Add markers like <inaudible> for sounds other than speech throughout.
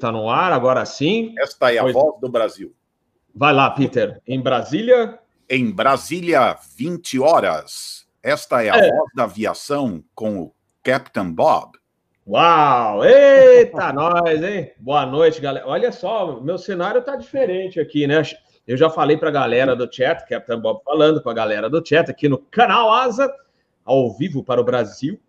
está no ar, agora sim. Esta é a pois... voz do Brasil. Vai lá, Peter. Em Brasília? Em Brasília, 20 horas. Esta é a é. voz da aviação com o Captain Bob. Uau! Eita, <laughs> nós, hein? Boa noite, galera. Olha só, meu cenário tá diferente aqui, né? Eu já falei para a galera do chat, Captain Bob falando com a galera do chat aqui no canal Asa, ao vivo para o Brasil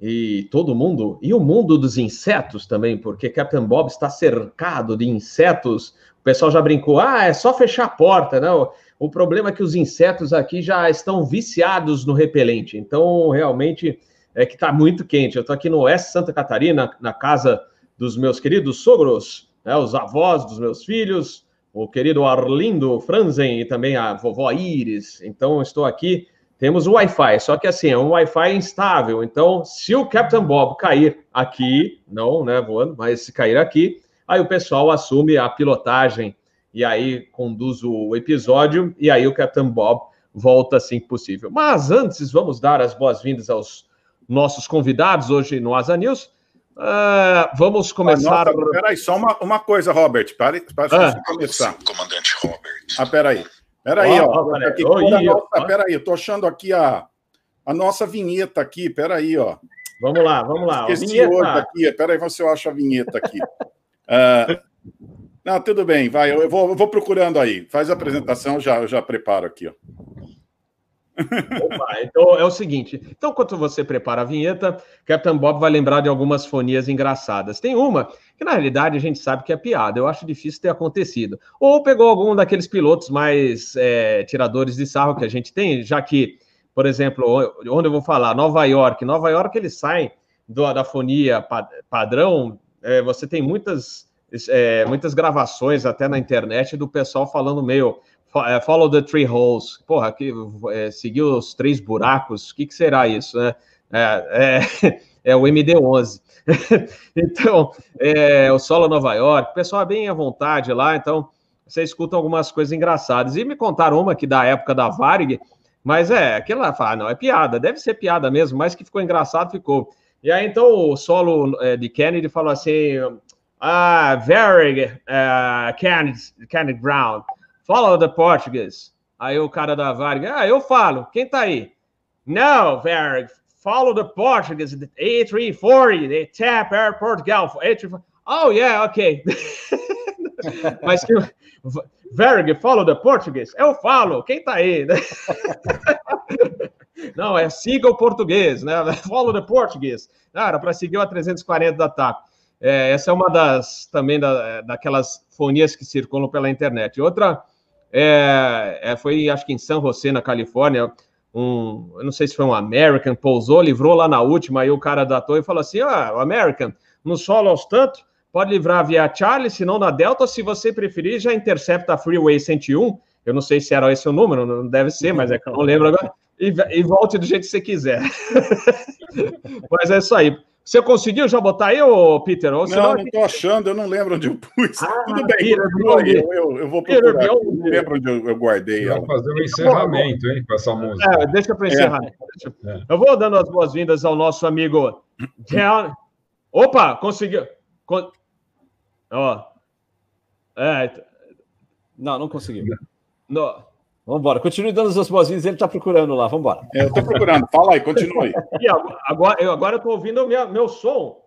e todo mundo, e o mundo dos insetos também, porque Captain Bob está cercado de insetos. O pessoal já brincou, ah, é só fechar a porta, né? O, o problema é que os insetos aqui já estão viciados no repelente, então realmente é que está muito quente. Eu estou aqui no Oeste Santa Catarina, na casa dos meus queridos sogros, né, os avós dos meus filhos, o querido Arlindo Franzen e também a vovó Iris. Então, estou aqui temos o Wi-Fi, só que assim, é um Wi-Fi instável. Então, se o Captain Bob cair aqui, não, né, voando, mas se cair aqui, aí o pessoal assume a pilotagem e aí conduz o episódio e aí o Captain Bob volta assim que possível. Mas antes, vamos dar as boas-vindas aos nossos convidados hoje no Asa News. Uh, vamos começar. Nossa, peraí, só uma, uma coisa, Robert, para, para ah. começar. Comandante Robert. Ah, peraí. Peraí, ó. ó nossa, peraí, eu tô achando aqui a, a nossa vinheta aqui, peraí, ó. Vamos lá, vamos lá. Esqueci vinheta. aqui, peraí, você acha a vinheta aqui. uh, <laughs> não, tudo bem, vai, eu vou, eu vou procurando aí. Faz a apresentação, já, eu já preparo aqui, ó. Opa, então é o seguinte: então, quando você prepara a vinheta, Captain Bob vai lembrar de algumas fonias engraçadas. Tem uma que, na realidade, a gente sabe que é piada. Eu acho difícil ter acontecido. Ou pegou algum daqueles pilotos mais é, tiradores de sarro que a gente tem, já que, por exemplo, onde eu vou falar? Nova York. Nova York, eles saem do, da fonia padrão. É, você tem muitas. É, muitas gravações até na internet do pessoal falando meio follow the three holes. Porra, aqui, é, seguir os três buracos, o que, que será isso, né? É, é, <laughs> é o MD-11. <laughs> então, é, o Solo Nova York, o pessoal é bem à vontade lá, então você escuta algumas coisas engraçadas. E me contaram uma que da época da Varig, mas é, aquela fala, ah, não, é piada, deve ser piada mesmo, mas que ficou engraçado, ficou. E aí, então, o solo é, de Kennedy falou assim, ah, Varig, uh, Kennedy, Kennedy Brown, Follow the Portuguese. Aí o cara da Varga, ah, eu falo, quem tá aí? No, Varg, follow the Portuguese, A340, the TAP Air Portugal, A340. Oh, yeah, ok. <laughs> Mas que Varg, follow the Portuguese? Eu falo, quem tá aí? <laughs> Não, é siga o português, né? <laughs> Follow the Portuguese. Ah, era para seguir o A340 da TAP. É, essa é uma das também da, daquelas fonias que circulam pela internet. Outra é, é, foi, acho que em San José, na Califórnia, um, eu não sei se foi um American, pousou, livrou lá na última, aí o cara da torre falou assim, ah, o American, no solo aos tanto, pode livrar via Charlie, se não na Delta, se você preferir, já intercepta a Freeway 101, eu não sei se era esse o número, não deve ser, mas é que eu não lembro agora, e, e volte do jeito que você quiser. <laughs> mas é isso aí. Você conseguiu já botar aí, ô Peter? Ou não, não estou achando, eu não lembro onde eu pus. Ah, Tudo bem, eu, eu, eu, eu, vou procurar. Eu não lembro onde eu, eu guardei ela. Vamos fazer um encerramento, hein, com essa música. É, deixa para encerrar. É. É. Eu vou dando as boas-vindas ao nosso amigo John. Opa, conseguiu. Con... Ó. É. Não, não conseguiu. Não. Vamos embora. Continue dando as boas-vindas, ele está procurando lá. Vamos embora. É, eu estou procurando. Fala aí, continue. <laughs> E agora, eu agora estou ouvindo o meu, meu som.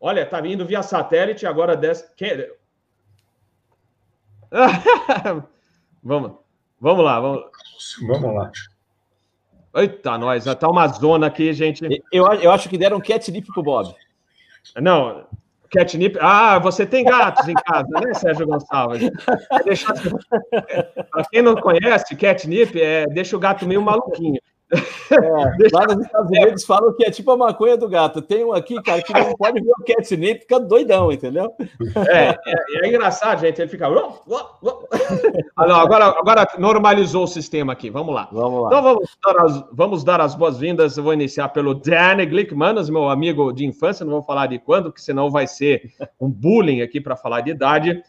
Olha, está vindo via satélite, agora desce. <laughs> vamos, vamos lá, vamos. Vamos lá. Eita, nós, tá uma zona aqui, gente. Eu, eu acho que deram um catnip pro Bob. Não, Catnip. Ah, você tem gatos em casa, né, Sérgio Gonçalves? Deixa... Para quem não conhece, catnip é deixa o gato meio maluquinho. É, lá nos Estados Unidos falam que é tipo a maconha do gato. Tem um aqui, cara, que não pode ver o catnip, fica doidão, entendeu? É, é, é engraçado, gente. Ele fica. Ah, não, agora, agora normalizou o sistema aqui. Vamos lá. Vamos lá. Então vamos dar as, vamos dar as boas-vindas. Eu vou iniciar pelo Danny Glickmanas, meu amigo de infância. Não vou falar de quando, porque senão vai ser um bullying aqui para falar de idade.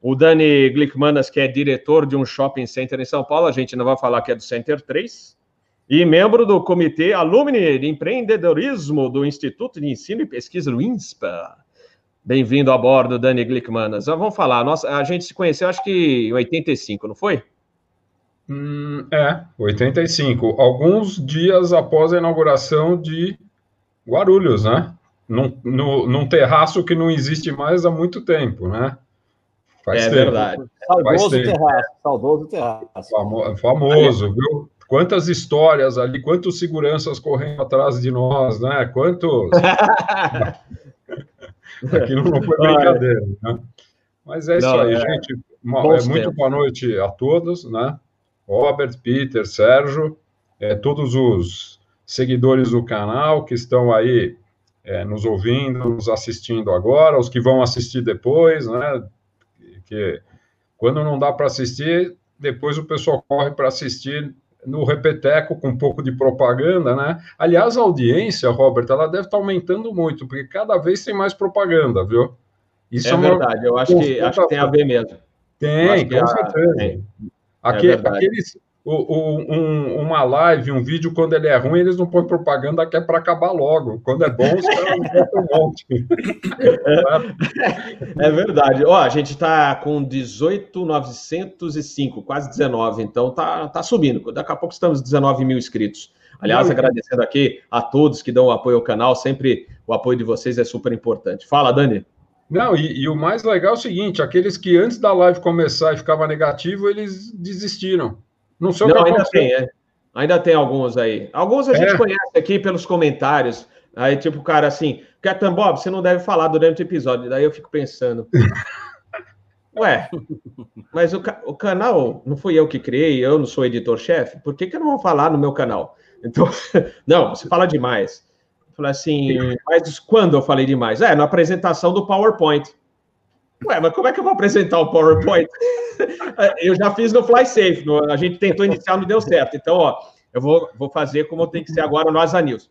O Dani Glickmanas, que é diretor de um shopping center em São Paulo, a gente não vai falar que é do Center 3 e membro do Comitê Alumni de Empreendedorismo do Instituto de Ensino e Pesquisa, do INSPA. Bem-vindo a bordo, Dani Glickmanas. Vamos falar, nossa, a gente se conheceu acho que em 85, não foi? Hum, é, 85. Alguns dias após a inauguração de Guarulhos, né? Num, no, num terraço que não existe mais há muito tempo, né? Faz é tempo. verdade. Saudoso terraço, saudoso terraço. Famo, famoso, viu? Quantas histórias ali, quantos seguranças correndo atrás de nós, né? Quantos. <laughs> <laughs> Aquilo não foi brincadeira, né? Mas é isso não, aí, é... gente. Uma, é, muito boa noite a todos, né? Robert, Peter, Sérgio, é, todos os seguidores do canal que estão aí é, nos ouvindo, nos assistindo agora, os que vão assistir depois, né? Que quando não dá para assistir, depois o pessoal corre para assistir no Repeteco com um pouco de propaganda, né? Aliás, a audiência, Robert, ela deve estar tá aumentando muito, porque cada vez tem mais propaganda, viu? Isso é, é verdade, eu acho que, acho que tem a ver mesmo. Tem, com certeza. Tem. Aquele, é aqueles, o, o, um, uma live, um vídeo, quando ele é ruim, eles não põem propaganda que é para acabar logo. Quando é bom, os caras botam um monte. É, <laughs> é verdade. Ó, a gente está com 18,905, quase 19, então tá, tá subindo. Daqui a pouco estamos 19 mil inscritos. Aliás, agradecendo aqui a todos que dão apoio ao canal, sempre o apoio de vocês é super importante. Fala, Dani. Não, e, e, o mais legal é o seguinte: aqueles que antes da live começar e ficava negativo, eles desistiram. Não sei o que ainda tem, é. Ainda tem alguns aí. Alguns a é. gente conhece aqui pelos comentários. Aí, tipo, o cara assim, Captain Bob, você não deve falar durante o episódio. Daí eu fico pensando. <laughs> Ué, mas o, o, canal não fui eu que criei, eu não sou editor-chefe, por que, que eu não vou falar no meu canal? Então, <laughs> não, você fala demais. Falei assim, mas quando eu falei demais? É, na apresentação do PowerPoint. Ué, mas como é que eu vou apresentar o PowerPoint? <laughs> eu já fiz no FlySafe, no, a gente tentou iniciar, não deu certo. Então, ó, eu vou, vou fazer como tem que ser agora no Asa News.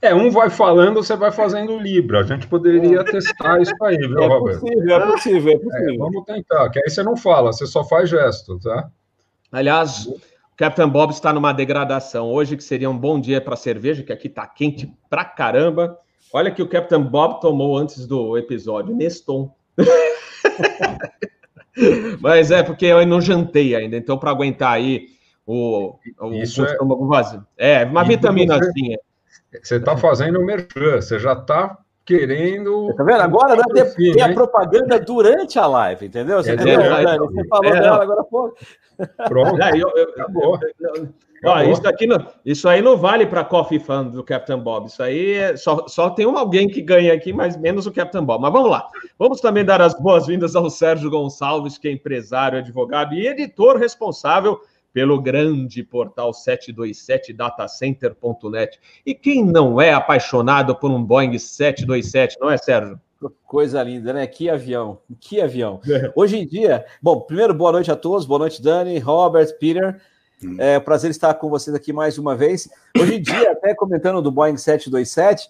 É, um vai falando, você vai fazendo Libra. A gente poderia testar isso aí, viu, é Robert? Possível, é possível, é possível. É, vamos tentar, que aí você não fala, você só faz gesto, tá? Aliás, Captain Bob está numa degradação. Hoje, que seria um bom dia para cerveja, que aqui está quente pra caramba. Olha que o Captain Bob tomou antes do episódio, Neston. <laughs> Mas é porque eu não jantei ainda, então para aguentar aí o, o, Isso o é... estômago vazio. É, uma vitaminazinha. Você está fazendo o merchan, você já está querendo. Tá vendo? Agora né, tem, tem a propaganda durante a live, entendeu? Você, é, entendeu? É, você falou é, dela agora, pô. Pronto. É, eu, eu, Acabou. Ó, isso, aqui não, isso aí não vale para Coffee Fan do Captain Bob. Isso aí é, só, só tem um alguém que ganha aqui, mas menos o Captain Bob. Mas vamos lá. Vamos também dar as boas-vindas ao Sérgio Gonçalves, que é empresário, advogado e editor responsável pelo grande portal 727datacenter.net. E quem não é apaixonado por um Boeing 727, não é, Sérgio? Coisa linda, né? Que avião, que avião. É. Hoje em dia, bom, primeiro, boa noite a todos, boa noite, Dani, Robert, Peter. Hum. É prazer estar com vocês aqui mais uma vez. Hoje em dia, até comentando do Boeing 727,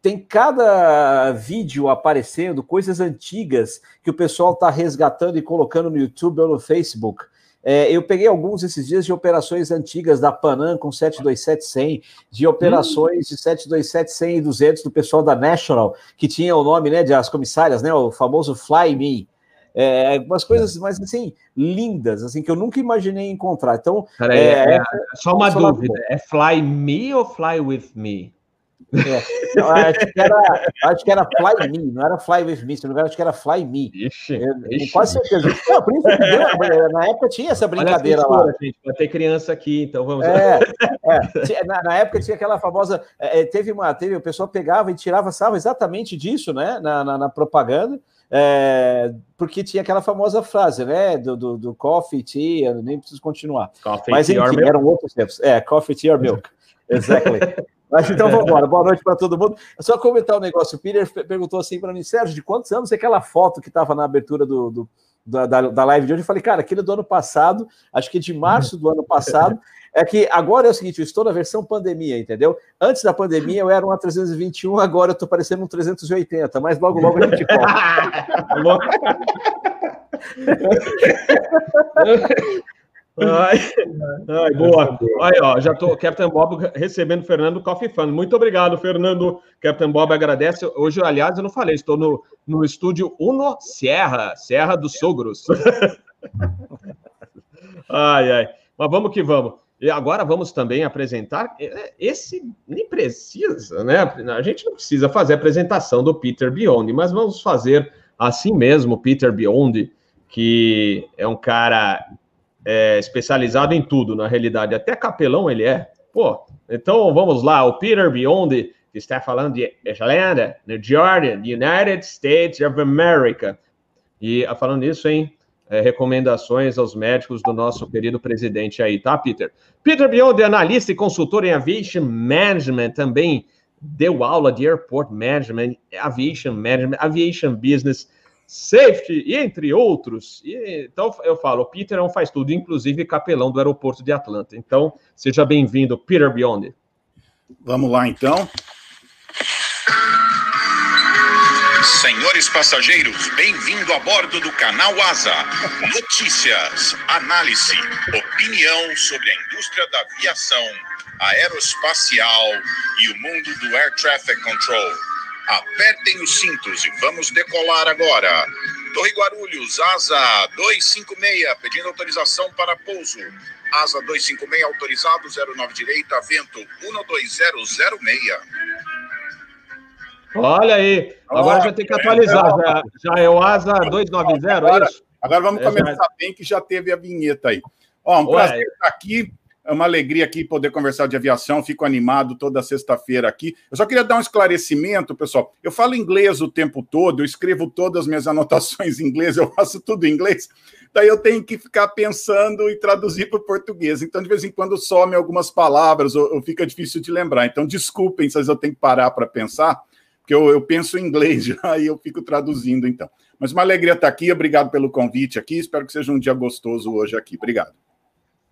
tem cada vídeo aparecendo, coisas antigas que o pessoal está resgatando e colocando no YouTube ou no Facebook. É, eu peguei alguns esses dias de operações antigas da Panam com 727-100, de operações hum. de 727-100 e 200 do pessoal da National, que tinha o nome né, de as comissárias, né, o famoso Fly Me. É, umas coisas mais assim lindas, assim que eu nunca imaginei encontrar. Então, Peraí, é, é, só uma dúvida: é Fly Me ou Fly with Me? É, acho, que era, acho que era Fly Me, não era Fly With Me, se não me engano, acho que era Fly Me. Ixi, eu, ixi. quase certeza. Não, por isso que deu, na época tinha essa brincadeira lá. Gente, vai ter criança aqui, então vamos é, é, na, na, época tinha aquela famosa. É, é, teve uma. Teve, o pessoal pegava e tirava salvo exatamente disso, né? Na, na, na propaganda. É, porque tinha aquela famosa frase, né? Do, do, do coffee, tea, nem preciso continuar. Coffee, Mas enfim, eram outros tempos. É, coffee, tea or milk. <laughs> Exactly. Mas então vamos embora. Boa noite para todo mundo. Só comentar um negócio. O Peter perguntou assim para mim, Sérgio, de quantos anos é aquela foto que estava na abertura do, do da, da, live de hoje? Eu falei, cara, aquele do ano passado, acho que de março do ano passado. <laughs> É que agora é o seguinte, eu estou na versão pandemia, entendeu? Antes da pandemia eu era um A321, agora eu estou parecendo um 380, mas logo, logo a gente <laughs> <laughs> Ai, <laughs> ai, boa. Aí, ó, já tô, Captain Bob recebendo Fernando Coffee Fund. Muito obrigado, Fernando. Captain Bob agradece. Hoje, aliás, eu não falei, estou no, no estúdio Uno Serra, Serra dos Sogros. <laughs> ai, ai. Mas vamos que vamos. E agora vamos também apresentar. É, esse nem precisa, né? A gente não precisa fazer a apresentação do Peter Beyond, mas vamos fazer assim mesmo, Peter Beyond, que é um cara é, especializado em tudo, na realidade. Até capelão ele é. Pô, então vamos lá. O Peter Beyond, que está falando de Irlanda, New Jordan, United States of America. E falando isso, hein? é, recomendações aos médicos do nosso querido presidente aí, tá, Peter? Peter Beyond, analista e consultor em Aviation Management, também deu aula de Airport Management, Aviation Management, Aviation Business, Safety, e entre outros. E, então, eu falo, o Peter é um faz tudo, inclusive capelão do aeroporto de Atlanta. Então, seja bem-vindo, Peter Beyond. Vamos lá, então. Senhores passageiros, bem-vindo a bordo do canal Asa. Notícias, análise, opinião sobre a indústria da aviação, aeroespacial e o mundo do Air Traffic Control. Apertem os cintos e vamos decolar agora. Torre Guarulhos, Asa 256, pedindo autorização para pouso. Asa 256 autorizado, 09 direita, vento 12006. Olha aí, agora já tem que atualizar. Já, já é o ASA 290, é agora, é isso? Agora vamos é, começar já... bem, que já teve a vinheta aí. Ó, um Ué. prazer estar aqui. É uma alegria aqui poder conversar de aviação. Fico animado toda sexta-feira aqui. Eu só queria dar um esclarecimento, pessoal. Eu falo inglês o tempo todo, eu escrevo todas as minhas <laughs> anotações em inglês, eu faço tudo em inglês. Daí eu tenho que ficar pensando e traduzir para o português. Então, de vez em quando, some algumas palavras ou, ou fica difícil de lembrar. Então, desculpem se eu tenho que parar para pensar porque eu, eu penso em inglês <laughs> já e eu fico traduzindo então. Mas uma alegria estar aqui, obrigado pelo convite aqui, espero que seja um dia gostoso hoje aqui. Obrigado.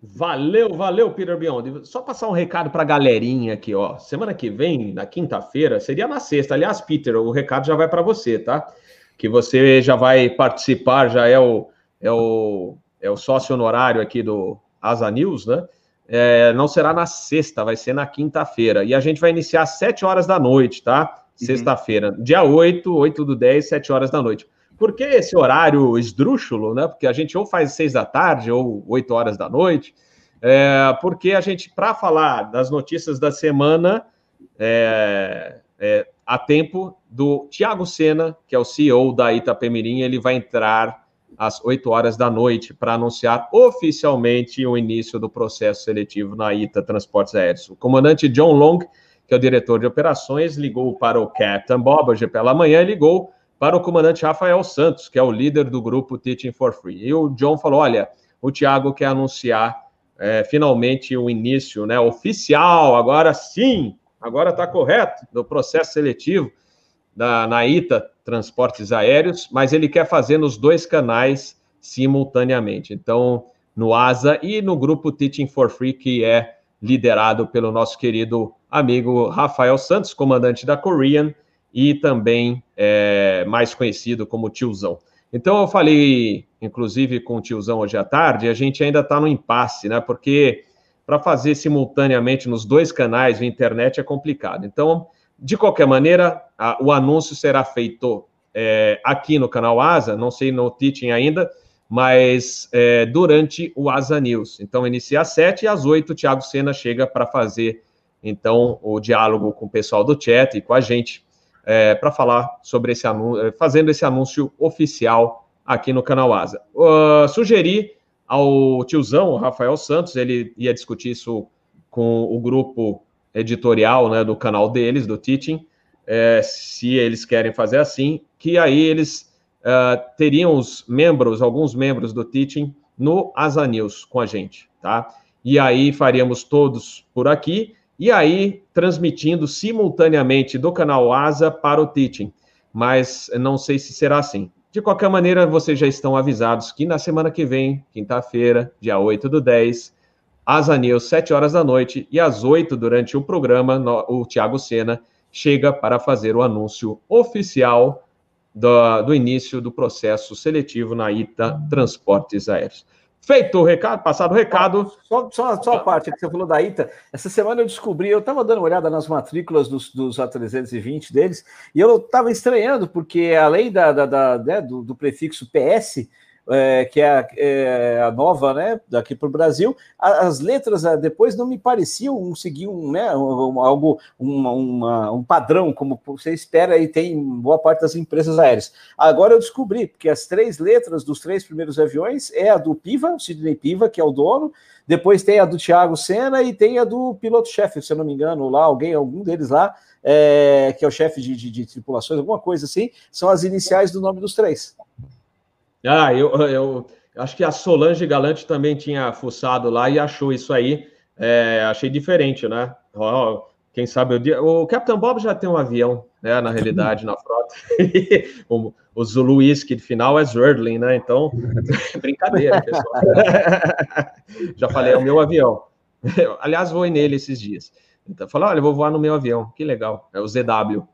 Valeu, valeu, Peter Beyond. Só passar um recado para a galerinha aqui, ó. Semana que vem, na quinta-feira, seria na sexta. Aliás, Peter, o recado já vai para você, tá? Que você já vai participar, já é o, é o, é o sócio honorário aqui do Asa News, né? É, não será na sexta, vai ser na quinta-feira. E a gente vai iniciar às sete horas da noite, tá? Uhum. sexta-feira, dia 8, 8 do 10, 7 horas da noite. Por que esse horário esdrúxulo, né? Porque a gente ou faz 6 da tarde ou 8 horas da noite. É, porque a gente, para falar das notícias da semana, é, é, a tempo do Tiago Sena, que é o CEO da Itapemirim, ele vai entrar às 8 horas da noite para anunciar oficialmente o início do processo seletivo na ITA Transportes Aéreos. O comandante John Long que é o diretor de operações, ligou para o Captain Bob hoje pela manhã e ligou para o comandante Rafael Santos, que é o líder do grupo Teaching for Free. E o John falou: olha, o Tiago quer anunciar é, finalmente o início né, oficial, agora sim, agora está correto, do processo seletivo da, na ITA Transportes Aéreos, mas ele quer fazer nos dois canais simultaneamente. Então, no ASA e no grupo Teaching for Free, que é liderado pelo nosso querido amigo Rafael Santos, comandante da Korean, e também é, mais conhecido como Tiozão. Então, eu falei, inclusive, com o Tiozão hoje à tarde, a gente ainda está no impasse, né? Porque para fazer simultaneamente nos dois canais de internet é complicado. Então, de qualquer maneira, a, o anúncio será feito é, aqui no canal Asa, não sei no Teaching ainda, mas é, durante o Asa News. Então, inicia às sete e às oito o Thiago Sena chega para fazer então o diálogo com o pessoal do chat e com a gente é, para falar sobre esse anúncio, é, fazendo esse anúncio oficial aqui no canal Asa. Uh, sugeri ao tiozão, o Rafael Santos, ele ia discutir isso com o grupo editorial né, do canal deles, do Teaching, é, se eles querem fazer assim, que aí eles uh, teriam os membros, alguns membros do Teaching, no Asa News com a gente, tá? E aí faríamos todos por aqui, e aí transmitindo simultaneamente do canal Asa para o Teaching, mas não sei se será assim. De qualquer maneira, vocês já estão avisados que na semana que vem, quinta-feira, dia 8 do 10, Asa News, 7 horas da noite, e às 8 durante o programa, o Tiago Sena chega para fazer o anúncio oficial do, do início do processo seletivo na ITA Transportes Aéreos. Feito o recado, passado o recado. Só, só, só a parte que você falou da ITA. Essa semana eu descobri, eu estava dando uma olhada nas matrículas dos, dos A320 deles, e eu estava estranhando, porque além da, da, da né, do, do, prefixo PS, é, que é a, é a, nova, né, daqui para o Brasil, as letras é, depois não me pareciam seguir um, né, um, algo, uma, uma, um padrão, como você espera e tem boa parte das empresas aéreas. Agora eu descobri, porque as três letras dos três primeiros aviões é a do Piva, Sidney Piva, que é o dono, depois tem a do Thiago Senna e tem a do piloto-chefe, se eu não me engano, lá, alguém, algum deles lá, é, que é o chefe de, de, de tripulações, alguma coisa assim, são as iniciais do nome dos três. Ah, eu, eu acho que a Solange Galante também tinha fuçado lá e achou isso aí. É, achei diferente, né? Oh, quem sabe o dia. O Capitão Bob já tem um avião, né? Na realidade, na frota. <laughs> o, o Zulu Whisky de final é Zerdling, né? Então, <laughs> brincadeira, pessoal. <laughs> já falei, é o meu avião. Aliás, vou nele esses dias. Então, falou, olha, vou voar no meu avião. Que legal. É o ZW.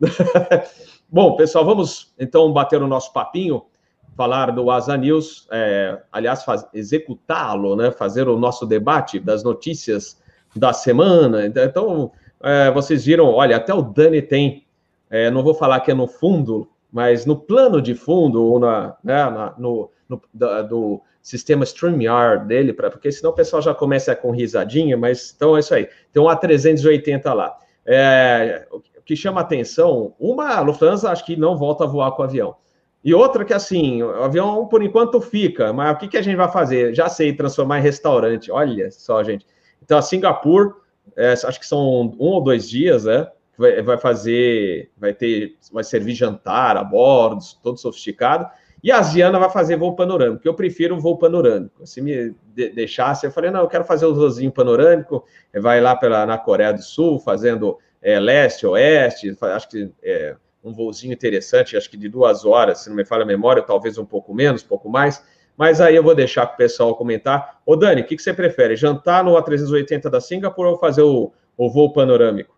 Bom, pessoal, vamos então bater o nosso papinho falar do Asa News, é, aliás, executá-lo, né, fazer o nosso debate das notícias da semana. Então, é, vocês viram, olha, até o Dani tem, é, não vou falar que é no fundo, mas no plano de fundo, ou na, né, na no, no da, do sistema StreamYard dele, pra, porque senão o pessoal já começa com risadinha, mas então é isso aí. Tem um A380 lá. É, o que chama atenção, uma, a Lufthansa acho que não volta a voar com o avião. E outra que, assim, o avião, por enquanto, fica, mas o que, que a gente vai fazer? Já sei, transformar em restaurante. Olha só, gente. Então, a Singapura, é, acho que são um ou dois dias, né? Vai, fazer, vai ter, vai servir jantar a bordo, todo sofisticado. E a Asiana vai fazer voo panorâmico, que eu prefiro voo panorâmico. Se me de, deixasse, eu falei, não, eu quero fazer o voozinho panorâmico, vai lá pela, na Coreia do Sul, fazendo é, leste, oeste, acho que é, um voozinho interessante, acho que de duas horas, se não me falha a memória, talvez um pouco menos, pouco mais. Mas aí eu vou deixar para o pessoal comentar. Ô, Dani, o que, que, você prefere? Jantar no A380 da Singapura ou fazer o, o voo panorâmico?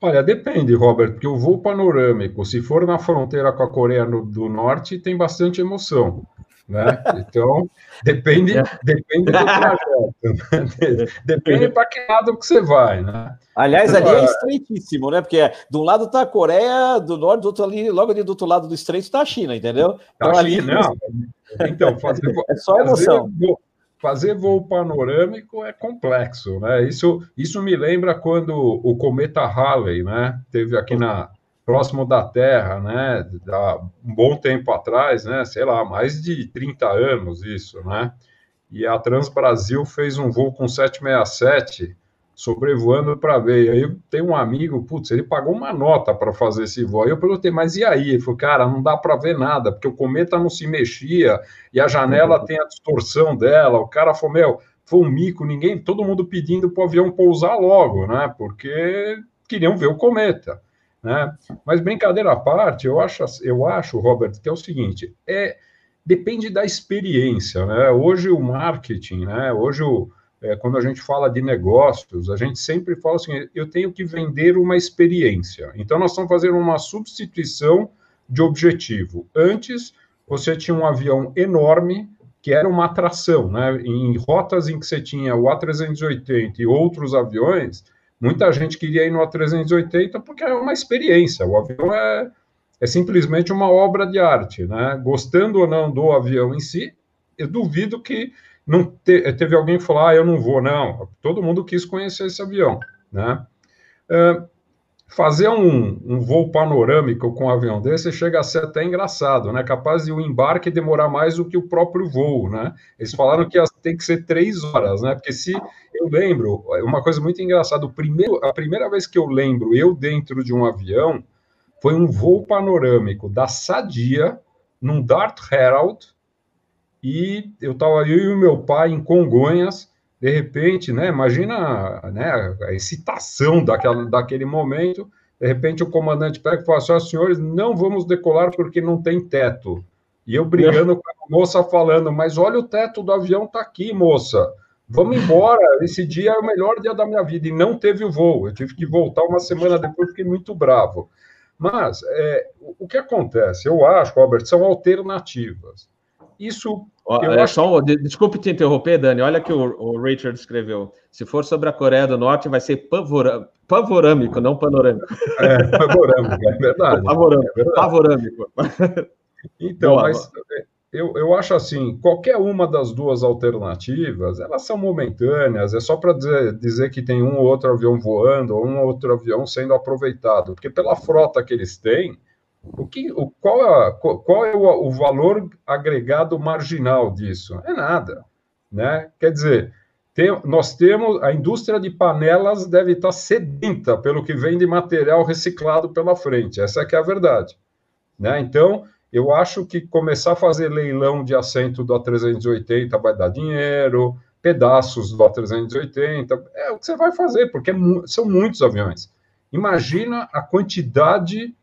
Olha, depende, Robert, porque o voo panorâmico, se for na fronteira com a Coreia do Norte, tem bastante emoção. Né? Então, depende, depende do trajeto. <laughs> depende para que lado que você vai. Né? Aliás, ali é estreitíssimo, né? Porque de um lado está a Coreia do Norte, do outro ali, logo ali do outro lado do estreito está a China, entendeu? Então, a ali... não. Então, fazer, <laughs> é só emoção. Fazer, fazer voo panorâmico é complexo, né? Isso, isso me lembra quando o cometa Halley, né? Teve aqui na próximo da Terra, né? Há um bom tempo atrás, né? Sei lá, mais de 30 anos isso, né? E a Trans Brasil fez um voo com 767 sobrevoando para ver. Aí tem um amigo, putz, ele pagou uma nota para fazer esse voo. Aí eu perguntei, mas e aí? Ele falou, cara, não dá para ver nada, porque o cometa não se mexia e a janela tem a distorção dela. O cara falou, meu, foi um mico, ninguém, todo mundo pedindo para o avião pousar logo, né? Porque queriam ver o cometa. Né? Mas brincadeira à parte, eu acho, eu acho, Robert, que é o seguinte: é depende da experiência, né? Hoje o marketing, né? Hoje o, é, quando a gente fala de negócios, a gente sempre fala assim: eu tenho que vender uma experiência. Então nós estamos fazendo uma substituição de objetivo. Antes você tinha um avião enorme que era uma atração, né? Em rotas em que você tinha o A380 e outros aviões, Muita gente queria ir no A380 porque é uma experiência. O avião é, é simplesmente uma obra de arte, né? Gostando ou não do avião em si, eu duvido que não te, teve alguém falou, ah, eu não vou, não. Todo mundo quis conhecer esse avião, né? Fazer um, um, voo panorâmico com um avião desse chega a ser até engraçado, né? Capaz de o embarque demorar mais do que o próprio voo, né? Eles falaram que tem que ser três horas, né? Porque se eu lembro, uma coisa muito engraçada, primeiro, a primeira vez que eu lembro eu dentro de um avião foi um voo panorâmico da Sadia num Dart Herald e eu estava eu e o meu pai em Congonhas de repente, né, imagina né, a excitação daquela, daquele momento, de repente o comandante pega e fala assim, senhores, não vamos decolar porque não tem teto. E eu brigando com a moça falando, mas olha o teto do avião tá aqui, moça. Vamos embora, esse dia é o melhor dia da minha vida. E não teve o voo, eu tive que voltar uma semana depois, fiquei muito bravo. Mas é, o que acontece? Eu acho, Robert, são alternativas. Isso. eu é, acho... só, desculpe te interromper, Dani. Olha que o, o Richard escreveu. Se for sobre a Coreia do Norte, vai ser pavora, pavorâmico, não panorâmico. É, pavorâmico, é verdade. <laughs> Pavorâmico. É verdade. pavorâmico. Então, Boa, mas eu, eu acho assim, qualquer uma das duas alternativas, elas são momentâneas, é só para dizer, dizer que tem um ou outro avião voando, ou um ou outro avião sendo aproveitado, porque pela frota que eles têm, o que, o, qual, é, qual é o, o valor agregado marginal disso? É nada, né? Quer dizer, tem, nós temos, a indústria de panelas deve estar sedenta pelo que vem de material reciclado pela frente, essa é que é a verdade, né? Então, eu acho que começar a fazer leilão de assento do A380 vai dar dinheiro, pedaços do A380, é o que você vai fazer, porque é são muitos aviões. Imagina a quantidade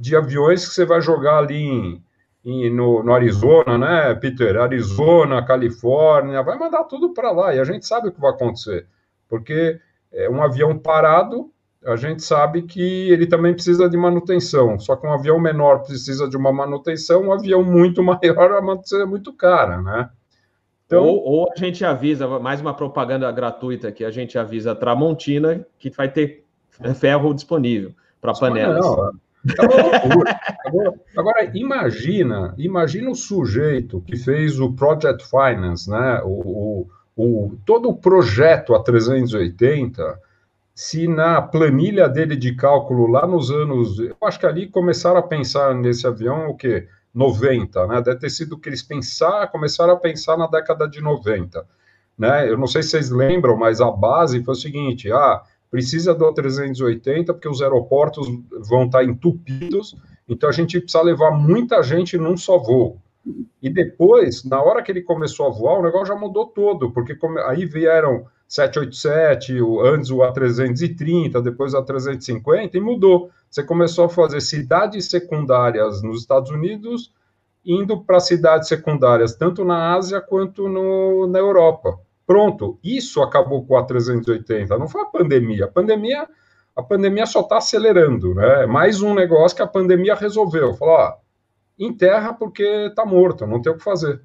de aviões que você vai jogar ali em, em, no, no, Arizona, né, Peter? Arizona, Califórnia, vai mandar tudo para lá e a gente sabe o que vai acontecer, porque é um avião parado a gente sabe que ele também precisa de manutenção. Só que um avião menor precisa de uma manutenção, um avião muito <laughs> maior, a manutenção é muito cara, né? Então, ou, ou, a gente avisa, mais uma propaganda gratuita que a gente avisa a Tramontina que vai ter ferro disponível para panelas. Não, agora, agora, imagina, imagina o sujeito que fez o Project Finance, né? O, o, o todo o projeto a 380 se na planilha dele de cálculo lá nos anos, eu acho que ali começaram a pensar nesse avião o quê? 90, né? Deve ter sido que eles pensaram, começaram a pensar na década de 90, né? Eu não sei se vocês lembram, mas a base foi o seguinte, ah, precisa do 380 porque os aeroportos vão estar entupidos, então a gente precisa levar muita gente num só voo. E depois, na hora que ele começou a voar, o negócio já mudou todo, porque aí vieram 787, o, antes o A330, depois o A350, e mudou. Você começou a fazer cidades secundárias nos Estados Unidos, indo para cidades secundárias, tanto na Ásia quanto no, na Europa. Pronto, isso acabou com o A380, não foi a pandemia. A pandemia, a pandemia só está acelerando, né? É mais um negócio que a pandemia resolveu. Falou, ó, enterra porque está morto, não tem o que fazer.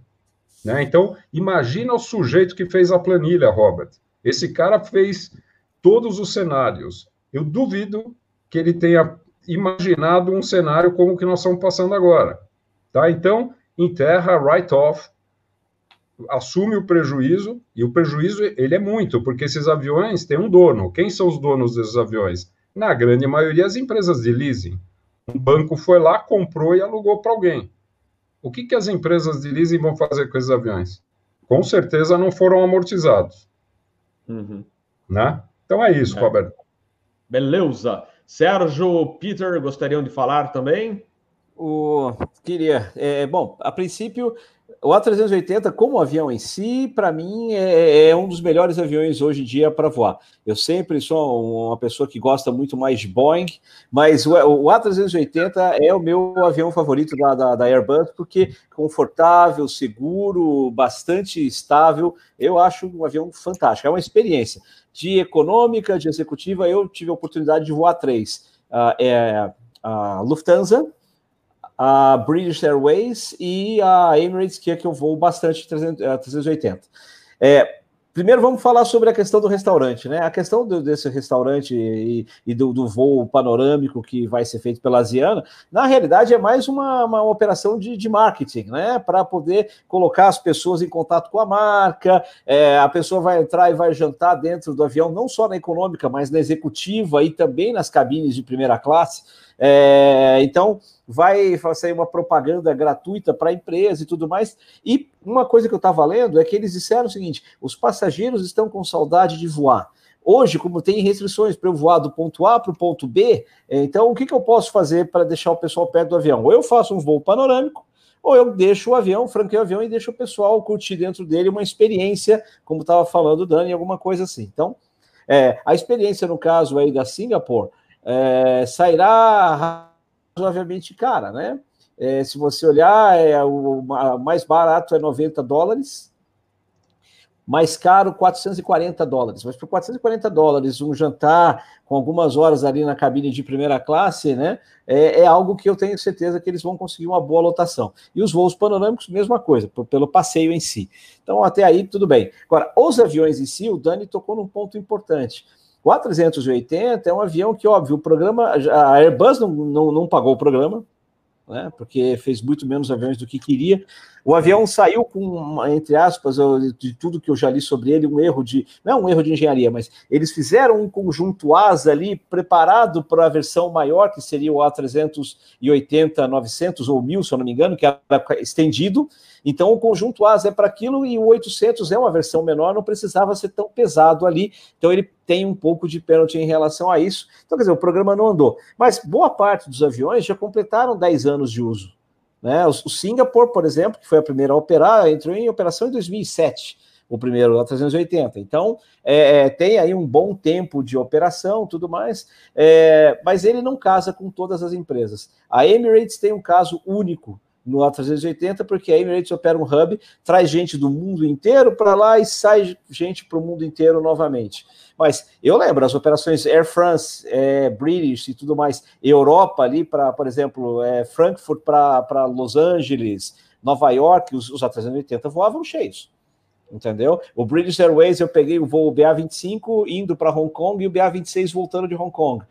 Né? Então, imagina o sujeito que fez a planilha, Robert. Esse cara fez todos os cenários. Eu duvido que ele tenha imaginado um cenário como o que nós estamos passando agora. Tá? Então, enterra, write-off, assume o prejuízo, e o prejuízo ele é muito, porque esses aviões têm um dono. Quem são os donos desses aviões? Na grande maioria, as empresas de leasing. Um banco foi lá, comprou e alugou para alguém. O que, que as empresas de leasing vão fazer com esses aviões? Com certeza não foram amortizados. Uhum. Né? Então é isso, é. Roberto. Beleza. Sérgio, Peter, gostariam de falar também? O... Queria. É, bom, a princípio, o A380, como avião em si, para mim é, é, um dos melhores aviões hoje em dia para voar. Eu sempre sou uma pessoa que gosta muito mais de Boeing, mas o, o A380 é o meu avião favorito da, da, da, Airbus, porque confortável, seguro, bastante estável. Eu acho um avião fantástico. É uma experiência de econômica, de executiva. Eu tive a oportunidade de voar três. Uh, é a Lufthansa, a British Airways e a Emirates, que é que eu vou bastante 380. Eh, é, primeiro vamos falar sobre a questão do restaurante, né? A questão do, desse restaurante e, e do, do, voo panorâmico que vai ser feito pela Asiana, na realidade é mais uma, uma operação de, de marketing, né? Para poder colocar as pessoas em contato com a marca, é, a pessoa vai entrar e vai jantar dentro do avião, não só na econômica, mas na executiva e também nas cabines de primeira classe. É, então, vai sair uma propaganda gratuita para a empresa e tudo mais. E uma coisa que eu estava lendo é que eles disseram o seguinte: os passageiros estão com saudade de voar. Hoje, como tem restrições para eu voar do ponto A para o ponto B, então o que, que eu posso fazer para deixar o pessoal perto do avião? Ou eu faço um voo panorâmico, ou eu deixo o avião, franqueio o avião e deixo o pessoal curtir dentro dele uma experiência, como estava falando o Dani, alguma coisa assim. Então, é, a experiência no caso aí da Singapore é, sairá razoavelmente cara, né? É, se você olhar, é, o mais barato é 90 dólares. mais caro 440 dólares. Mas por 440 dólares, um jantar com algumas horas ali na cabine de primeira classe, né? É, é, algo que eu tenho certeza que eles vão conseguir uma boa lotação. E os voos panorâmicos, mesma coisa, pelo passeio em si. Então, até aí, tudo bem. Agora, os aviões em si, o Dani tocou num ponto importante. O A380 é um avião que, óbvio, o programa, a Airbus não, não, não pagou o programa, né, porque fez muito menos aviões do que queria. O avião saiu com, entre aspas, de tudo que eu já li sobre ele, um erro de. Não é um erro de engenharia, mas eles fizeram um conjunto asa ali preparado para a versão maior, que seria o A380-900 ou 1000, se eu não me engano, que era estendido. Então, o conjunto asa é para aquilo e o 800 é uma versão menor, não precisava ser tão pesado ali. Então, ele tem um pouco de pênalti em relação a isso. Então, quer dizer, o programa não andou. Mas boa parte dos aviões já completaram 10 anos de uso. Né? O, o Singapore, por exemplo, que foi a primeira a operar, entrou em operação em 2007 o primeiro a 380. Então, é, é, tem aí um bom tempo de operação, tudo mais, é, mas ele não casa com todas as empresas. A Emirates tem um caso único no A380, porque a Emirates opera um hub, traz gente do mundo inteiro para lá e sai gente para o mundo inteiro novamente. Mas eu lembro, as operações Air France, é, British e tudo mais, Europa ali para, por exemplo, é, Frankfurt para Los Angeles, Nova York, os, os A380 voavam cheios entendeu? O British Airways eu peguei o voo BA25 indo para Hong Kong e o BA26 voltando de Hong Kong.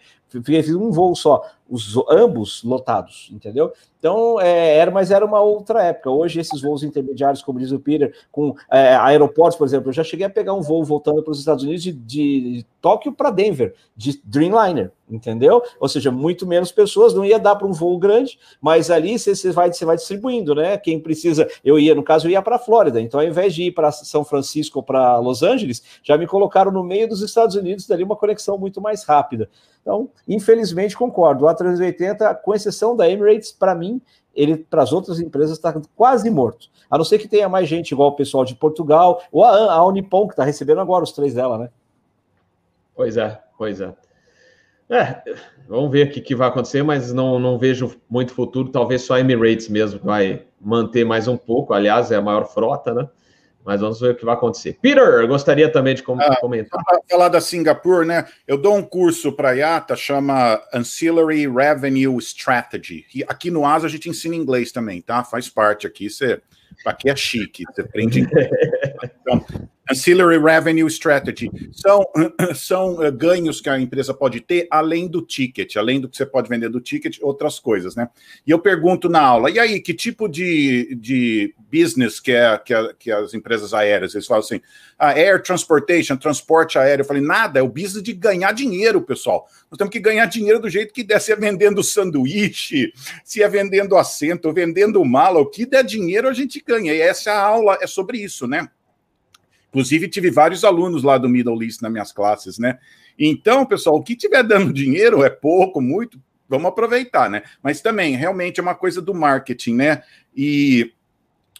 Fiz um voo só, os ambos lotados, entendeu? Então, é, era, mas era uma outra época. Hoje, esses voos intermediários, como diz o Peter, com é, aeroportos, por exemplo, eu já cheguei a pegar um voo voltando para os Estados Unidos de, de Tóquio para Denver, de Dreamliner, entendeu? Ou seja, muito menos pessoas, não ia dar para um voo grande, mas ali você, vai, você vai distribuindo, né? Quem precisa, eu ia, no caso, eu ia para a Flórida, então ao invés de ir para São Francisco ou para Los Angeles, já me colocaram no meio dos Estados Unidos, dali uma conexão muito mais rápida. Então, infelizmente, concordo. O A380, com exceção da Emirates, para mim, ele para as outras empresas está quase morto. A não ser que tenha mais gente igual o pessoal de Portugal, ou a, a Unipom, que está recebendo agora os três dela, né? Pois é, pois é. É, vamos ver o que, que vai acontecer, mas não, não vejo muito futuro. Talvez só a Emirates mesmo vai manter mais um pouco. Aliás, é a maior frota, né? Mas vamos ver o que vai acontecer. Peter, gostaria também de ah, comentar. Falar da Singapura, né? Eu dou um curso para a IATA, chama Ancillary Revenue Strategy. E aqui no ASA a gente ensina inglês também, tá? Faz parte aqui. Você, aqui é chique, você aprende inglês. <laughs> Então, Ancillary Revenue Strategy. São, <clears throat> são uh, ganhos que a empresa pode ter além do ticket, além do que você pode vender do ticket, outras coisas, né? E eu pergunto na aula, e aí, que tipo de, de business que, é, que, é, que as empresas aéreas? Eles falam assim, a air transportation, transporte aéreo. Eu falei, nada, é o business de ganhar dinheiro, pessoal. Nós temos que ganhar dinheiro do jeito que der, se é vendendo sanduíche, se é vendendo assento, vendendo mala, o que der dinheiro a gente ganha. E essa é aula é sobre isso, né? Inclusive, tive vários alunos lá do Middle East nas minhas classes, né? Então, pessoal, o que tiver dando <laughs> dinheiro é pouco, muito, vamos aproveitar, né? Mas também, realmente, é uma coisa do marketing, né? E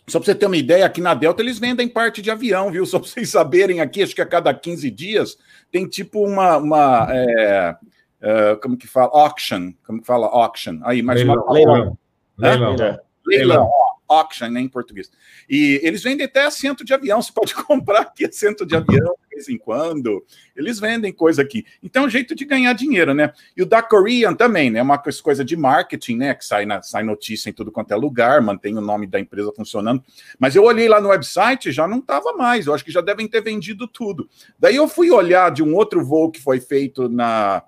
só para você ter uma ideia, aqui na Delta eles vendem parte de avião, viu? <laughs> Só para vocês saberem aqui, acho que a cada 15 dias tem tipo uma. uma é, é, como que fala? Auction. Como que fala? Auction. Aí, mais leilão. uma. Leilão. Leilão. Leilão. leilão auction né, em português. E eles vendem até assento de avião, você pode <laughs> comprar aqui assento de avião de vez em quando. Eles vendem coisa aqui. Então é um jeito de ganhar dinheiro, né? E o da Korean também, né? Uma coisa de marketing, né? Que sai, na, sai notícia em tudo quanto é lugar, mantém o nome da empresa funcionando. Mas eu olhei lá no website, já não estava mais. Eu acho que já devem ter vendido tudo. Daí eu fui olhar de um outro voo que foi feito na,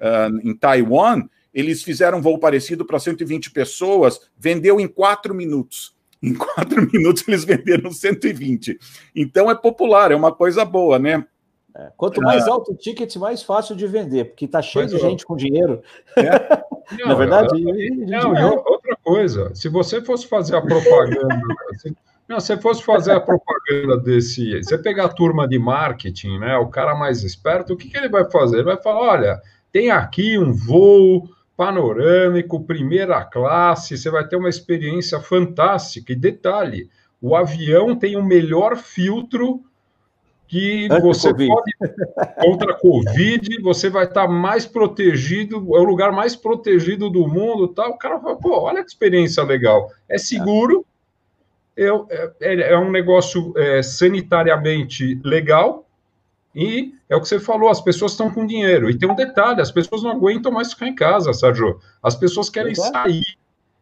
uh, em Taiwan eles fizeram um voo parecido para 120 pessoas, vendeu em quatro minutos. <laughs> Em quatro minutos eles venderam 120. Então é popular, é uma coisa boa, né? É, quanto mais ah. alto o ticket, mais fácil de vender, porque está cheio de gente com dinheiro. É. <laughs> Não, Na verdade, não, não, outra coisa, se você fosse fazer a propaganda, <laughs> se, não, se fosse fazer a propaganda desse, você pegar a turma de marketing, né, o cara mais esperto, o que, que ele vai fazer? Ele vai falar, olha, tem aqui um voo panorâmico, primeira classe, você vai ter uma experiência fantástica. E detalhe, o avião tem o melhor filtro que você COVID. pode contra a Covid, você vai estar mais protegido, é o lugar mais protegido do mundo, tal. O cara fala, pô, olha que experiência legal. É seguro, eu, é, é um negócio é, sanitariamente legal, e é o que você falou, as pessoas estão com dinheiro. E tem um detalhe: as pessoas não aguentam mais ficar em casa, Sérgio. As pessoas querem sair.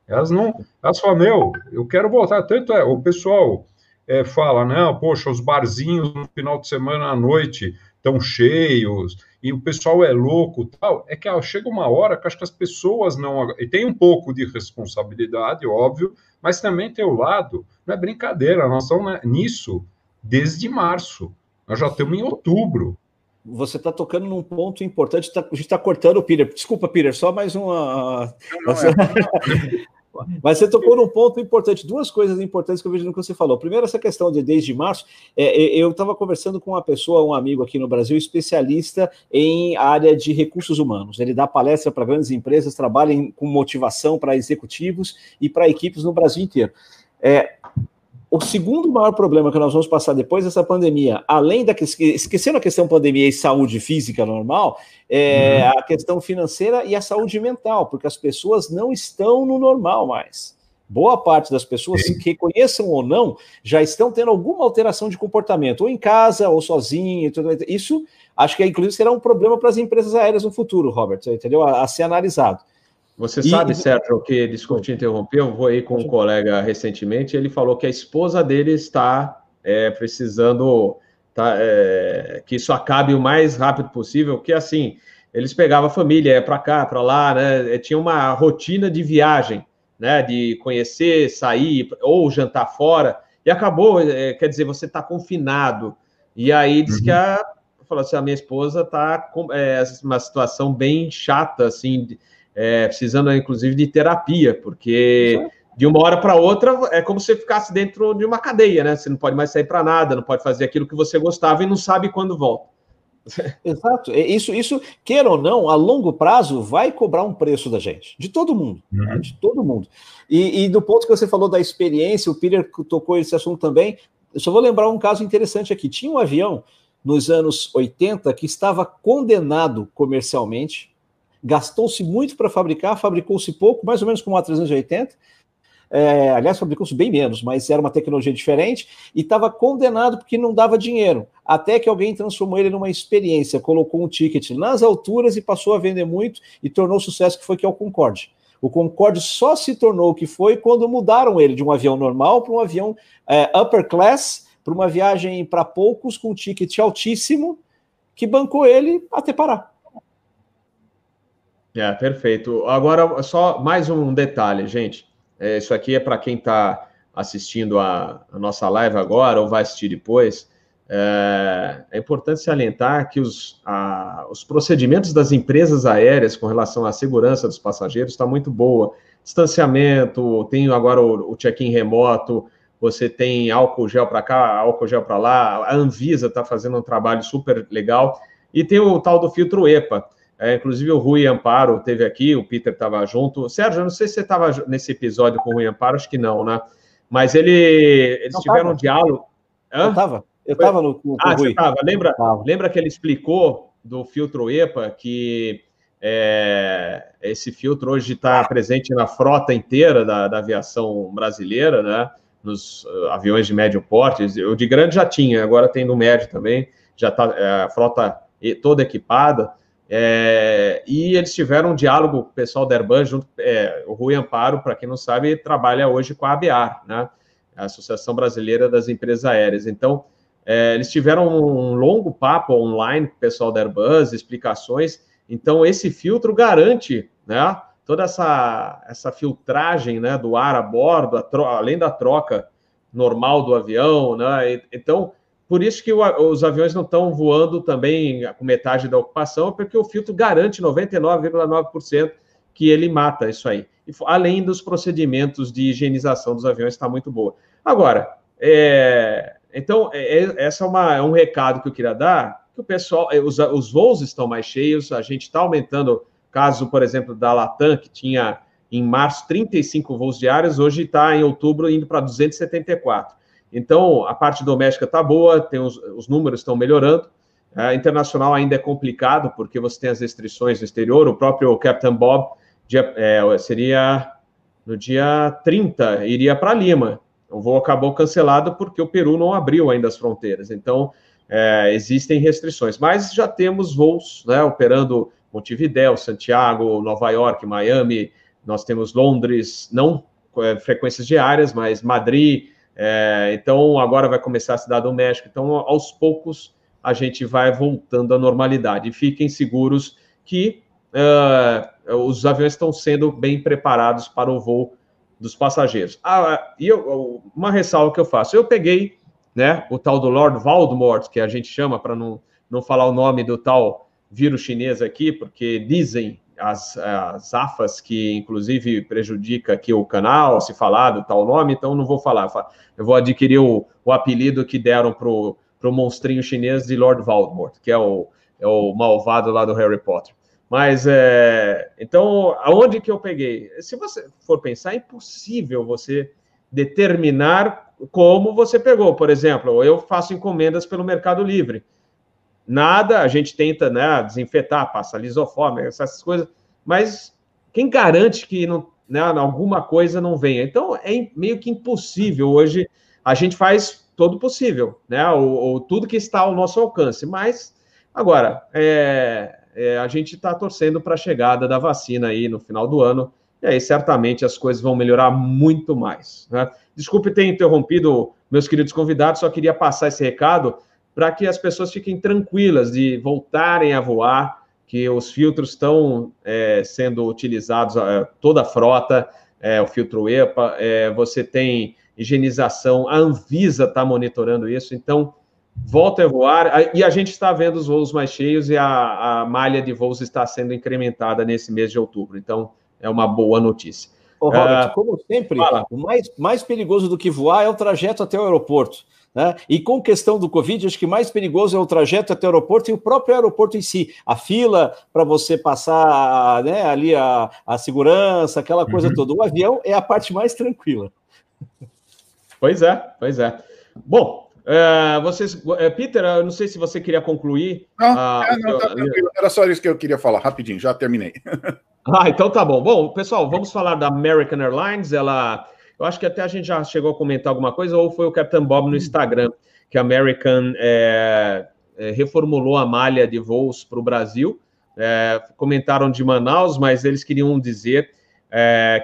Elas não. Elas falam, meu, eu quero voltar. Tanto é, o pessoal é, fala, não, poxa, os barzinhos no final de semana à noite estão cheios, e o pessoal é louco tal. É que ó, chega uma hora que acho que as pessoas não. E tem um pouco de responsabilidade, óbvio, mas também tem o lado, não é brincadeira, nós estamos nisso desde março. Nós já estamos em outubro. Você está tocando num ponto importante. Tá, a gente está cortando o Peter. Desculpa, Peter, só mais uma. Não, não é. <laughs> Mas você tocou num ponto importante, duas coisas importantes que eu vejo no que você falou. Primeiro, essa questão de desde março, é, é eu estava conversando com uma pessoa, um amigo aqui no Brasil, especialista em área de recursos humanos. Ele dá palestra para grandes empresas, trabalha em, com motivação para executivos e para equipes no Brasil inteiro. É, o segundo maior problema que nós vamos passar depois dessa pandemia, além da esquecendo a questão pandemia e saúde física normal, é uhum. a questão financeira e a saúde mental, porque as pessoas não estão no normal mais. Boa parte das pessoas, Sim. que reconheçam ou não, já estão tendo alguma alteração de comportamento, ou em casa, ou sozinho. Tudo isso, acho que inclusive será um problema para as empresas aéreas no futuro, Robert, entendeu? A, a ser analisado. Você e, sabe, Sérgio, que, desculpe te interromper, eu vou aí com um colega recentemente, ele falou que a esposa dele está é, precisando tá, é, que isso acabe o mais rápido possível, porque assim, eles pegavam a família, é para cá, para lá, né? Tinha uma rotina de viagem, né? De conhecer, sair ou jantar fora, e acabou, é, quer dizer, você está confinado. E aí diz uhum. que a falou assim, a minha esposa está com é, uma situação bem chata, assim, é, precisando, inclusive, de terapia, porque de uma hora para outra é como se você ficasse dentro de uma cadeia, né? Você não pode mais sair para nada, não pode fazer aquilo que você gostava e não sabe quando volta. <laughs> Exato. Isso, isso, queira ou não, a longo prazo vai cobrar um preço da gente, de todo mundo, uhum. né? de todo mundo. E, e, do ponto que você falou da experiência, o Peter tocou esse assunto também. Eu só vou lembrar um caso interessante aqui. Tinha um avião nos anos 80 que estava condenado comercialmente gastou-se muito para fabricar, fabricou-se pouco, mais ou menos como a 380. É, aliás, fabricou-se bem menos, mas era uma tecnologia diferente e estava condenado porque não dava dinheiro. Até que alguém transformou ele numa experiência, colocou um ticket nas alturas e passou a vender muito e tornou sucesso, que foi que é o Concorde. O Concorde só se tornou o que foi quando mudaram ele de um avião normal para um avião é, upper class, para uma viagem para poucos com um ticket altíssimo, que bancou ele até parar. É, perfeito. Agora, só mais um detalhe, gente. É, isso aqui é para quem está assistindo a, a, nossa live agora ou vai assistir depois. É, é importante salientar que os, a, os procedimentos das empresas aéreas com relação à segurança dos passageiros está muito boa. Distanciamento, tem agora o, o check-in remoto, você tem álcool gel para cá, álcool gel para lá. A Anvisa está fazendo um trabalho super legal. E tem o tal do filtro EPA é, inclusive o Rui Amparo teve aqui, o Peter estava junto. Sérgio, eu não sei se você estava nesse episódio com o Rui Amparo, acho que não, né? Mas ele, eles não tiveram tava. um diálogo. Hã? Eu estava, eu estava no, no, Ah, você estava. Lembra, lembra que ele explicou do filtro EPA que é, esse filtro hoje está presente na frota inteira da, da, aviação brasileira, né? Nos uh, aviões de médio porte. O de grande já tinha, agora tem no médio também, já está é, a frota toda equipada. É, e eles tiveram um diálogo o pessoal da Airbus, junto, é, o Rui Amparo, para quem não sabe, trabalha hoje com a ABAR, né, a Associação Brasileira das Empresas Aéreas. Então, é, eles tiveram um longo papo online com o pessoal da Airbus, explicações. Então, esse filtro garante né, toda essa, essa filtragem né, do ar a bordo, a além da troca normal do avião. Né, então, por isso que o, os aviões não estão voando também com metade da ocupação, porque o filtro garante 99,9% que ele mata isso aí. E, além dos procedimentos de higienização dos aviões, está muito boa. Agora, é, então, é, é, essa é, uma, é um recado que eu queria dar, que o pessoal, é, os, os voos estão mais cheios, a gente está aumentando, caso, por exemplo, da Latam, que tinha em março 35 voos diários, hoje está em outubro indo para 274. Então, a parte doméstica está boa, tem os, os números estão melhorando. A internacional ainda é complicado, porque você tem as restrições no exterior. O próprio Captain Bob dia, é, seria no dia 30, iria para Lima. o voo acabou cancelado porque o Peru não abriu ainda as fronteiras. Então, é, existem restrições. Mas já temos voos né, operando Montevidéu, Santiago, Nova York, Miami, nós temos Londres, não é, frequências diárias, mas Madrid, é, então agora vai começar a Cidade do México. Então, aos poucos, a gente vai voltando à normalidade. Fiquem seguros que uh, os aviões estão sendo bem preparados para o voo dos passageiros. Ah, e eu, uma ressalva que eu faço: eu peguei né, o tal do Lord Voldemort, que a gente chama para não, não falar o nome do tal vírus chinês aqui, porque dizem as, as AFAS que, inclusive, prejudica aqui o canal, se falar do tal nome, então não vou falar. Eu vou adquirir o, o apelido que deram para o monstrinho chinês de Lord Voldemort, que é o, é o malvado lá do Harry Potter. Mas, é, então, aonde que eu peguei? Se você for pensar, é impossível você determinar como você pegou. Por exemplo, eu faço encomendas pelo Mercado Livre. Nada, a gente tenta né, desinfetar, passa lisoforme, essas coisas, mas quem garante que não, né, alguma coisa não venha? Então, é meio que impossível hoje. A gente faz todo possível, né? Ou, ou tudo que está ao nosso alcance. Mas, agora, é, é, a gente está torcendo para a chegada da vacina aí no final do ano, e aí certamente as coisas vão melhorar muito mais. Né? Desculpe ter interrompido meus queridos convidados, só queria passar esse recado para que as pessoas fiquem tranquilas de voltarem a voar, que os filtros estão é, sendo utilizados, é, toda a frota, é, o filtro EPA, é, você tem higienização, a Anvisa está monitorando isso, então volta a voar, e a gente está vendo os voos mais cheios e a, a malha de voos está sendo incrementada nesse mês de outubro, então é uma boa notícia. Ô, Robert, uh, como sempre, fala. o mais, mais perigoso do que voar é o trajeto até o aeroporto. Né? E com questão do Covid, acho que mais perigoso é o trajeto até o aeroporto e o próprio aeroporto em si. A fila para você passar né, ali a, a segurança, aquela coisa uhum. toda. O avião é a parte mais tranquila. Pois é, pois é. Bom, é, vocês, é, Peter, eu não sei se você queria concluir. Não, a, é, não, tá Era só isso que eu queria falar, rapidinho, já terminei. <laughs> ah, então tá bom. Bom, pessoal, vamos falar da American Airlines. Ela, eu acho que até a gente já chegou a comentar alguma coisa, ou foi o Captain Bob no Instagram, que a American é, é, reformulou a malha de voos para o Brasil. É, comentaram de Manaus, mas eles queriam dizer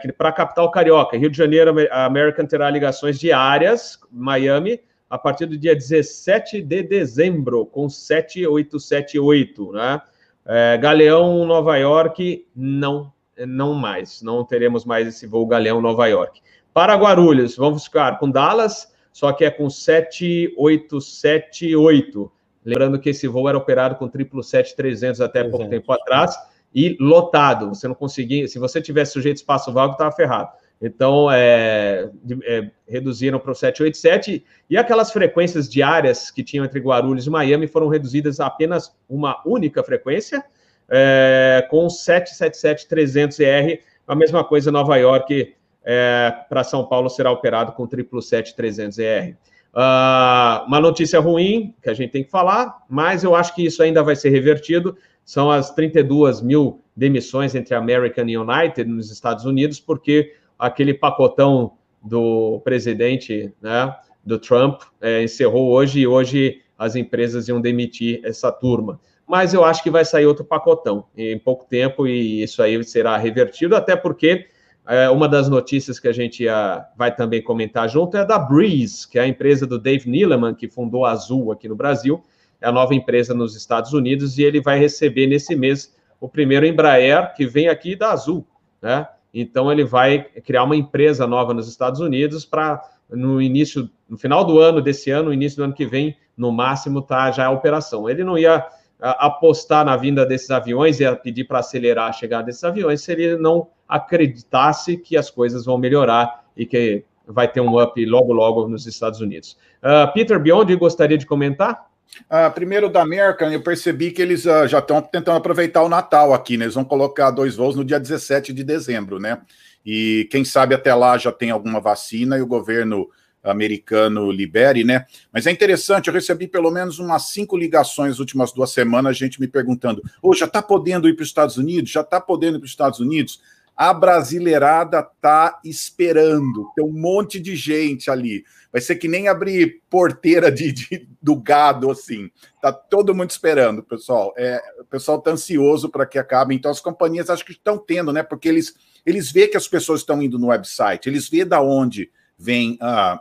que para a capital carioca, Rio de Janeiro, a American terá ligações diárias, Miami a partir do dia 17 de dezembro, com 7878, né? É, Galeão, Nova York, não, não mais, não teremos mais esse voo Galeão, Nova York. Para Guarulhos, vamos ficar com Dallas, só que é com 7878. Lembrando que esse voo era operado com 777-300 até pouco tempo atrás e lotado. Você não conseguia, se você tivesse sujeito espaço vago, estava ferrado. Então, é, é, reduziram para o 787 e aquelas frequências diárias que tinham entre Guarulhos e Miami foram reduzidas a apenas uma única frequência, é, com 777-300ER, a mesma coisa Nova York é, para São Paulo será operado com 777-300ER. Uh, uma notícia ruim que a gente tem que falar, mas eu acho que isso ainda vai ser revertido, são as 32 mil demissões entre American e United nos Estados Unidos, porque aquele pacotão do presidente, né, do Trump, é, encerrou hoje e hoje as empresas iam demitir essa turma. Mas eu acho que vai sair outro pacotão em pouco tempo e isso aí será revertido, até porque é, uma das notícias que a gente ia, vai também comentar junto é da Breeze, que é a empresa do Dave Neeleman, que fundou a Azul aqui no Brasil, é a nova empresa nos Estados Unidos, e ele vai receber nesse mês o primeiro Embraer que vem aqui da Azul, né? Então ele vai criar uma empresa nova nos Estados Unidos para no início, no final do ano desse ano, no início do ano que vem, no máximo, tá já a operação. Ele não ia apostar na vinda desses aviões, ia pedir para acelerar a chegada desses aviões, se ele não acreditasse que as coisas vão melhorar e que vai ter um up logo, logo nos Estados Unidos. Uh, Peter Biondi gostaria de comentar? Uh, primeiro da American, eu percebi que eles uh, já estão tentando aproveitar o Natal aqui, né? Eles vão colocar dois voos no dia 17 de dezembro, né? E quem sabe até lá já tem alguma vacina e o governo americano libere, né? Mas é interessante, eu recebi pelo menos umas cinco ligações nas últimas duas semanas, gente me perguntando: oh, já está podendo ir para os Estados Unidos? Já está podendo ir para os Estados Unidos? A brasileirada tá esperando. Tem um monte de gente ali. Vai ser que nem abrir porteira de, de do gado, assim. Tá todo mundo esperando, pessoal. É, o pessoal tá ansioso para que acabe. Então, as companhias acho que estão tendo, né? Porque eles, eles veem que as pessoas estão indo no website, eles veem da onde vem uh,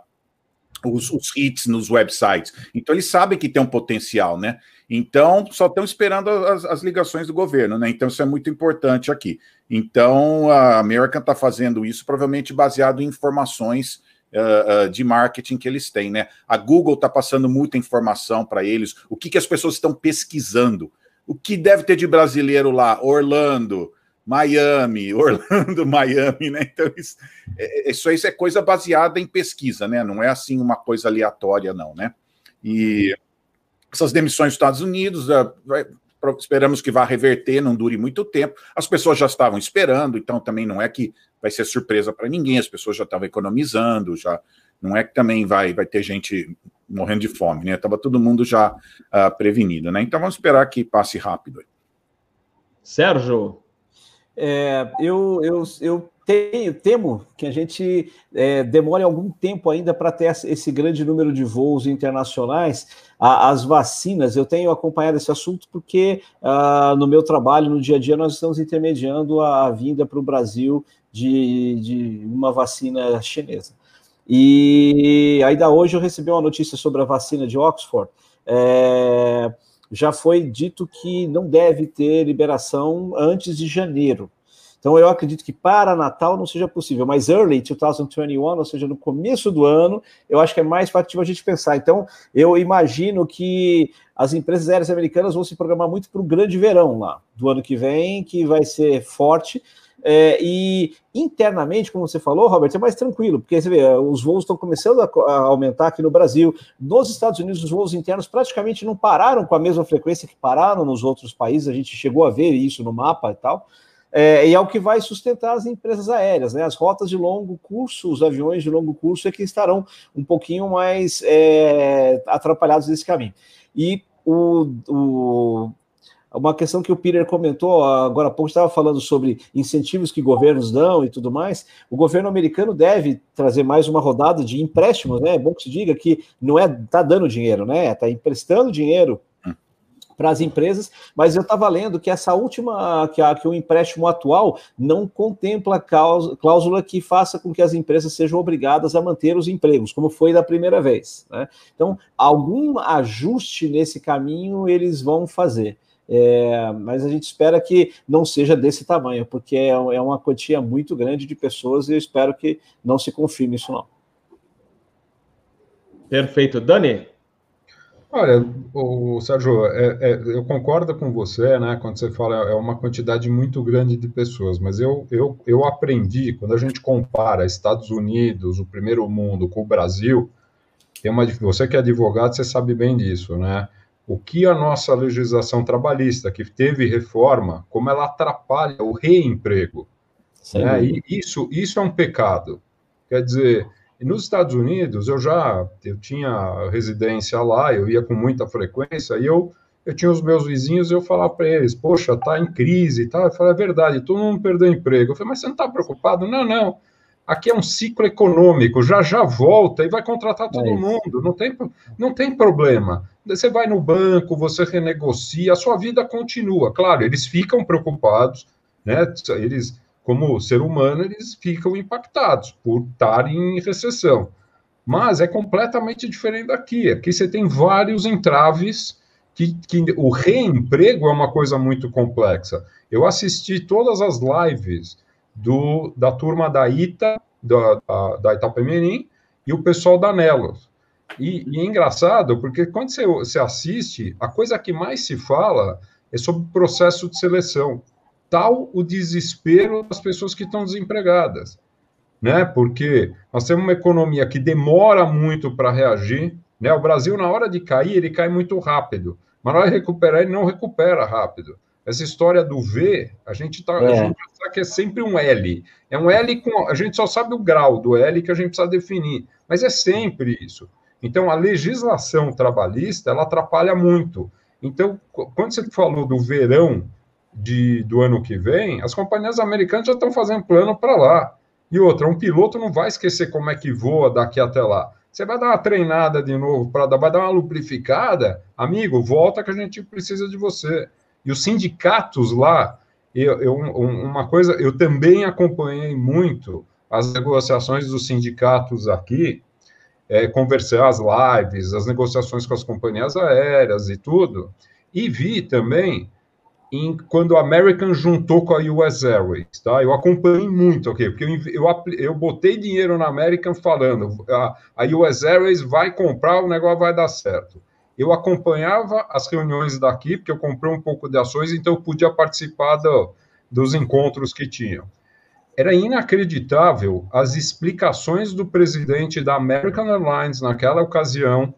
os, os hits nos websites. Então, eles sabem que tem um potencial, né? Então, só estão esperando as, as, ligações do governo, né? Então, isso é muito importante aqui. Então, a American está fazendo isso provavelmente baseado em informações uh, uh, de marketing que eles têm, né? A Google está passando muita informação para eles, o que, que as pessoas estão pesquisando. O que deve ter de brasileiro lá? Orlando, Miami, <laughs> Orlando, Miami, né? Então, isso, é, isso, isso é coisa baseada em pesquisa, né? Não é assim uma coisa aleatória, não, né? E essas demissões dos Estados Unidos, uh, vai, esperamos que vá reverter, não dure muito tempo. As pessoas já estavam esperando, então também não é que vai ser surpresa para ninguém, as pessoas já estavam economizando, já não é que também vai, vai ter gente morrendo de fome, né? Estava todo mundo já uh, prevenido, né? Então vamos esperar que passe rápido. Sérgio, é, eu, eu, eu tenho, temo que a gente é, demore algum tempo ainda para ter esse grande número de voos internacionais. A, as vacinas, eu tenho acompanhado esse assunto porque uh, no meu trabalho, no dia a dia, nós estamos intermediando a, a vinda para o Brasil de, de uma vacina chinesa. E ainda hoje eu recebi uma notícia sobre a vacina de Oxford. É, já foi dito que não deve ter liberação antes de janeiro. Então, eu acredito que para Natal não seja possível, mas early 2021, ou seja, no começo do ano, eu acho que é mais factível a gente pensar. Então, eu imagino que as empresas aéreas americanas vão se programar muito para o grande verão lá, do ano que vem, que vai ser forte. É, e internamente, como você falou, Robert, é mais tranquilo, porque você vê, os voos estão começando a, a, aumentar aqui no Brasil. Nos Estados Unidos, os voos internos praticamente não pararam com a mesma frequência que pararam nos outros países. A gente chegou a ver isso no mapa e tal. É, e é o que vai sustentar as empresas aéreas, né? As rotas de longo curso, os aviões de longo curso é que estarão um pouquinho mais é, atrapalhados nesse caminho. E o, o, uma questão que o Peter comentou agora há pouco, estava falando sobre incentivos que governos dão e tudo mais. O governo americano deve trazer mais uma rodada de empréstimos, né? É bom que se diga que não é tá dando dinheiro, né? Está emprestando dinheiro para as empresas, mas eu estava lendo que essa última, que, a, que o empréstimo atual não contempla cláusula que faça com que as empresas sejam obrigadas a manter os empregos, como foi da primeira vez. Né? Então, algum ajuste nesse caminho eles vão fazer. É, mas a gente espera que não seja desse tamanho, porque é, é uma quantia muito grande de pessoas e eu espero que não se confirme isso não. Perfeito. Dani, Olha, o Sérgio, é, é, eu concordo com você, né? Quando você fala é uma quantidade muito grande de pessoas, mas eu, eu, eu aprendi quando a gente compara Estados Unidos, o primeiro mundo, com o Brasil, tem uma você que é advogado, você sabe bem disso, né? O que a nossa legislação trabalhista, que teve reforma, como ela atrapalha o reemprego, né? E isso, isso é um pecado. Quer dizer, nos Estados Unidos, eu já eu tinha residência lá, eu ia com muita frequência, e eu, eu tinha os meus vizinhos, eu falava para eles, poxa, tá em crise e tal. Eu falei, é verdade, todo mundo perdeu emprego. Eu falei, mas você não está preocupado? Não, não. Aqui é um ciclo econômico, já já volta e vai contratar todo é mundo, não tem, não tem problema. Você vai no banco, você renegocia, a sua vida continua. Claro, eles ficam preocupados, né? Eles como ser humano, eles ficam impactados por estar em recessão. Mas é completamente diferente daqui. Aqui você tem vários entraves que, que o reemprego é uma coisa muito complexa. Eu assisti todas as lives do, da turma da ITA, da, da, da Itapemirim, e o pessoal da Nelos. E, e, é engraçado, porque quando você, você assiste, a coisa que mais se fala é sobre o processo de seleção tal o desespero das pessoas que estão desempregadas, né? Porque nós temos uma economia que demora muito para reagir, né? O Brasil na hora de cair ele cai muito rápido, mas na hora de recuperar ele não recupera rápido. Essa história do V, a gente tá, é. sabe que é sempre um L. É um L com a gente só sabe o grau do L que a gente precisa definir, mas é sempre isso. Então a legislação trabalhista ela atrapalha muito. Então, quando você falou do verão de, do ano que vem, as companhias americanas já estão fazendo plano para lá. E outra, um piloto não vai esquecer como é que voa daqui até lá. Você vai dar uma treinada de novo, para vai dar uma lubrificada, amigo, volta que a gente precisa de você. E os sindicatos lá, eu, eu, uma coisa, eu também acompanhei muito as negociações dos sindicatos aqui, é, conversar as lives, as negociações com as companhias aéreas e tudo, e vi também em, quando a American juntou com a US Airways, tá? Eu acompanhei muito, ok? Porque eu, eu, eu botei dinheiro na American falando, a, a US Airways vai comprar, o negócio vai dar certo. Eu acompanhava as reuniões daqui, porque eu comprei um pouco de ações, então eu podia participar do, dos encontros que tinham. Era inacreditável as explicações do presidente da American Airlines naquela ocasião,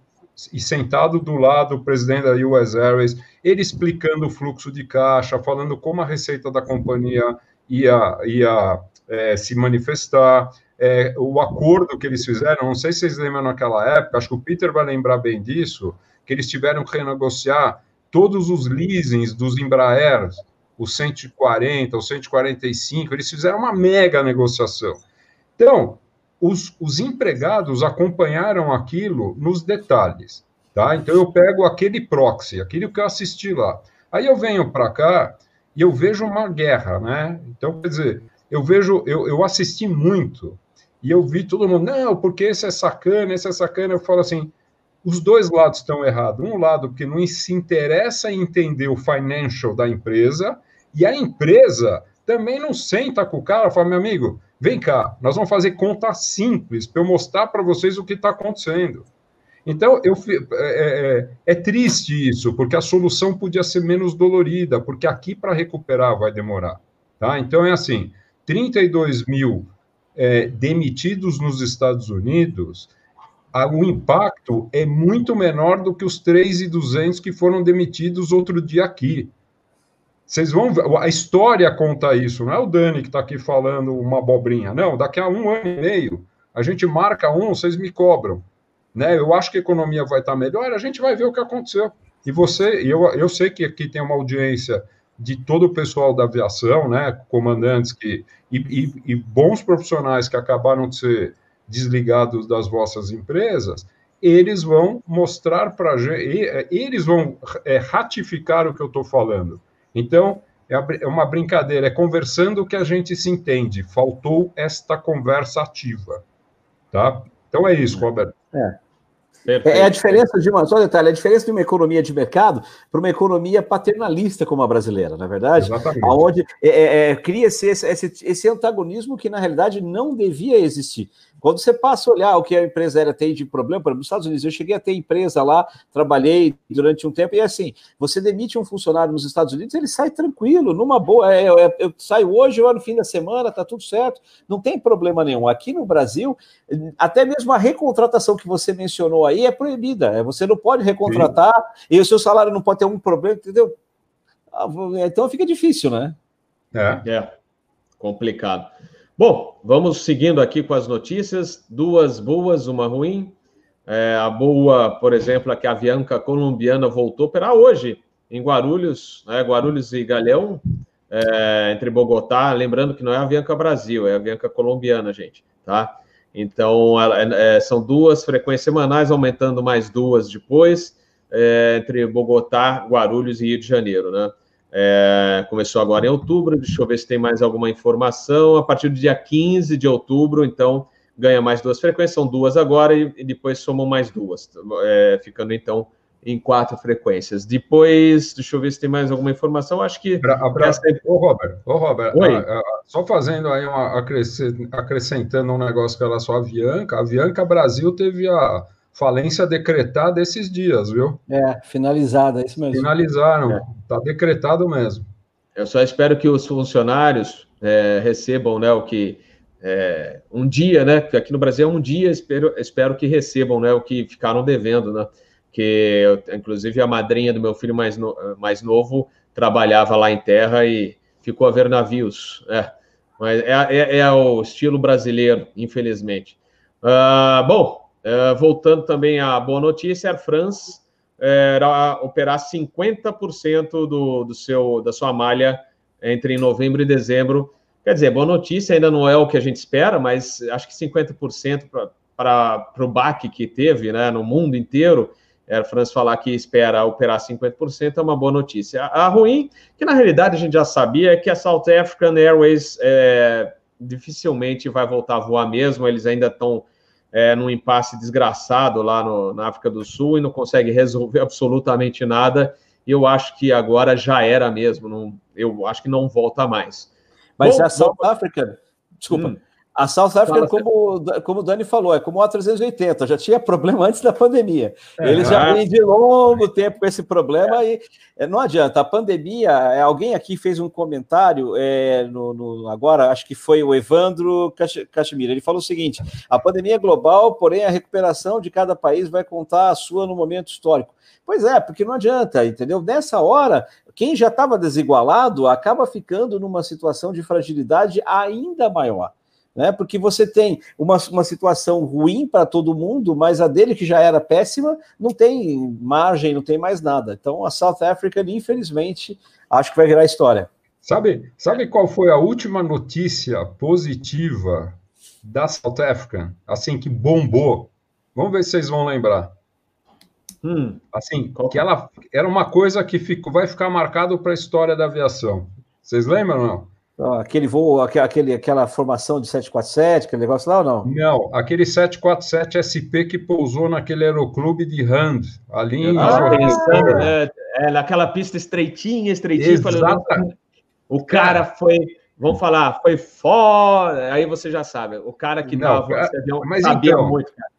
e sentado do lado do presidente da US Airways, ele explicando o fluxo de caixa, falando como a receita da companhia ia, ia é, se manifestar, é, o acordo que eles fizeram, não sei se vocês lembram naquela época, acho que o Peter vai lembrar bem disso, que eles tiveram que renegociar todos os leasings dos Embraer, os 140, os 145, eles fizeram uma mega negociação. Então, os, os empregados acompanharam aquilo nos detalhes, tá? Então, eu pego aquele proxy, aquilo que eu assisti lá. Aí eu venho para cá e eu vejo uma guerra, né? Então, quer dizer, eu vejo, eu, eu assisti muito e eu vi todo mundo, não, porque esse é sacana, esse é sacana. Eu falo assim, os dois lados estão errados. Um lado porque não se interessa em entender o financial da empresa, e a empresa também não senta com o cara e fala, meu amigo, vem cá, nós vamos fazer conta simples para eu mostrar para vocês o que está acontecendo. Então, eu, é, é, é, é, triste isso, porque a solução podia ser menos dolorida, porque aqui para recuperar vai demorar. Tá? Então, é assim: 32 mil é, demitidos nos Estados Unidos, a, o impacto é muito menor do que os 3.200 que foram demitidos outro dia aqui. Vocês vão ver, a história conta isso, não é o Dani que está aqui falando uma abobrinha. Não, daqui a um ano e meio, a gente marca um, vocês me cobram. Né? Eu acho que a economia vai estar tá melhor, a gente vai ver o que aconteceu. E você, eu, eu sei que aqui tem uma audiência de todo o pessoal da aviação, né? Comandantes que, e, e, e bons profissionais que acabaram de ser desligados das vossas empresas, eles vão mostrar para gente, eles vão é, ratificar o que eu estou falando. Então, é, é uma brincadeira, é conversando que a gente se entende. Faltou esta conversa ativa. Tá? Então é isso, Roberto. É. É a diferença de uma, só um detalhe, a diferença de uma economia de mercado para uma economia paternalista como a brasileira, na é verdade, Exatamente. onde é, é, é, cria-se esse, esse, esse, antagonismo que na realidade não devia existir. Quando você passa a olhar o que a empresa aérea tem de problema, por exemplo, nos Estados Unidos, eu cheguei a ter empresa lá, trabalhei durante um tempo, e assim, você demite um funcionário nos Estados Unidos, ele sai tranquilo, numa boa. É, é, eu saio hoje, eu no fim da semana, tá tudo certo, não tem problema nenhum. Aqui no Brasil, até mesmo a recontratação que você mencionou aí é proibida. É, você não pode recontratar Sim. e o seu salário não pode ter um problema, entendeu? Ah, então fica difícil, né? É. é. Complicado. Bom, vamos seguindo aqui com as notícias. Duas boas, uma ruim. É, a boa, por exemplo, é que a Avianca colombiana voltou para hoje em Guarulhos, né, Guarulhos e Galeão, é, entre Bogotá. Lembrando que não é a Avianca Brasil, é a Avianca colombiana, gente, tá? Então, é, são duas frequências semanais, aumentando mais duas depois, é, entre Bogotá, Guarulhos e Rio de Janeiro, né? É, começou agora em outubro, deixa eu ver se tem mais alguma informação. A partir do dia 15 de outubro, então, ganha mais duas frequências, são duas agora, e, e depois somam mais duas, é, ficando então em quatro frequências. Depois, deixa eu ver se tem mais alguma informação. Acho que. Pra, pra, essa... Ô, Robert, ô, Robert. A, a, só fazendo aí uma acrescentando um negócio pela sua Avianca, a Avianca Brasil teve a falência decretada esses dias, viu? É, finalizada, é isso mesmo. Finalizaram, está é. Tá decretado mesmo. Eu só espero que os funcionários é, recebam, né, o que é, um dia, né, que aqui no Brasil é um dia, espero, espero que recebam, né, o que ficaram devendo, né, que eu, inclusive a madrinha do meu filho mais, no, mais novo trabalhava lá em terra e ficou a ver navios, é, mas é, é, é o estilo brasileiro, infelizmente. Uh, bom, Uh, voltando também à boa notícia, Air France era operar 50% do, do seu, da sua malha entre novembro e dezembro. Quer dizer, boa notícia, ainda não é o que a gente espera, mas acho que 50% para o baque que teve né, no mundo inteiro, Air France falar que espera operar 50% é uma boa notícia. A, a, ruim, que na realidade a gente já sabia, é que a South African Airways é, dificilmente vai voltar a voar mesmo, eles ainda estão é, num impasse desgraçado lá no, na África do Sul e não consegue resolver <laughs> absolutamente nada. E eu acho que agora já era mesmo, não, eu acho que não volta mais. Mas Bom, a South Africa, desculpa, hum. A South Africa, como, como o Dani falou, é como a 380, já tinha problema <laughs> antes da pandemia. É, Eles já vêm de longo tempo com esse problema é. e não adianta. A pandemia, é, alguém aqui fez um comentário é, no, no, agora, acho que foi o Evandro Cachemira. Ele falou o seguinte: a pandemia é global, porém a recuperação de cada país vai contar a sua no momento histórico. Pois é, porque não adianta, entendeu? Nessa hora, quem já estava desigualado acaba ficando numa situação de fragilidade ainda maior né? Porque você tem uma, uma situação ruim para todo mundo, mas a dele, que já era péssima, não tem margem, não tem mais nada. Então a South Africa, infelizmente, acho que vai virar história. Sabe, sabe qual foi a última notícia positiva da South Africa? Assim, que bombou? Vamos ver se vocês vão lembrar. Hum, assim, que ela era uma coisa que ficou, vai ficar marcado para a história da aviação. Vocês lembram não? Aquele voo, aquele, aquela formação de 747, aquele negócio lá ou não? Não, aquele 747 SP que pousou naquele aeroclube de Rand, ali em. Ah, pensando, né? É, naquela pista estreitinha, estreitinha. Exato. O cara foi, vamos falar, foi fora. Aí você já sabe, o cara que não, dava esse avião mas sabia então, muito, cara.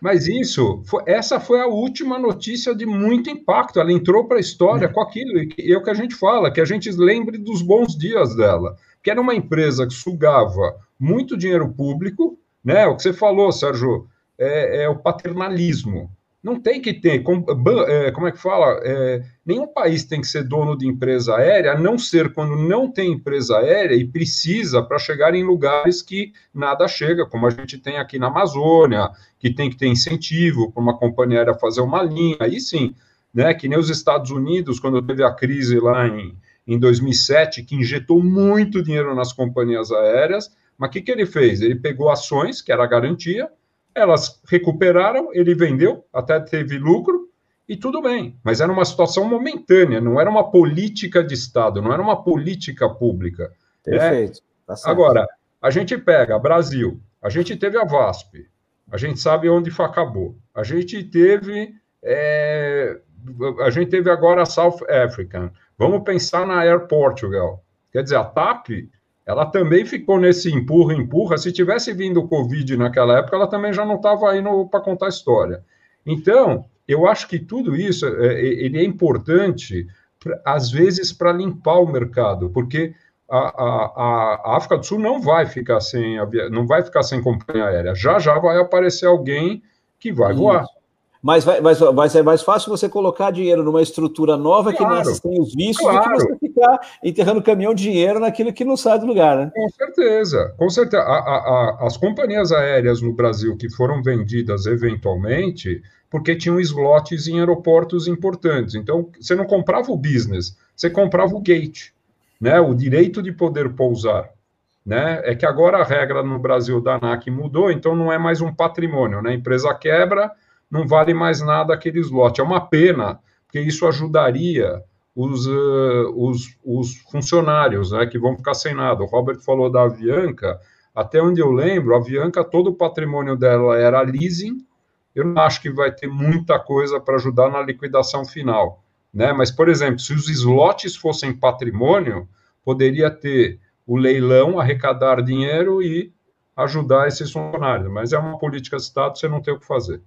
Mas isso, foi, essa foi a última notícia de muito impacto. Ela entrou para a história com aquilo, e é o que a gente fala, que a gente lembre dos bons dias dela. Que era uma empresa que sugava muito dinheiro público, né? O que você falou, Sérgio, é, é o paternalismo. Não tem que ter, como, é, como é que fala? É, nenhum país tem que ser dono de empresa aérea, a não ser quando não tem empresa aérea e precisa para chegar em lugares que nada chega, como a gente tem aqui na Amazônia, que tem que ter incentivo para uma companhia aérea fazer uma linha, aí sim, né? Que nem os Estados Unidos, quando teve a crise lá em, em 2007, que injetou muito dinheiro nas companhias aéreas, mas o que, que ele fez? Ele pegou ações, que era a garantia, elas recuperaram, ele vendeu, até teve lucro, e tudo bem. Mas era uma situação momentânea, não era uma política de Estado, não era uma política pública. Né? Perfeito. Tá Agora, a gente pega Brasil, a gente teve a VASP, a gente sabe onde acabou. A gente teve. É, a gente teve agora a South African. Vamos pensar na Air Portugal. Quer dizer, a TAP ela também ficou nesse empurra, empurra. Se tivesse vindo o Covid naquela época, ela também já não estava indo para contar a história. Então, eu acho que tudo isso é, é, ele é importante, às vezes, para limpar o mercado, porque a, a, a, África do Sul não vai ficar sem não vai ficar sem companhia aérea. Já já vai aparecer alguém que vai isso. voar. Mas vai, vai, vai ser mais fácil você colocar dinheiro numa estrutura nova claro, que nessa tem os vistos claro. do que você ficar enterrando caminhão de dinheiro naquilo que não sai do lugar, né? Com certeza, com certeza. A, a, a, as companhias aéreas no Brasil que foram vendidas eventualmente, porque tinham slots em aeroportos importantes. Então, você não comprava o business, você comprava o gate, né? O direito de poder pousar. Né? É que agora a regra no Brasil da ANAC mudou, então não é mais um patrimônio, né? A empresa quebra, não vale mais nada aquele slot. É uma pena, porque isso ajudaria os, uh, os, os funcionários, né, que vão ficar sem nada. O Robert falou da Avianca, até onde eu lembro, a Avianca, todo o patrimônio dela era leasing, eu não acho que vai ter muita coisa para ajudar na liquidação final. Né? Mas, por exemplo, se os slots fossem patrimônio, poderia ter o leilão, arrecadar dinheiro e ajudar esses funcionários. Mas é uma política de Estado, você não tem o que fazer.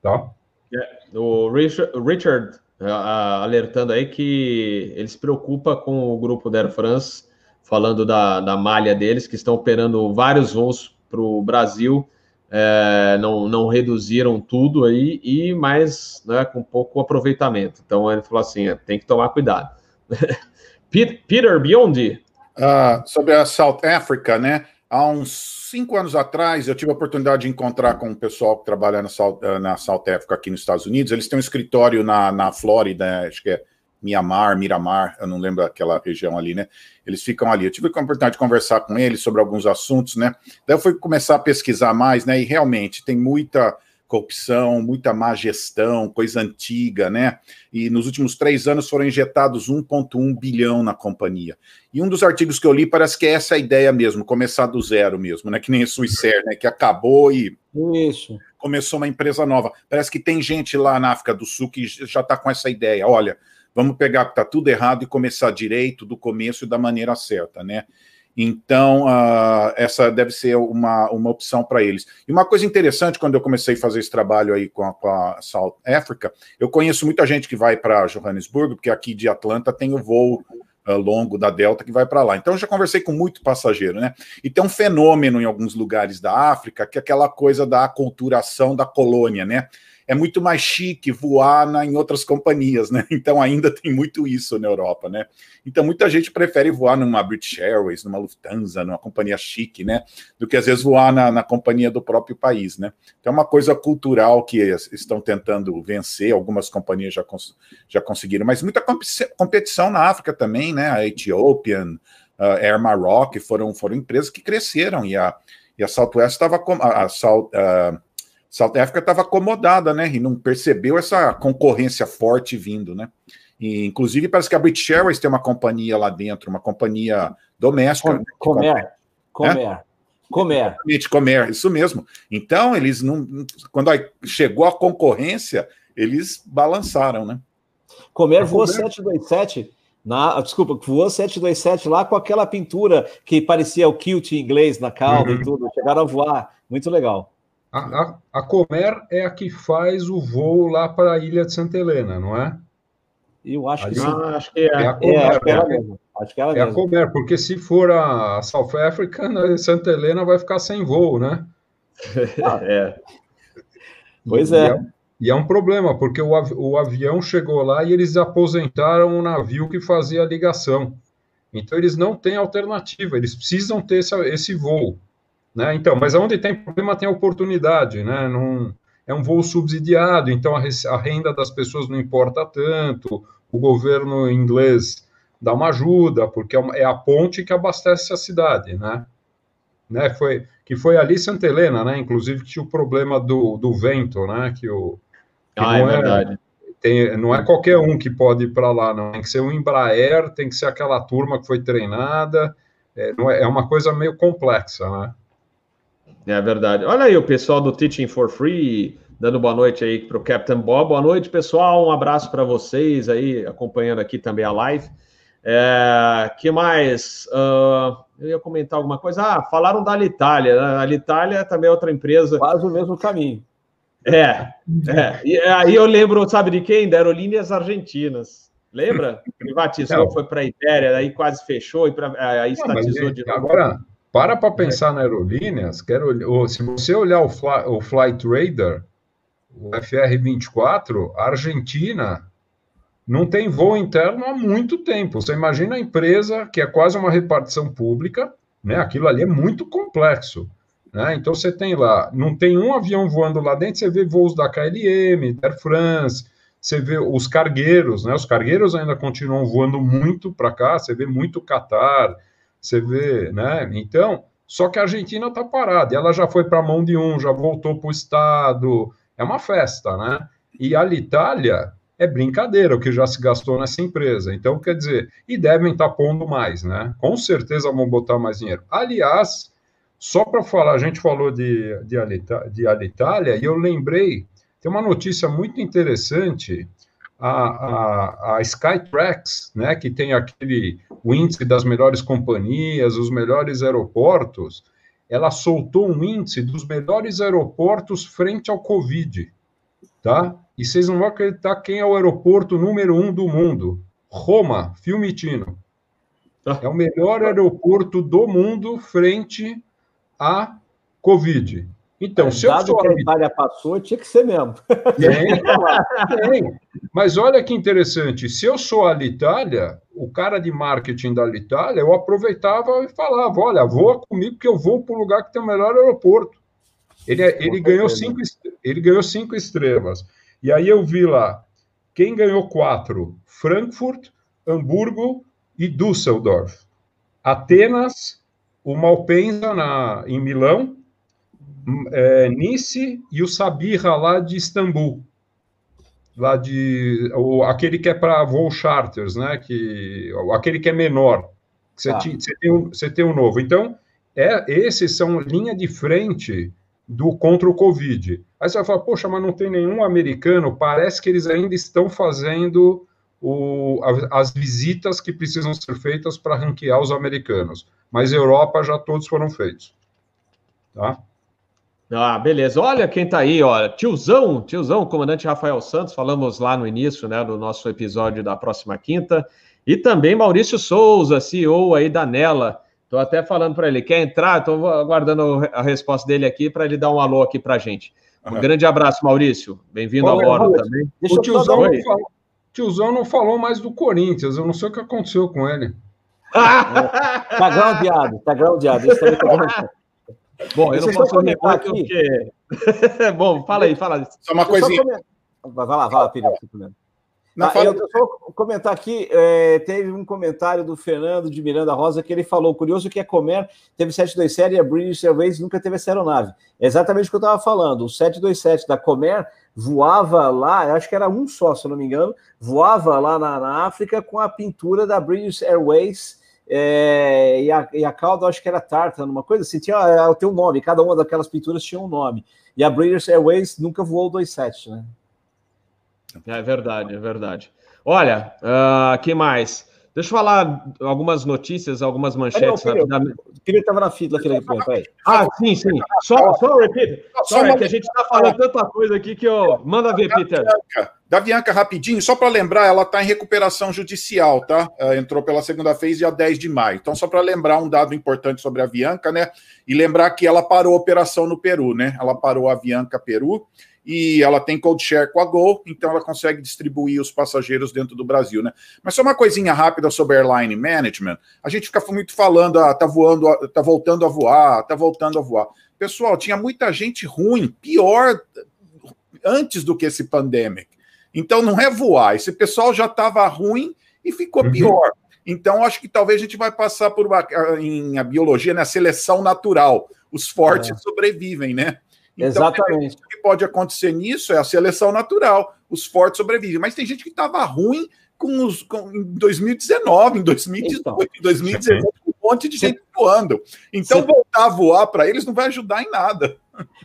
Tá? É, o Richard, Richard alertando aí que ele se preocupa com o grupo da Air France, falando da, da malha deles, que estão operando vários voos para o Brasil, é, não, não reduziram tudo aí, e mais né, com pouco aproveitamento. Então ele falou assim: é, tem que tomar cuidado. <laughs> Peter Biondi. Uh, sobre a South Africa, né? Há uns cinco anos atrás, eu tive a oportunidade de encontrar com um pessoal que trabalha na South, na South Africa aqui nos Estados Unidos. Eles têm um escritório na, na Flórida, acho que é Mianmar, Miramar, eu não lembro aquela região ali, né? Eles ficam ali. Eu tive a oportunidade de conversar com eles sobre alguns assuntos, né? Daí eu fui começar a pesquisar mais, né? E realmente tem muita corrupção, muita má gestão, coisa antiga, né? E nos últimos três anos foram injetados 1,1 bilhão na companhia. E um dos artigos que eu li parece que é essa a ideia mesmo, começar do zero mesmo, né? Que nem a Suicer, né? Que acabou e Isso. começou uma empresa nova. Parece que tem gente lá na África do Sul que já está com essa ideia. Olha, vamos pegar que está tudo errado e começar direito do começo e da maneira certa, né? Então, uh, essa deve ser uma, uma opção para eles. E uma coisa interessante, quando eu comecei a fazer esse trabalho aí com a, com a South Africa, eu conheço muita gente que vai para Johannesburgo, porque aqui de Atlanta tem o voo uh, longo da Delta que vai para lá. Então, eu já conversei com muito passageiro, né? E tem um fenômeno em alguns lugares da África, que é aquela coisa da aculturação da colônia, né? É muito mais chique voar na, em outras companhias, né? <laughs> Então ainda tem muito isso na Europa, né? Então muita gente prefere voar numa British Airways, numa Lufthansa, numa companhia chique, né? Do que às vezes voar na, na companhia do próprio país, né? Então é uma coisa cultural que estão tentando vencer, algumas companhias já, cons já conseguiram, mas muita competição na África também, né? A Ethiopian, uh, Air Maroc foram, foram empresas que cresceram e a, e a Southwest estava a, a South, uh, South Africa estava acomodada, né? E não percebeu essa concorrência forte vindo, né? E, inclusive, parece que a British Airways tem uma companhia lá dentro, uma companhia doméstica. Com, comer, comer, é? comer. comer, isso mesmo. Então, eles não. Quando chegou a concorrência, eles balançaram, né? Comer voou 727. Na, desculpa, voou 727 lá com aquela pintura que parecia o kilt em inglês na cauda uhum. e tudo. Chegaram a voar. Muito legal. A, a, a, Comer é a que faz o voo lá para a ilha de Santa Helena, não é? Eu acho Ali, que sim. Ah, acho que é. é a Comer, é, acho que é ela mesmo. Acho que é ela é a Comer, porque se for a South Africa, né, Santa Helena vai ficar sem voo, né? é. <laughs> Pois é. E é, e é um problema, porque o, o avião chegou lá e eles aposentaram o navio que fazia a ligação. Então, eles não têm alternativa, eles precisam ter esse, esse voo. Né? Então, mas onde tem problema tem oportunidade, né? Não, é um voo subsidiado, então a, a, renda das pessoas não importa tanto, o governo inglês dá uma ajuda, porque é, uma, é a ponte que abastece a cidade, né? né? Foi, que foi ali Santa Helena, né? Inclusive que tinha o problema do, do vento, né? Que o, que ah, é, é verdade. Tem, não é qualquer um que pode ir para lá, não. Tem que ser um Embraer, tem que ser aquela turma que foi treinada. É, é, é uma coisa meio complexa, né? É verdade. Olha aí o pessoal do Teaching for Free dando boa noite aí para o Captain Bob. Boa noite, pessoal. Um abraço para vocês aí, acompanhando aqui também a live. É, que mais? Uh, eu ia comentar alguma coisa. Ah, falaram da Alitalia. A Alitalia também é outra empresa. Quase o mesmo caminho. É, é. E aí eu lembro, sabe de quem? Da Aerolíneas Argentinas. Lembra? Privatizou, foi para a Ibéria, aí quase fechou e pra, aí estatizou Não, de novo. Agora, para para pensar na aerolíneas, quero, se você olhar o, Fly, o Flight Radar, o FR-24, a Argentina não tem voo interno há muito tempo. Você imagina a empresa que é quase uma repartição pública, né? Aquilo ali é muito complexo. Né? Então você tem lá, não tem um avião voando lá dentro, você vê voos da KLM, da Air France, você vê os cargueiros, né? Os cargueiros ainda continuam voando muito para cá, você vê muito Qatar, você vê, né? Então, só que a Argentina está parada, ela já foi para a mão de um, já voltou para o Estado, é uma festa, né? E a Itália é brincadeira o que já se gastou nessa empresa. Então, quer dizer, e devem estar tá pondo mais, né? Com certeza vão botar mais dinheiro. Aliás, só para falar, a gente falou de, de, Alita, de Alitalia, e eu lembrei, tem uma notícia muito interessante a, a, a Skytrax, né, que tem aquele o índice das melhores companhias, os melhores aeroportos, ela soltou um índice dos melhores aeroportos frente ao Covid, tá? E vocês não vão acreditar quem é o aeroporto número um do mundo. Roma, Fiumicino. É o melhor aeroporto do mundo frente à Covid. Então, Mas se eu sou. que a Itália passou, tinha que ser mesmo. <laughs> Tem, tem. Mas olha que interessante, se eu sou a Itália, o cara de marketing da Itália, eu aproveitava e falava: olha, voa comigo que eu vou para o lugar que tem o melhor aeroporto. Ele, é, ele, ganhou cinco, ele ganhou cinco estrelas. E aí eu vi lá, quem ganhou quatro? Frankfurt, Hamburgo e Düsseldorf. Atenas, o Malpensa na, em Milão, é, Nice e o Sabirra lá de Istambul. Lá de. O, aquele que é para voo charters, né? Que, aquele que é menor. Você, ah. tem, um, você tem um novo. Então, é, esses são linha de frente do contra o Covid. Aí você vai falar, poxa, mas não tem nenhum americano, parece que eles ainda estão fazendo o, as visitas que precisam ser feitas para ranquear os americanos. Mas Europa já todos foram feitos. Tá? Ah, beleza. Olha quem tá aí, ó. Tiozão, tiozão, comandante Rafael Santos, falamos lá no início, né, do nosso episódio da próxima quinta. E também Maurício Souza, CEO aí da Nela. Estou até falando para ele, quer entrar? Estou aguardando a resposta dele aqui para ele dar um alô aqui para a gente. Um uhum. grande abraço, Maurício. Bem-vindo ao Hora também. Deixa o tiozão não, falou, tiozão não falou mais do Corinthians, eu não sei o que aconteceu com ele. <laughs> tá groundeado, tá groundeado. Tá Bom, eu não posso comentar aqui. Porque... <laughs> Bom, fala aí, fala. Só uma coisinha. Vai lá, vai lá, Pedro. Não, ah, eu, eu só comentar aqui, é, teve um comentário do Fernando de Miranda Rosa que ele falou, curioso que a Comer teve 727 e a British Airways nunca teve essa aeronave. É exatamente o que eu estava falando, o 727 da Comer voava lá, acho que era um só, se eu não me engano, voava lá na, na África com a pintura da British Airways é, e, a, e a cauda, acho que era Tartan, uma coisa assim, tinha, é, tem um nome, cada uma daquelas pinturas tinha um nome. E a British Airways nunca voou 27, né? É verdade, é verdade. Olha, uh, que mais? Deixa eu falar algumas notícias, algumas manchetes. Não, queria estava na fila. Aquele ah, sim, sim. Só, só Peter. Só é que a gente está falando tanta coisa aqui que eu. Manda ver, Peter. Da Bianca, rapidinho, só para lembrar, ela está em recuperação judicial, tá? Ela entrou pela segunda vez dia 10 de maio. Então, só para lembrar um dado importante sobre a Bianca, né? E lembrar que ela parou a operação no Peru, né? Ela parou a Bianca Peru e ela tem code share com a Gol, então ela consegue distribuir os passageiros dentro do Brasil, né? Mas só uma coisinha rápida sobre airline management. A gente fica muito falando, ah, tá voando, tá voltando a voar, tá voltando a voar. Pessoal, tinha muita gente ruim, pior antes do que esse pandemic. Então não é voar, esse pessoal já estava ruim e ficou uhum. pior. Então acho que talvez a gente vai passar por uma, em a biologia, né, a seleção natural. Os fortes é. sobrevivem, né? Então, Exatamente. O que pode acontecer nisso é a seleção natural. Os fortes sobrevivem. Mas tem gente que estava ruim com os, com, em 2019, em 2018, então, em 2019, com um monte de gente voando. Então, voltar a voar para eles não vai ajudar em nada.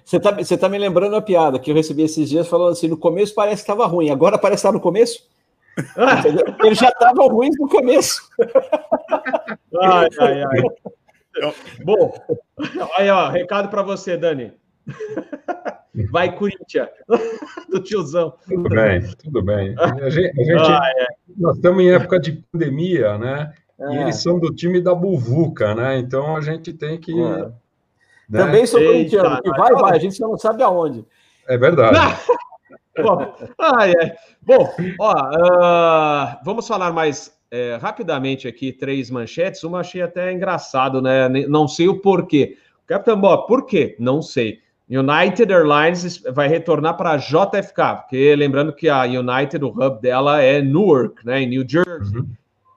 Você está você tá me lembrando a piada que eu recebi esses dias falando assim: no começo parece que estava ruim, agora parece que está no começo. <laughs> Eles já estavam ruins no começo. Ai, ai, ai. Então, bom, aí, ó, recado para você, Dani. <laughs> Vai, Corinthians, <laughs> do tiozão. Tudo bem, tudo bem. A gente, a gente ah, é. Nós estamos em época de pandemia, né? É. E eles são do time da Buvuca, né? Então a gente tem que. É. Né? Também sou corintiano, que vai, vai, a gente só não sabe aonde. É verdade. <laughs> Bom, ah, é. Bom ó, uh, vamos falar mais é, rapidamente aqui, três manchetes. Uma achei até engraçado, né? Não sei o porquê. Capitão Bob, por quê? Não sei. United Airlines vai retornar para a JFK, porque lembrando que a United, o hub dela é Newark, né, em New Jersey. Uhum.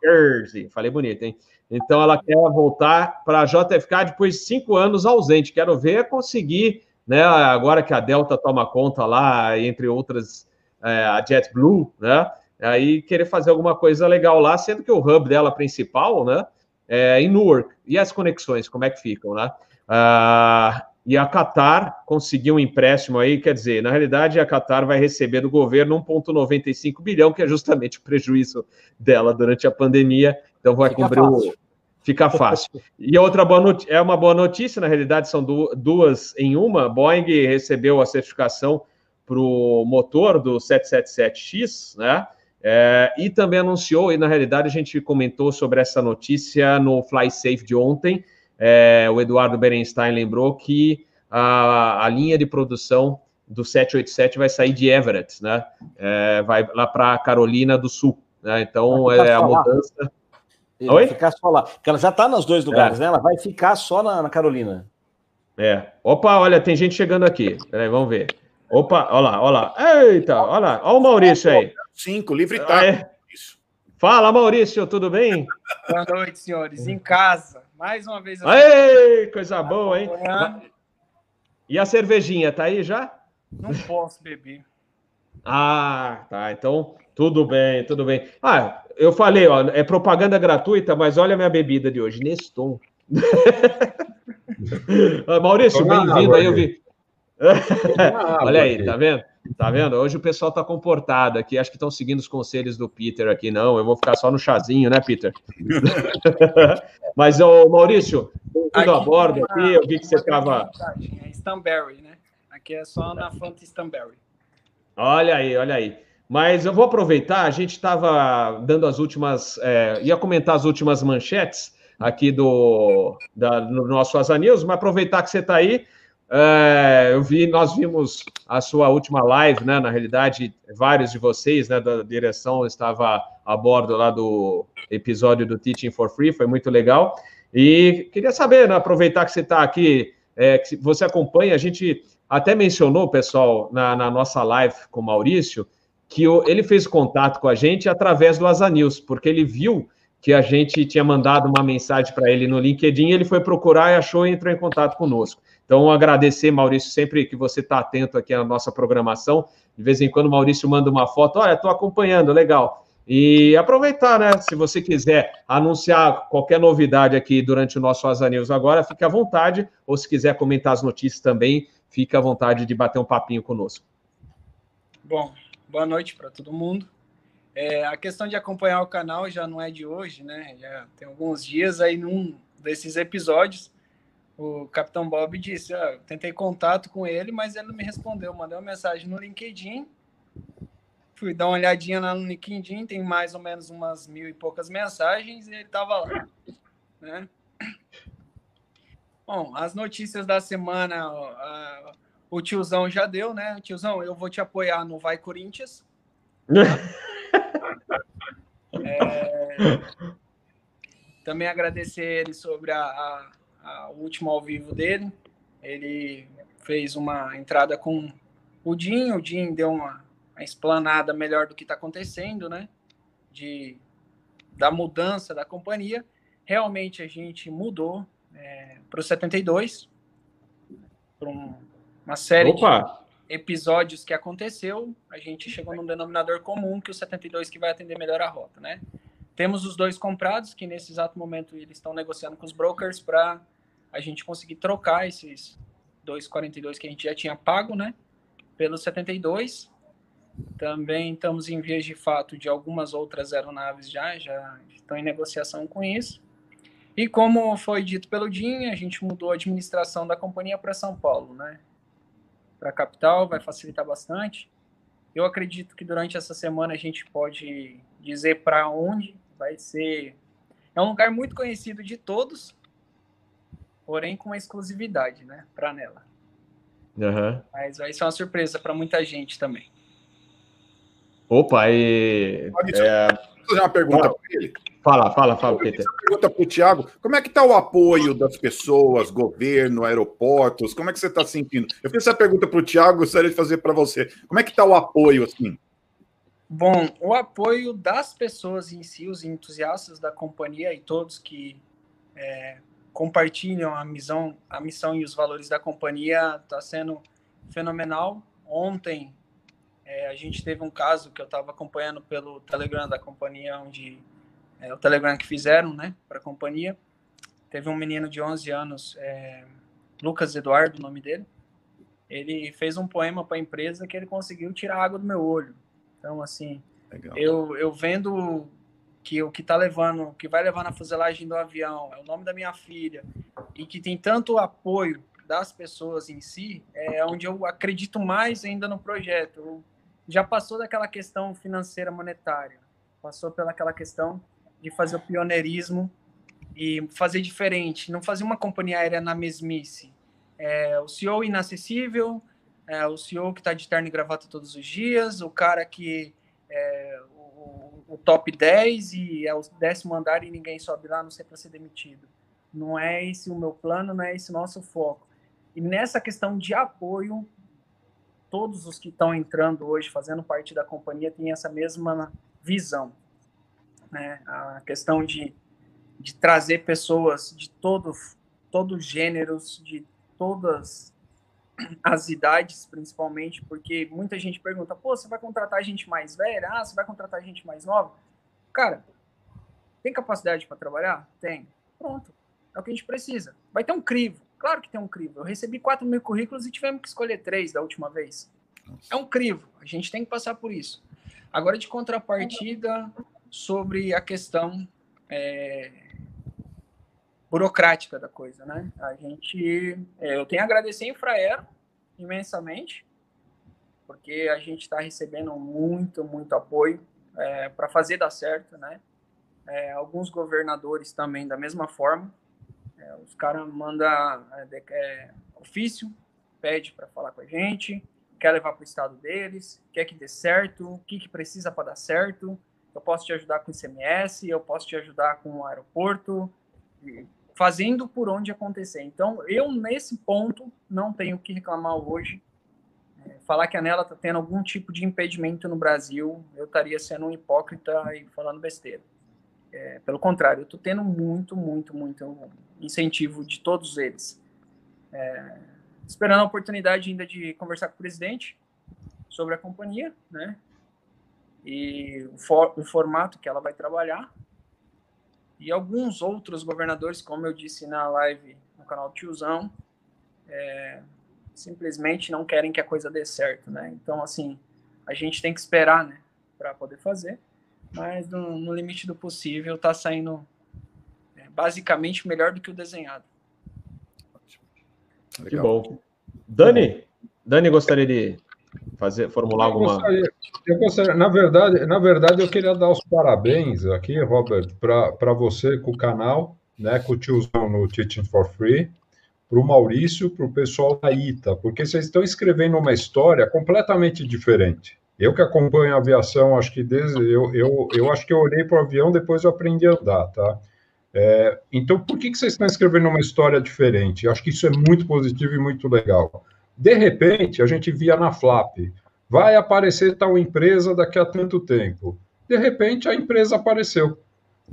Jersey, falei bonito, hein? Então ela quer voltar para a JFK depois de cinco anos ausente. Quero ver conseguir, né? Agora que a Delta toma conta lá, entre outras, é, a JetBlue, né? Aí querer fazer alguma coisa legal lá, sendo que o hub dela principal, né? É em Newark. E as conexões, como é que ficam, né? Ah, e a Qatar conseguiu um empréstimo aí, quer dizer, na realidade a Qatar vai receber do governo 1,95 bilhão, que é justamente o prejuízo dela durante a pandemia, então vai Fica cobrir fácil. o. Fica fácil. E outra boa notícia, é uma boa notícia, na realidade são duas em uma. Boeing recebeu a certificação para o motor do 777X, né? É, e também anunciou, e na realidade a gente comentou sobre essa notícia no Fly Safe de ontem, é, o Eduardo Berenstein lembrou que a, a, linha de produção do 787 vai sair de Everett, né? É, vai lá para Carolina do Sul. Né? Então, é a mudança. Oi? Vai ficar só lá. Porque ela já está nos dois lugares, é. né? Ela vai ficar só na, na, Carolina. É. Opa, olha, tem gente chegando aqui. Peraí, vamos ver. Opa, olha lá, olha lá. Eita, olha lá. Olha o Maurício aí. Cinco, livre tá. É. Fala, Maurício, tudo bem? Boa noite, senhores. Em casa. Mais uma vez. Ei, coisa boa, hein? E a cervejinha, tá aí já? Não posso beber. Ah, tá. Então, tudo bem, tudo bem. Ah, eu falei, ó, é propaganda gratuita, mas olha a minha bebida de hoje, Neston. <laughs> Maurício, bem-vindo aí, eu vi. <laughs> olha aí, tá vendo? Tá vendo? Hoje o pessoal tá comportado aqui, acho que estão seguindo os conselhos do Peter aqui, não. Eu vou ficar só no chazinho, né, Peter? <laughs> Mas, ô, Maurício, tudo a bordo aqui, eu vi que você estava. É Stanberry, né? Aqui é só na fonte Stanberry. Olha aí, olha aí. Mas eu vou aproveitar, a gente estava dando as últimas, é, ia comentar as últimas manchetes aqui do, da, no nosso Asa News, mas aproveitar que você está aí, é, eu vi, nós vimos a sua última live, né? Na realidade, vários de vocês, né, da direção estava a bordo lá do episódio do Teaching for Free, foi muito legal. E queria saber, né, aproveitar que você está aqui, é, que você acompanha, a gente até mencionou, pessoal, na, na nossa live com o Maurício, que o, ele fez contato com a gente através do Asa porque ele viu que a gente tinha mandado uma mensagem para ele no LinkedIn, ele foi procurar e achou e entrou em contato conosco. Então, agradecer, Maurício, sempre que você está atento aqui à nossa programação. De vez em quando, o Maurício manda uma foto, olha, estou acompanhando, legal. E aproveitar, né? Se você quiser anunciar qualquer novidade aqui durante o nosso Asa News agora, fique à vontade. Ou se quiser comentar as notícias também, fique à vontade de bater um papinho conosco. Bom, boa noite para todo mundo. É, a questão de acompanhar o canal já não é de hoje, né? Já tem alguns dias aí num desses episódios, o Capitão Bob disse: ah, tentei contato com ele, mas ele não me respondeu. Mandei uma mensagem no LinkedIn. Fui dar uma olhadinha lá no LinkedIn, tem mais ou menos umas mil e poucas mensagens e ele estava lá. Né? <clears throat> Bom, as notícias da semana, uh, o tiozão já deu, né? Tiozão, eu vou te apoiar no Vai Corinthians. <laughs> É, também agradecer ele sobre a, a, a, o último ao vivo dele. Ele fez uma entrada com o Dinho, o Dinho deu uma, uma explanada melhor do que está acontecendo, né? De, da mudança da companhia. Realmente a gente mudou, é, para o 72, por um, uma série Opa. de episódios que aconteceu, a gente chegou num denominador comum que o 72 que vai atender melhor a rota, né? Temos os dois comprados, que nesse exato momento eles estão negociando com os brokers para a gente conseguir trocar esses 2,42 que a gente já tinha pago, né? Pelo 72. Também estamos em vias de fato de algumas outras aeronaves já, já estão em negociação com isso. E como foi dito pelo Din, a gente mudou a administração da companhia para São Paulo, né? Para a capital, vai facilitar bastante. Eu acredito que durante essa semana a gente pode dizer para onde vai ser. É um lugar muito conhecido de todos, porém com uma exclusividade, né? Para nela. Uhum. Mas vai ser uma surpresa para muita gente também. Opa, e. Pode é... fazer uma pergunta para ele. Fala, fala, fala, Peter. Pergunta para o Tiago: como é que está o apoio das pessoas, governo, aeroportos? Como é que você está sentindo? Eu fiz essa pergunta para o Tiago, gostaria de fazer para você. Como é que está o apoio assim? Bom, o apoio das pessoas em si, os entusiastas da companhia e todos que é, compartilham a missão, a missão e os valores da companhia está sendo fenomenal. Ontem é, a gente teve um caso que eu estava acompanhando pelo Telegram da companhia, onde é, o Telegram que fizeram, né, para a companhia. Teve um menino de 11 anos, é, Lucas Eduardo, o nome dele. Ele fez um poema para a empresa que ele conseguiu tirar água do meu olho. Então, assim, eu, eu vendo que o que tá levando, que vai levar na fuselagem do avião é o nome da minha filha e que tem tanto apoio das pessoas em si, é onde eu acredito mais ainda no projeto. Já passou daquela questão financeira monetária, passou pelaquela questão de fazer o pioneirismo e fazer diferente, não fazer uma companhia aérea na mesmice. É, o CEO inacessível, é, o CEO que está de terno e gravata todos os dias, o cara que é, o, o top 10 e é o décimo andar e ninguém sobe lá, não sei para ser demitido. Não é esse o meu plano, não é esse o nosso foco. E nessa questão de apoio, todos os que estão entrando hoje, fazendo parte da companhia, têm essa mesma visão. Né? A questão de, de trazer pessoas de todos todos gêneros, de todas as idades, principalmente, porque muita gente pergunta: pô, você vai contratar gente mais velha? Ah, você vai contratar gente mais nova? Cara, tem capacidade para trabalhar? Tem. Pronto. É o que a gente precisa. Vai ter um crivo. Claro que tem um crivo. Eu recebi 4 mil currículos e tivemos que escolher três da última vez. É um crivo. A gente tem que passar por isso. Agora, de contrapartida, sobre a questão é, burocrática da coisa, né? A gente, é, eu tenho a agradecer a Infraero imensamente, porque a gente está recebendo muito, muito apoio é, para fazer dar certo, né? É, alguns governadores também da mesma forma. É, os caras mandam é, é, ofício, pede para falar com a gente, quer levar para o estado deles, quer que dê certo, o que, que precisa para dar certo. Eu posso te ajudar com ICMS, eu posso te ajudar com o aeroporto, fazendo por onde acontecer. Então, eu, nesse ponto, não tenho o que reclamar hoje. É, falar que a Nela está tendo algum tipo de impedimento no Brasil, eu estaria sendo um hipócrita e falando besteira. É, pelo contrário, eu estou tendo muito, muito, muito incentivo de todos eles. É, esperando a oportunidade ainda de conversar com o presidente sobre a companhia, né? E o, for, o formato que ela vai trabalhar, e alguns outros governadores, como eu disse na live no canal Tiozão, é, simplesmente não querem que a coisa dê certo, né? Então, assim, a gente tem que esperar, né, para poder fazer, mas no, no, limite do possível está saindo é, basicamente melhor do que o desenhado. Que bom. Dani, Dani gostaria de fazer, formular eu alguma. Gostaria, eu gostaria, na verdade, na verdade, eu queria dar os parabéns aqui, Robert, para você com o canal, né, com o tiozão no Teaching for Free, para o Maurício, para o pessoal da ITA, porque vocês estão escrevendo uma história completamente diferente. Eu que acompanho a aviação, acho que desde eu, eu, eu acho que eu olhei para o avião, depois eu aprendi a andar, tá? É, então, por que, que vocês estão escrevendo uma história diferente? Eu acho que isso é muito positivo e muito legal. De repente, a gente via na Flap, vai aparecer tal empresa daqui a tanto tempo. De repente, a empresa apareceu.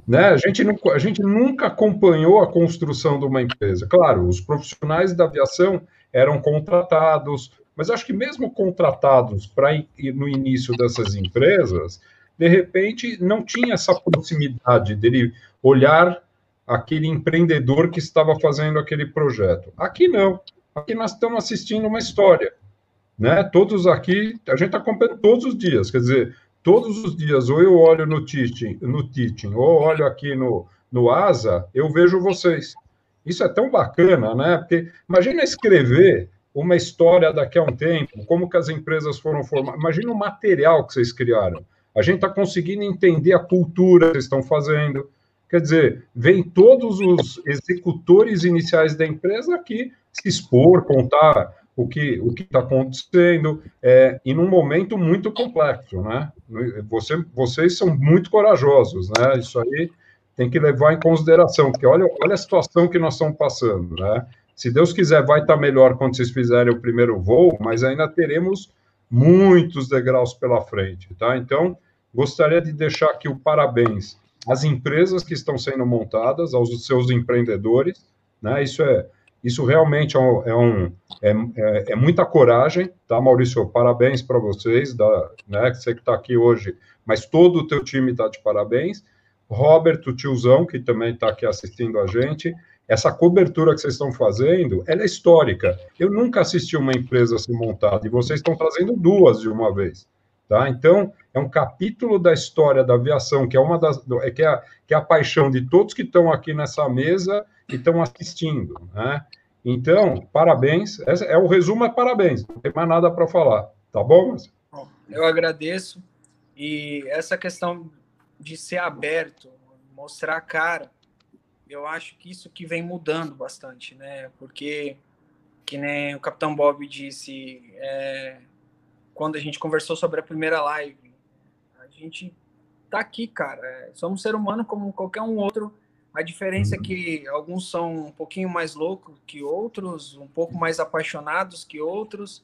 Né? A, gente a gente nunca acompanhou a construção de uma empresa. Claro, os profissionais da aviação eram contratados, mas acho que mesmo contratados para no início dessas empresas, de repente não tinha essa proximidade dele olhar aquele empreendedor que estava fazendo aquele projeto. Aqui não. Aqui nós estamos assistindo uma história, né? Todos aqui, a gente está acompanhando todos os dias, quer dizer, todos os dias, ou eu olho no teaching, no teaching ou olho aqui no, no ASA, eu vejo vocês. Isso é tão bacana, né? Porque imagina escrever uma história daqui a um tempo, como que as empresas foram formadas. Imagina o material que vocês criaram. A gente está conseguindo entender a cultura que vocês estão fazendo. Quer dizer, vem todos os executores iniciais da empresa aqui se expor, contar o que o está acontecendo, é, e num momento muito complexo, né? Você, vocês são muito corajosos, né? Isso aí tem que levar em consideração, porque olha, olha a situação que nós estamos passando, né? Se Deus quiser, vai estar tá melhor quando vocês fizerem o primeiro voo, mas ainda teremos muitos degraus pela frente, tá? Então, gostaria de deixar aqui o parabéns às empresas que estão sendo montadas, aos seus empreendedores, né? Isso é isso realmente é, um, é, é, é, é muita coragem, tá, Maurício? Parabéns para vocês, da, né, você que está aqui hoje, mas todo o teu time está de parabéns. Robert, o tiozão, que também está aqui assistindo a gente, essa cobertura que vocês estão fazendo, ela é histórica. Eu nunca assisti uma empresa ser montada, e vocês estão trazendo duas de uma vez. Tá? Então, é um capítulo da história da aviação, que é uma das é, que, é, que é a paixão de todos que estão aqui nessa mesa e estão assistindo. Né? Então, parabéns. Esse é o resumo, é parabéns. Não tem mais nada para falar. Tá bom? Eu agradeço. E essa questão de ser aberto, mostrar a cara, eu acho que isso que vem mudando bastante, né? Porque, que nem o Capitão Bob disse, é, quando a gente conversou sobre a primeira live, a gente tá aqui, cara. É, somos ser humano como qualquer um outro. A diferença é que alguns são um pouquinho mais loucos que outros, um pouco mais apaixonados que outros.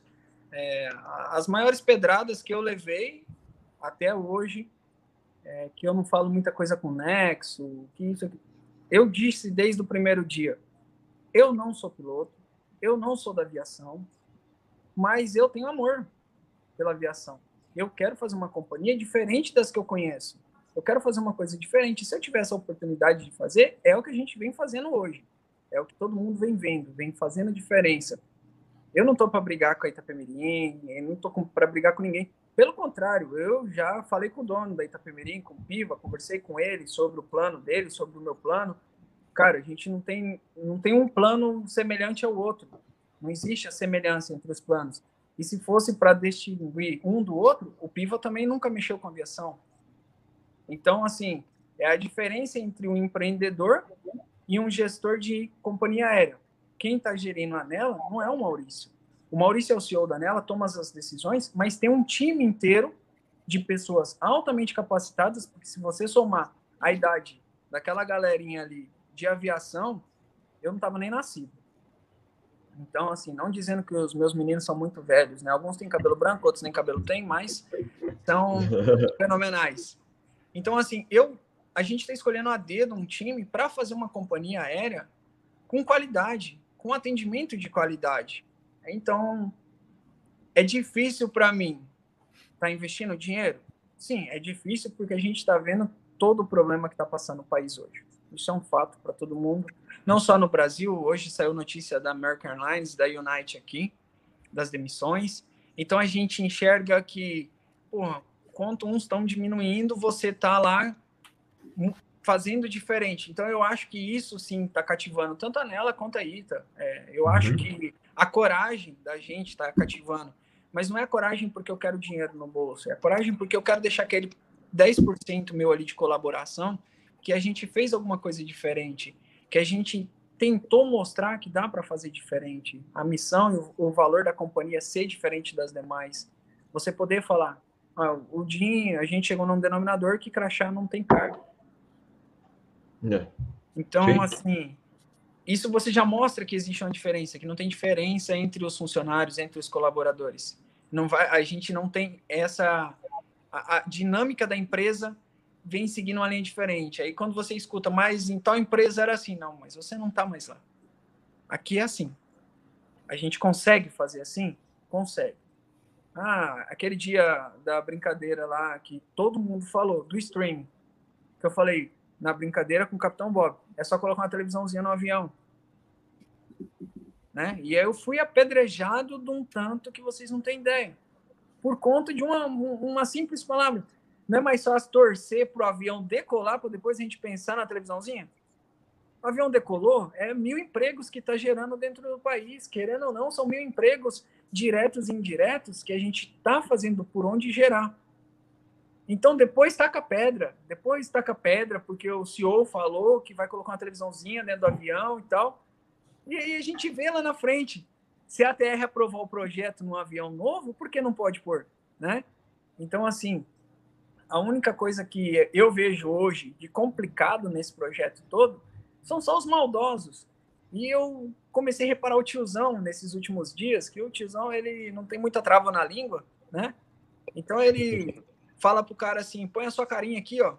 É, as maiores pedradas que eu levei até hoje, é, que eu não falo muita coisa com Nexo, que isso eu disse desde o primeiro dia, eu não sou piloto, eu não sou da aviação, mas eu tenho amor pela aviação. Eu quero fazer uma companhia diferente das que eu conheço. Eu quero fazer uma coisa diferente. Se eu tiver essa oportunidade de fazer, é o que a gente vem fazendo hoje. É o que todo mundo vem vendo, vem fazendo diferença. Eu não estou para brigar com a Itapemirim, eu não estou para brigar com ninguém. Pelo contrário, eu já falei com o dono da Itapemirim, com o Piva, conversei com ele sobre o plano dele, sobre o meu plano. Cara, a gente não tem, não tem um plano semelhante ao outro. Não existe a semelhança entre os planos. E se fosse para distinguir um do outro, o Piva também nunca mexeu com aviação. Então, assim, é a diferença entre um empreendedor e um gestor de companhia aérea. Quem está gerindo a Nela não é o Maurício. O Maurício é o CEO da Nela, toma as decisões, mas tem um time inteiro de pessoas altamente capacitadas, porque se você somar a idade daquela galerinha ali de aviação, eu não estava nem nascido. Então, assim, não dizendo que os meus meninos são muito velhos, né? Alguns têm cabelo branco, outros nem cabelo têm, mas são <laughs> fenomenais. Então, assim, eu, a gente está escolhendo a dedo um time para fazer uma companhia aérea com qualidade, com atendimento de qualidade. Então, é difícil para mim estar tá investindo dinheiro? Sim, é difícil porque a gente está vendo todo o problema que está passando o país hoje. Isso é um fato para todo mundo. Não só no Brasil, hoje saiu notícia da American Airlines, da United aqui, das demissões. Então a gente enxerga que, porra, enquanto uns estão diminuindo, você está lá fazendo diferente. Então eu acho que isso sim está cativando tanto a Nela quanto a Ita. É, eu uhum. acho que a coragem da gente está cativando. Mas não é a coragem porque eu quero dinheiro no bolso, é a coragem porque eu quero deixar aquele 10% meu ali de colaboração que a gente fez alguma coisa diferente, que a gente tentou mostrar que dá para fazer diferente. A missão e o, o, valor da companhia é ser diferente das demais. Você poder falar, ah, o DIN, a gente chegou num denominador que crachá não tem carga. É. Então, Sim. assim, isso você já mostra que existe uma diferença, que não tem diferença entre os funcionários, entre os colaboradores. Não vai, a gente não tem essa a, a dinâmica da empresa vem seguindo uma linha diferente. Aí quando você escuta, mas em tal empresa era assim, não, mas você não está mais lá. Aqui é assim. A gente consegue fazer assim? Consegue. Ah, aquele dia da brincadeira lá que todo mundo falou, do streaming, que eu falei na brincadeira com o Capitão Bob, é só colocar uma televisãozinha no avião. Né? E aí eu fui apedrejado de um tanto que vocês não têm ideia. Por conta de uma, uma simples palavra. Não é mais fácil torcer para o avião decolar para depois a gente pensar na televisãozinha? O avião decolou, é mil empregos que está gerando dentro do país. Querendo ou não, são mil empregos diretos e indiretos que a gente está fazendo por onde gerar. Então, depois taca pedra. Depois taca pedra, porque o CEO falou que vai colocar uma televisãozinha dentro do avião e tal. E aí a gente vê lá na frente. Se a TR aprovar o projeto num avião novo, por que não pode pôr? Né? Então, assim, a única coisa que eu vejo hoje de complicado nesse projeto todo são só os maldosos. E eu comecei a reparar o tiozão nesses últimos dias, que o tiozão ele não tem muita trava na língua, né? Então ele fala pro cara assim: põe a sua carinha aqui, ó.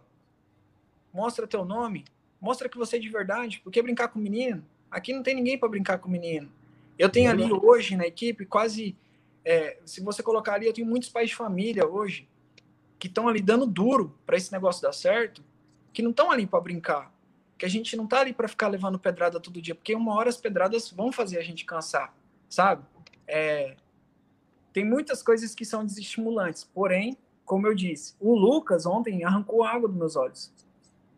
Mostra teu nome, mostra que você é de verdade. Por que brincar com o menino? Aqui não tem ninguém para brincar com o menino. Eu tenho ali hoje na equipe quase. É, se você colocar ali, eu tenho muitos pais de família hoje que estão ali dando duro para esse negócio dar certo, que não estão ali para brincar, que a gente não tá ali para ficar levando pedrada todo dia, porque uma hora as pedradas vão fazer a gente cansar, sabe? É, tem muitas coisas que são desestimulantes, porém, como eu disse, o Lucas ontem arrancou água dos meus olhos,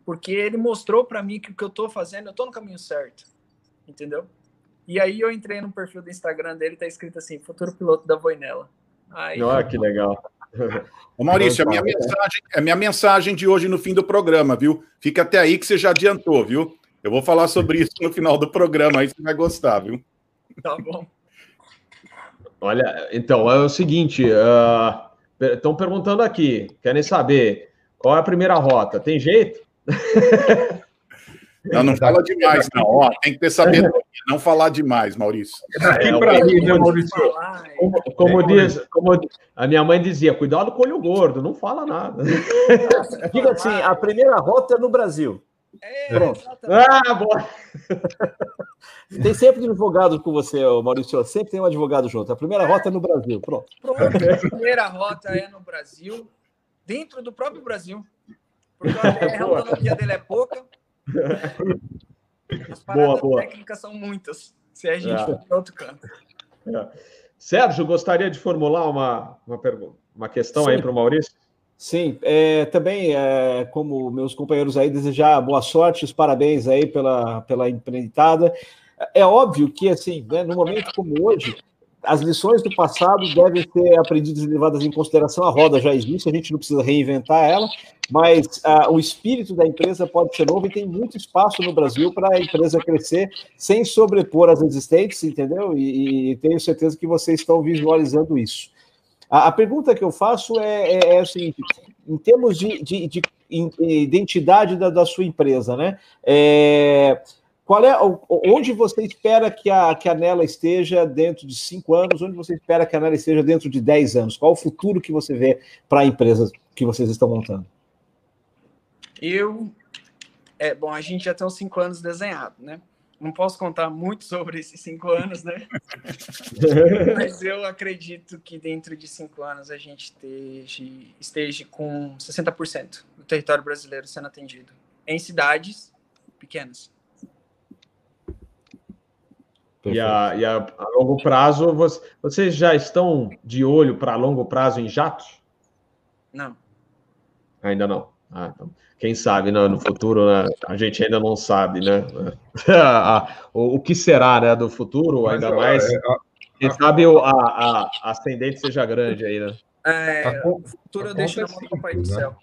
porque ele mostrou para mim que o que eu tô fazendo, eu tô no caminho certo, entendeu? E aí eu entrei no perfil do Instagram dele, tá escrito assim, futuro piloto da Voinela. Aí, ah, que legal. Ô Maurício, a minha, mensagem, a minha mensagem de hoje no fim do programa, viu? Fica até aí que você já adiantou, viu? Eu vou falar sobre isso no final do programa, aí você vai gostar, viu? Tá bom. Olha, então, é o seguinte, uh, estão perguntando aqui, querem saber Qual é a primeira rota? Tem jeito? <laughs> Não, não fala demais, não. Ó, tem que ter sabedoria, não falar demais, Maurício. Aqui é, para mim, né, Maurício? Como, como, é, diz, como a minha mãe dizia, cuidado com o olho gordo, não fala nada. <laughs> Diga assim, a primeira rota é no Brasil. É, Pronto. Ah, boa. <laughs> Tem sempre um advogado com você, Maurício. Sempre tem um advogado junto. A primeira rota é no Brasil. Pronto. Pronto. <laughs> A primeira rota é no Brasil, dentro do próprio Brasil. Porque a autonomia dele é pouca. As paradas boa, boa. técnicas são muitas. Se a gente é. for para outro canto. É. Sérgio, gostaria de formular uma, uma, pergunta, uma questão Sim. aí para o Maurício? Sim, é, também, é, como meus companheiros aí, desejar boa sorte, os parabéns aí pela, pela empreitada. É óbvio que, assim, né, no momento como hoje, as lições do passado devem ser aprendidas e levadas em consideração. A roda já existe, a gente não precisa reinventar ela, mas uh, o espírito da empresa pode ser novo e tem muito espaço no Brasil para a empresa crescer sem sobrepor as existentes, entendeu? E, e, tenho certeza que vocês estão visualizando isso. A, a pergunta que eu faço é, é, é a seguinte: em termos de, de, de identidade da, da, sua empresa, né? É, qual é onde você espera que a, que a Nela esteja dentro de cinco anos? Onde você espera que a Nela esteja dentro de dez anos? Qual o futuro que você vê para a empresa que vocês estão montando? Eu, é bom, a gente já tem uns cinco anos desenhado, né? Não posso contar muito sobre esses cinco anos, né? <laughs> Mas eu acredito que dentro de cinco anos a gente esteja, esteja com 60% do território brasileiro sendo atendido em cidades pequenas. E, a, e a, a, longo prazo, vocês já estão de olho para longo prazo em jatos? Não. Ainda não. Ah, então, quem sabe né, no futuro, né, a gente ainda não sabe, né? <laughs> o, o, que será né, do futuro, ainda Mas, mais. É, quem sabe a, a, ascendente seja grande aí, né? É, o futuro eu deixo na mão do Pai do Céu.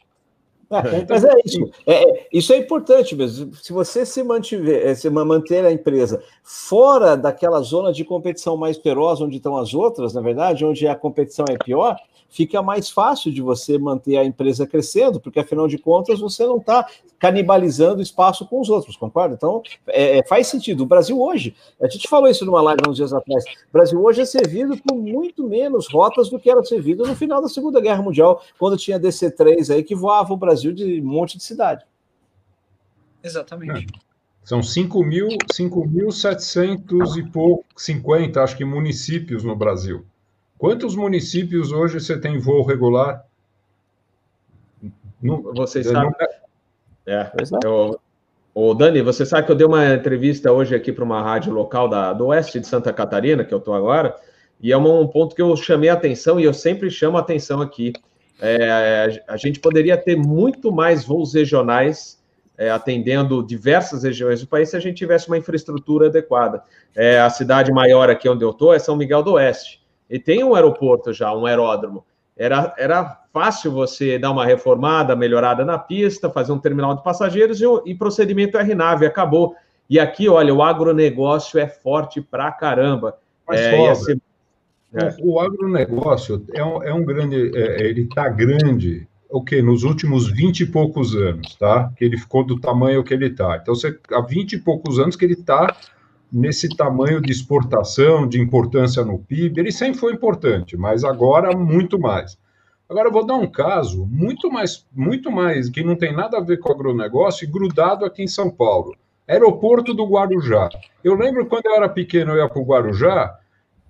É, mas é isso. É, é, isso é importante mesmo. Se você se mantiver, é, se manter a empresa fora daquela zona de competição mais feroz, onde estão as outras, na verdade, onde a competição é pior, fica mais fácil de você manter a empresa crescendo, porque afinal de contas você não está canibalizando espaço com os outros, concorda? Então é, é, faz sentido. O Brasil hoje, a gente falou isso numa live uns dias atrás, o Brasil hoje é servido por muito menos rotas do que era servido no final da Segunda Guerra Mundial, quando tinha DC-3 aí que voava o Brasil de um monte de cidade. Exatamente. É. São 5.700 e pouco, 50, acho que, municípios no Brasil. Quantos municípios hoje você tem voo regular? Não, você sabe. Não... É, eu, o Dani, você sabe que eu dei uma entrevista hoje aqui para uma rádio local da, do oeste de Santa Catarina, que eu estou agora, e é um ponto que eu chamei a atenção e eu sempre chamo a atenção aqui. É, a gente poderia ter muito mais voos regionais é, atendendo diversas regiões do país se a gente tivesse uma infraestrutura adequada. É, a cidade maior aqui onde eu estou é São Miguel do Oeste e tem um aeroporto já, um aeródromo. Era, era fácil você dar uma reformada, melhorada na pista, fazer um terminal de passageiros e, e procedimento RNAV, acabou. E aqui, olha, o agronegócio é forte pra caramba. Mas, é, ser... é. O, o agronegócio é um, é um grande, é, ele está grande, o que nos últimos 20 e poucos anos, tá? Que ele ficou do tamanho que ele está. Então, você, há 20 e poucos anos que ele está nesse tamanho de exportação, de importância no PIB, ele sempre foi importante, mas agora muito mais. Agora eu vou dar um caso muito mais, muito mais, que não tem nada a ver com agronegócio, grudado aqui em São Paulo. Aeroporto do Guarujá. Eu lembro quando eu era pequeno, eu ia para o Guarujá,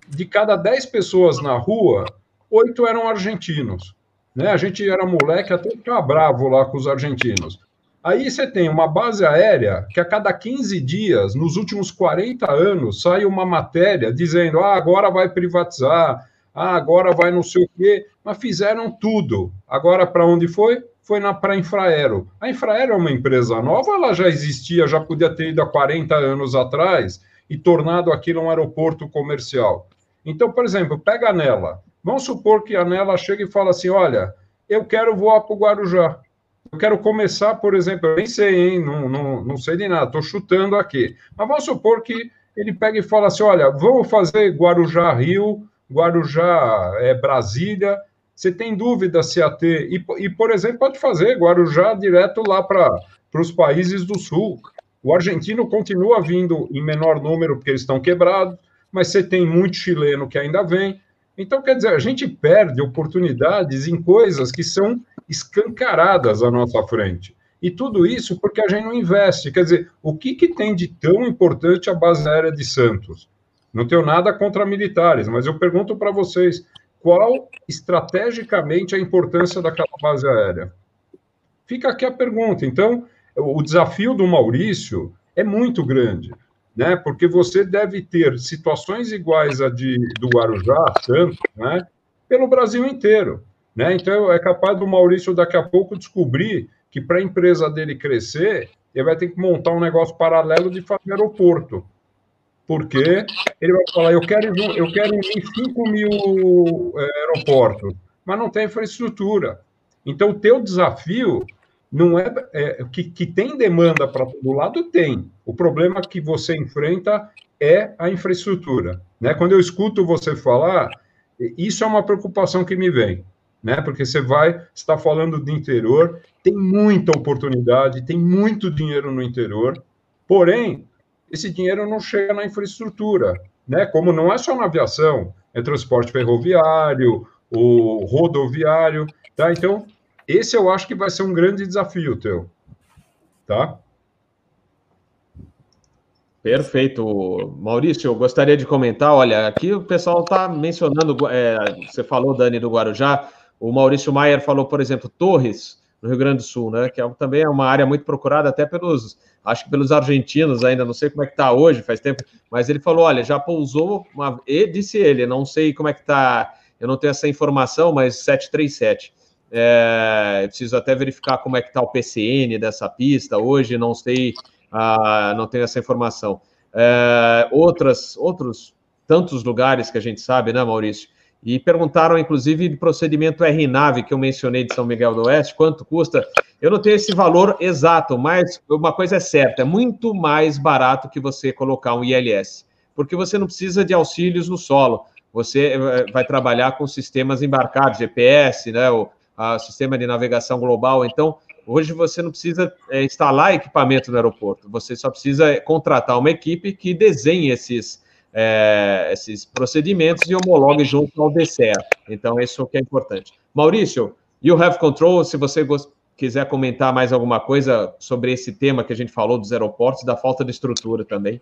de cada 10 pessoas na rua, oito eram argentinos. Né? A gente era moleque, até ficava bravo lá com os argentinos. Aí você tem uma base aérea que a cada 15 dias, nos últimos 40 anos, sai uma matéria dizendo: ah, agora vai privatizar, ah, agora vai não sei o quê, mas fizeram tudo. Agora, para onde foi? Foi para a Infraero. A Infraero é uma empresa nova, ela já existia, já podia ter ido há 40 anos atrás e tornado aquilo um aeroporto comercial. Então, por exemplo, pega nela. Vamos supor que a Nela chega e fala assim: olha, eu quero voar para o Guarujá eu quero começar, por exemplo, eu nem sei, hein? Não, não, não sei de nada, estou chutando aqui. Mas vamos supor que ele pega e fala assim: olha, vamos fazer Guarujá Rio, Guarujá é, Brasília, Você tem dúvida se a ter. E, e por exemplo, pode fazer Guarujá direto lá para os países do sul. O argentino continua vindo em menor número porque eles estão quebrados, mas você tem muito chileno que ainda vem. Então, quer dizer, a gente perde oportunidades em coisas que são escancaradas à nossa frente. E tudo isso porque a gente não investe. Quer dizer, o que, que tem de tão importante a base aérea de Santos? Não tenho nada contra militares, mas eu pergunto para vocês: qual estrategicamente a importância daquela base aérea? Fica aqui a pergunta. Então, o desafio do Maurício é muito grande, né? Porque você deve ter situações iguais a de do Guarujá, tanto, né? Pelo Brasil inteiro, né? Então, é capaz do Maurício daqui a pouco descobrir que para a empresa dele crescer, ele vai ter que montar um negócio paralelo de fazer aeroporto. Porque ele vai falar, eu quero, eu quero ir em 5 mil é, aeroportos, mas não tem infraestrutura. Então, o teu desafio não é, é que, que tem demanda para todo lado, tem. O problema que você enfrenta é a infraestrutura. Né? Quando eu escuto você falar, isso é uma preocupação que me vem né? Porque você vai, está falando do interior, tem muita oportunidade, tem muito dinheiro no interior, porém, esse dinheiro não chega na infraestrutura, né? Como não é só na aviação, é transporte ferroviário, o rodoviário, tá? Então, esse eu acho que vai ser um grande desafio teu, tá? Perfeito. Maurício, eu gostaria de comentar, olha, aqui o pessoal está mencionando, é, você falou, Dani, do Guarujá, o Maurício Maier falou, por exemplo, Torres, no Rio Grande do Sul, né? Que é, também é uma área muito procurada até pelos, acho que pelos argentinos ainda, não sei como é que está hoje, faz tempo, mas ele falou, olha, já pousou uma, e disse ele, não sei como é que está, eu não tenho essa informação, mas 737. É, preciso até verificar como é que está o PCN dessa pista hoje, não sei, ah, não tenho essa informação. É, outras, outros tantos lugares que a gente sabe, né, Maurício? E perguntaram, inclusive, de procedimento RNAV, que eu mencionei de São Miguel do Oeste, quanto custa. Eu não tenho esse valor exato, mas uma coisa é certa: é muito mais barato que você colocar um ILS, porque você não precisa de auxílios no solo. Você eh, vai trabalhar com sistemas embarcados, GPS, né, o a, sistema de navegação global. Então, hoje você não precisa é, instalar equipamento no aeroporto, você só precisa contratar uma equipe que desenhe esses é, esses procedimentos e homologue junto ao DCE. Então, isso que é importante. Maurício, you have control, se você quiser comentar mais alguma coisa sobre esse tema que a gente falou dos aeroportos, da falta de estrutura também.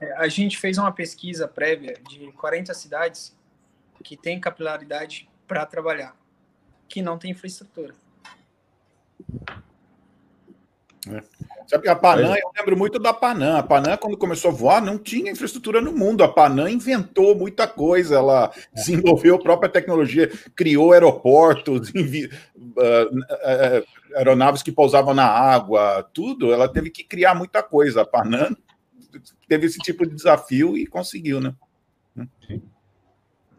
É, a gente fez uma pesquisa prévia de 40 cidades que têm capilaridade para trabalhar, que não tem infraestrutura. É. Sabe que a Panam, eu lembro muito da Panam. A Panam, quando começou a voar, não tinha infraestrutura no mundo. A Panam inventou muita coisa, ela desenvolveu a própria tecnologia, criou aeroportos, <laughs> uh, aeronaves que pousavam na água, tudo. Ela teve que criar muita coisa. A Panam teve esse tipo de desafio e conseguiu, né? Sim.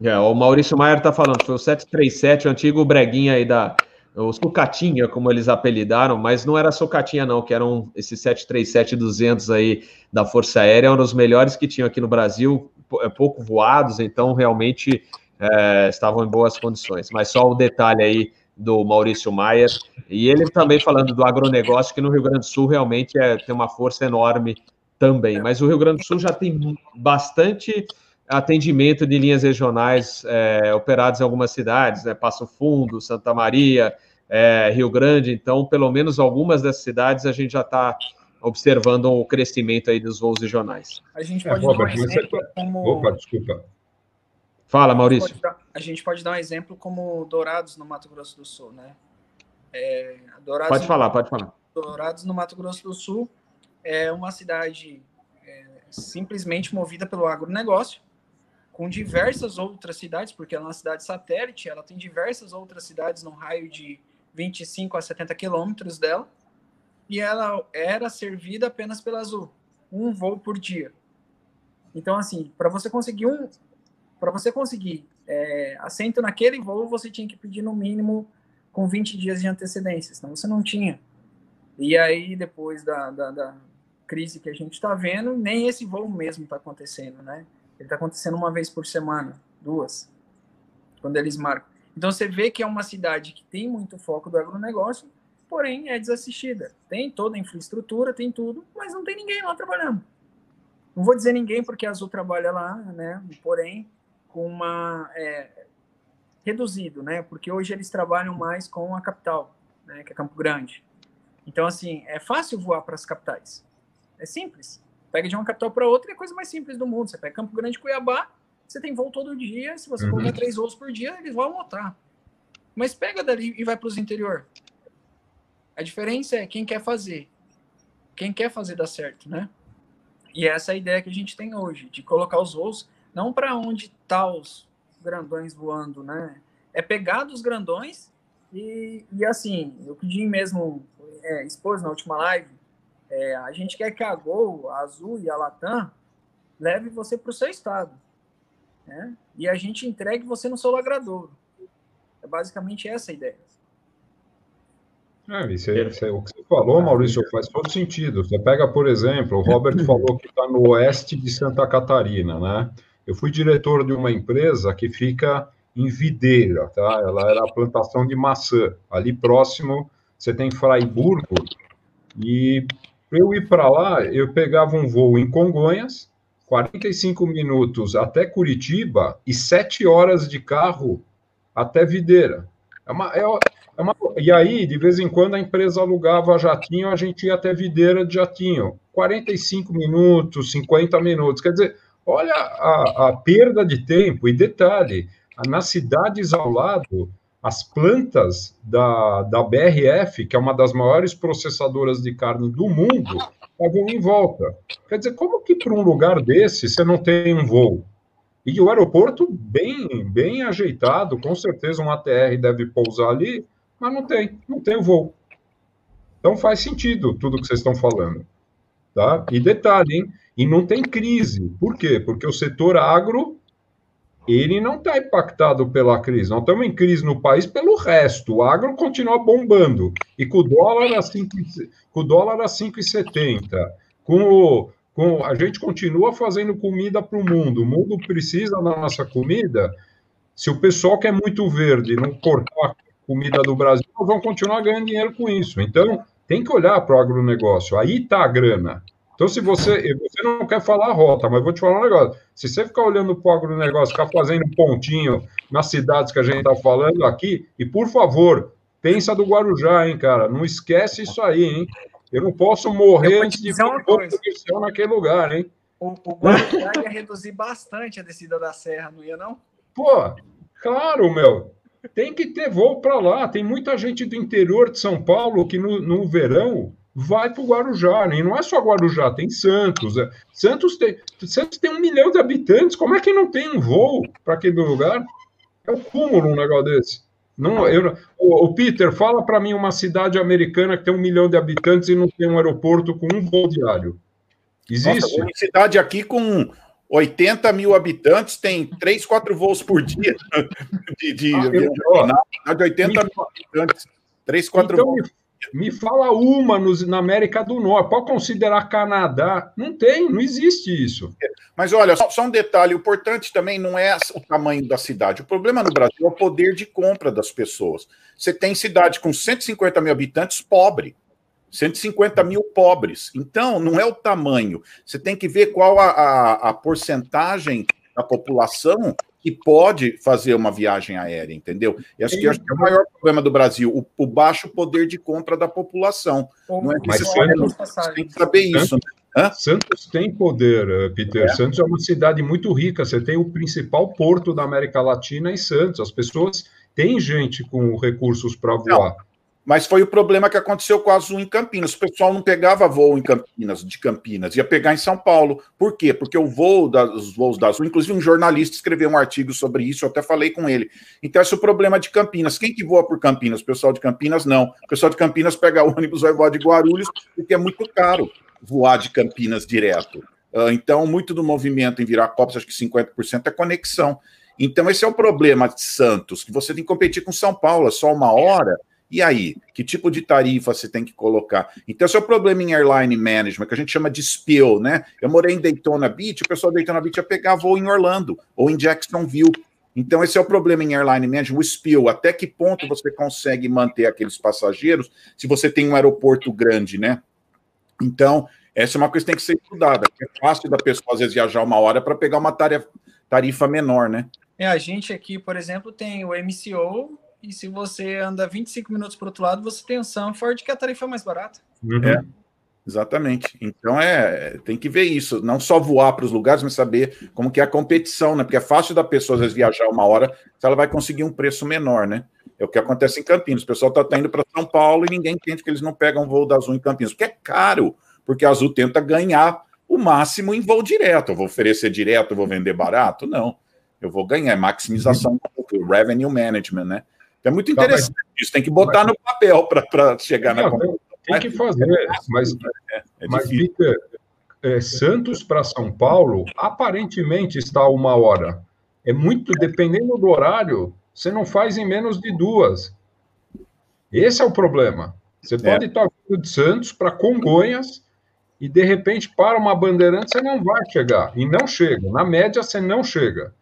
É, o Maurício Maier está falando, foi o 737, o antigo breguinha aí da, o Sucatinha, como eles apelidaram, mas não era Sucatinha não, que eram esses 737-200 aí da Força Aérea, eram os melhores que tinham aqui no Brasil, é, pouco voados, então realmente é, estavam em boas condições. Mas só o detalhe aí do Maurício Maier, e ele também falando do agronegócio, que no Rio Grande do Sul realmente é, tem uma força enorme também, mas o Rio Grande do Sul já tem bastante atendimento de linhas regionais é, operadas em algumas cidades, né? Passo Fundo, Santa Maria, é, Rio Grande. Então, pelo menos algumas dessas cidades a gente já está observando o crescimento aí dos voos regionais. A gente é, pode é, Robert, dar um exemplo como... Opa, desculpa. Fala, Maurício. A gente, a gente pode dar um exemplo como Dourados, no Mato Grosso do Sul, né? É, Dourados, pode falar, pode falar. Dourados, no Mato Grosso do Sul, é uma cidade é, simplesmente movida pelo agronegócio, com diversas outras cidades, porque ela é uma cidade satélite, ela tem diversas outras cidades no raio de 25 a 70 quilômetros dela, e ela era servida apenas pela Azul, um voo por dia. Então, assim, para você conseguir um, para você conseguir é, assento naquele voo, você tinha que pedir no mínimo com 20 dias de antecedência, senão você não tinha. E aí, depois da, da, da crise que a gente está vendo, nem esse voo mesmo está acontecendo, né? Ele está acontecendo uma vez por semana, duas, quando eles marcam. Então você vê que é uma cidade que tem muito foco do agronegócio, porém é desassistida. Tem toda a infraestrutura, tem tudo, mas não tem ninguém lá trabalhando. Não vou dizer ninguém porque a Azul trabalha lá, né? Porém, com uma é, reduzido, né? Porque hoje eles trabalham mais com a capital, né? Que é Campo Grande. Então, assim, é fácil voar para as capitais. É simples. Pega de uma capital para outra é a coisa mais simples do mundo. Você pega Campo Grande, Cuiabá, você tem voo todo dia. Se você uhum. colocar três voos por dia, eles vão lotar. Mas pega dali e vai para os interior. A diferença é quem quer fazer. Quem quer fazer dar certo, né? E essa é a ideia que a gente tem hoje, de colocar os voos não para onde tá os grandões voando, né? É pegar dos grandões e, e assim, o que o Jim mesmo é, expôs na última live, é, a gente quer que a Gol, a Azul e a Latam leve você para o seu estado. Né? E a gente entregue você no seu lagrador. É basicamente essa a ideia. É, isso, é, isso é, o que você falou, Maurício, faz todo sentido. Você pega, por exemplo, o Robert <coughs> falou que está no oeste de Santa Catarina, né? Eu fui diretor de uma empresa que fica em Videira, tá? Ela era a plantação de maçã. Ali próximo você tem Fraiburgo e eu ir para lá, eu pegava um voo em Congonhas, 45 minutos até Curitiba e 7 horas de carro até Videira. É uma, é, é uma, e aí, de vez em quando, a empresa alugava jatinho, a gente ia até Videira de jatinho. 45 minutos, 50 minutos. Quer dizer, olha a, a perda de tempo. E detalhe, nas cidades ao lado, as plantas da, da BRF, que é uma das maiores processadoras de carne do mundo, estavam em volta. Quer dizer, como que para um lugar desse você não tem um voo? E o aeroporto bem, bem ajeitado, com certeza um ATR deve pousar ali, mas não tem, não tem voo. Então faz sentido tudo que vocês estão falando. Tá? E detalhe, hein? E não tem crise. Por quê? Porque o setor agro ele não está impactado pela crise. Nós estamos em crise no país pelo resto. O agro continua bombando. E com o dólar a 5, com o dólar a 5,70. Com com, a gente continua fazendo comida para o mundo. O mundo precisa da nossa comida. Se o pessoal quer muito verde não cortar a comida do Brasil, vão continuar ganhando dinheiro com isso. Então, tem que olhar para o agronegócio. Aí está a grana. Então, se você, você não quer falar a rota, mas vou te falar um negócio. Se você ficar olhando para o agronegócio, ficar fazendo pontinho nas cidades que a gente está falando aqui, e por favor, pensa do Guarujá, hein, cara? Não esquece isso aí, hein? Eu não posso morrer antes de um naquele lugar, hein? O, o Guarujá ia reduzir bastante a descida da serra, não ia, não? Pô, claro, meu. Tem que ter voo para lá. Tem muita gente do interior de São Paulo que no, no verão vai para o Guarujá, né? E não é só Guarujá, tem Santos. Né? Santos tem, Santos tem um milhão de habitantes, como é que não tem um voo para aquele lugar? É o um cúmulo um negócio desse. Não, eu, o, o Peter, fala para mim uma cidade americana que tem um milhão de habitantes e não tem um aeroporto com um voo diário. Existe? Nossa, uma cidade aqui com 80 mil habitantes tem três, quatro voos por dia <laughs> de, de, ah, eu, de 80 mil habitantes. Três, quatro então, voos. Me fala uma nos, na América do Norte. Pode considerar Canadá? Não tem, não existe isso. Mas olha, só, só, um detalhe: o importante também não é o tamanho da cidade. O problema no Brasil é o poder de compra das pessoas. Você tem cidade com 150 mil habitantes pobre. 150 mil pobres. Então, não é o tamanho. Você tem que ver qual a, a, a porcentagem da população que pode fazer uma viagem aérea, entendeu? E acho que, acho que é o maior problema do Brasil, o, o baixo poder de compra da população. não é necessariamente, você tem que saber isso. Né? Santos tem poder, eh, Peter. É. Santos é uma cidade muito rica. Você tem o principal porto da América Latina em Santos. As pessoas têm gente com recursos para voar. Não. Mas foi o problema que aconteceu com a Azul em Campinas. O pessoal não pegava voo em Campinas, de Campinas, ia pegar em São Paulo. Por quê? Porque o voo dos voos da Azul, inclusive um jornalista escreveu um artigo sobre isso, eu até falei com ele. Então, esse é o problema de Campinas. Quem que voa por Campinas? O pessoal de Campinas, não. O pessoal de Campinas pega <laughs> ônibus, vai voar de Guarulhos, porque é muito caro voar de Campinas direto. Ah, então, muito do movimento em Viracopos, acho que 50% é conexão. Então, esse é o problema de Santos, que você tem que competir com São Paulo, é só uma hora e aí, que tipo de tarifa você tem que colocar? Então, esse é o problema em airline management, que a gente chama de spill, né? Eu morei em Daytona Beach, o pessoal de Daytona Beach ia pegar voo em Orlando ou em Jacksonville. Então, esse é o problema em airline management, o spill. Até que ponto você consegue manter aqueles passageiros se você tem um aeroporto grande, né? Então, essa é uma coisa que tem que ser estudada. É fácil da pessoa, às vezes, viajar uma hora para pegar uma tarifa menor, né? É, a gente aqui, por exemplo, tem o MCO, e se você anda 25 minutos para o outro lado, você tem o Sanford, que a tarifa é mais barata. Uhum. É. Exatamente. Então é, tem que ver isso, não só voar para os lugares, mas saber como que é a competição, né? Porque é fácil da pessoa às vezes viajar uma hora, se ela vai conseguir um preço menor, né? É o que acontece em Campinas. O pessoal está tá indo para São Paulo e ninguém entende que eles não pegam voo da Azul em Campinas, porque é caro, porque a Azul tenta ganhar o máximo em voo direto. Eu vou oferecer direto, eu vou vender barato? Não. Eu vou ganhar, é maximização, revenue management, né? Então é muito interessante não, mas... isso, tem que botar no papel para chegar não, na tem que fazer, mas, é, é mas Peter, é, Santos para São Paulo, aparentemente está uma hora. É muito, dependendo do horário, você não faz em menos de duas. Esse é o problema. Você é. pode estar vindo de Santos para Congonhas e, de repente, para uma bandeirante, você não vai chegar. E não chega. Na média, você não chega.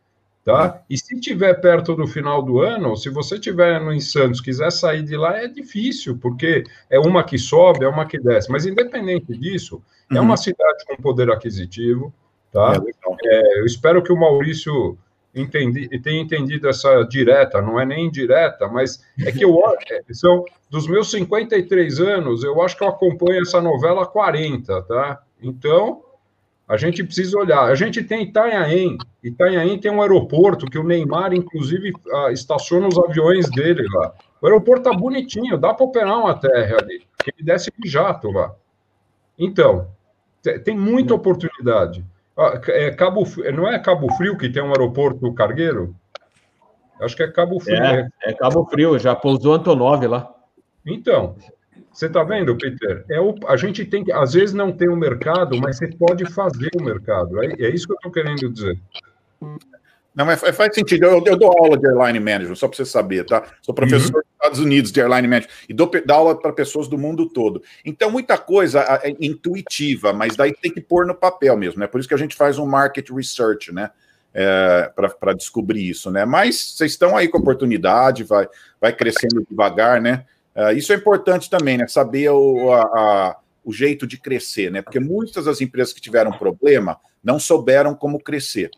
Tá? E se tiver perto do final do ano, se você tiver no em Santos, quiser sair de lá, é difícil, porque é uma que sobe, é uma que desce. Mas independente disso, é uhum. é uma cidade com poder aquisitivo, tá? É é, eu espero que o Maurício entendi, tenha entendido essa direta, não é nem indireta, mas é que eu <laughs> é, são dos meus 53 anos, eu acho que eu acompanho essa novela há 40, tá? Então, a gente precisa olhar. A gente tem Itanhaém. Itanhaém tem um aeroporto que o Neymar, inclusive, ah, estaciona os aviões dele lá. O aeroporto tá bonitinho, dá para operar uma terra ali, que ele desce de jato lá. Então, tem muita oportunidade. Ah, é Cabo, não é Cabo Frio que tem um aeroporto cargueiro? Acho que é Cabo Frio. É, é Cabo Frio, já pousou Antonov lá. Então, você está vendo, Peter? É o, a gente tem que, às vezes não tem o um mercado, mas você pode fazer o mercado. É, é isso que eu estou querendo dizer. Não, mas faz sentido. Eu, eu, dou aula de airline management, só para você saber, tá? Sou professor uhum. dos Estados Unidos de airline management e dou, dou aula para pessoas do mundo todo. Então, muita coisa é intuitiva, mas daí tem que pôr no papel mesmo, né? Por isso que a gente faz um market research, né? É, para descobrir isso, né? Mas vocês estão aí com oportunidade, vai, vai crescendo devagar, né? Uh, isso é importante também, né? Saber o, a, a, o jeito de crescer, né? Porque muitas das empresas que tiveram problema não souberam como crescer.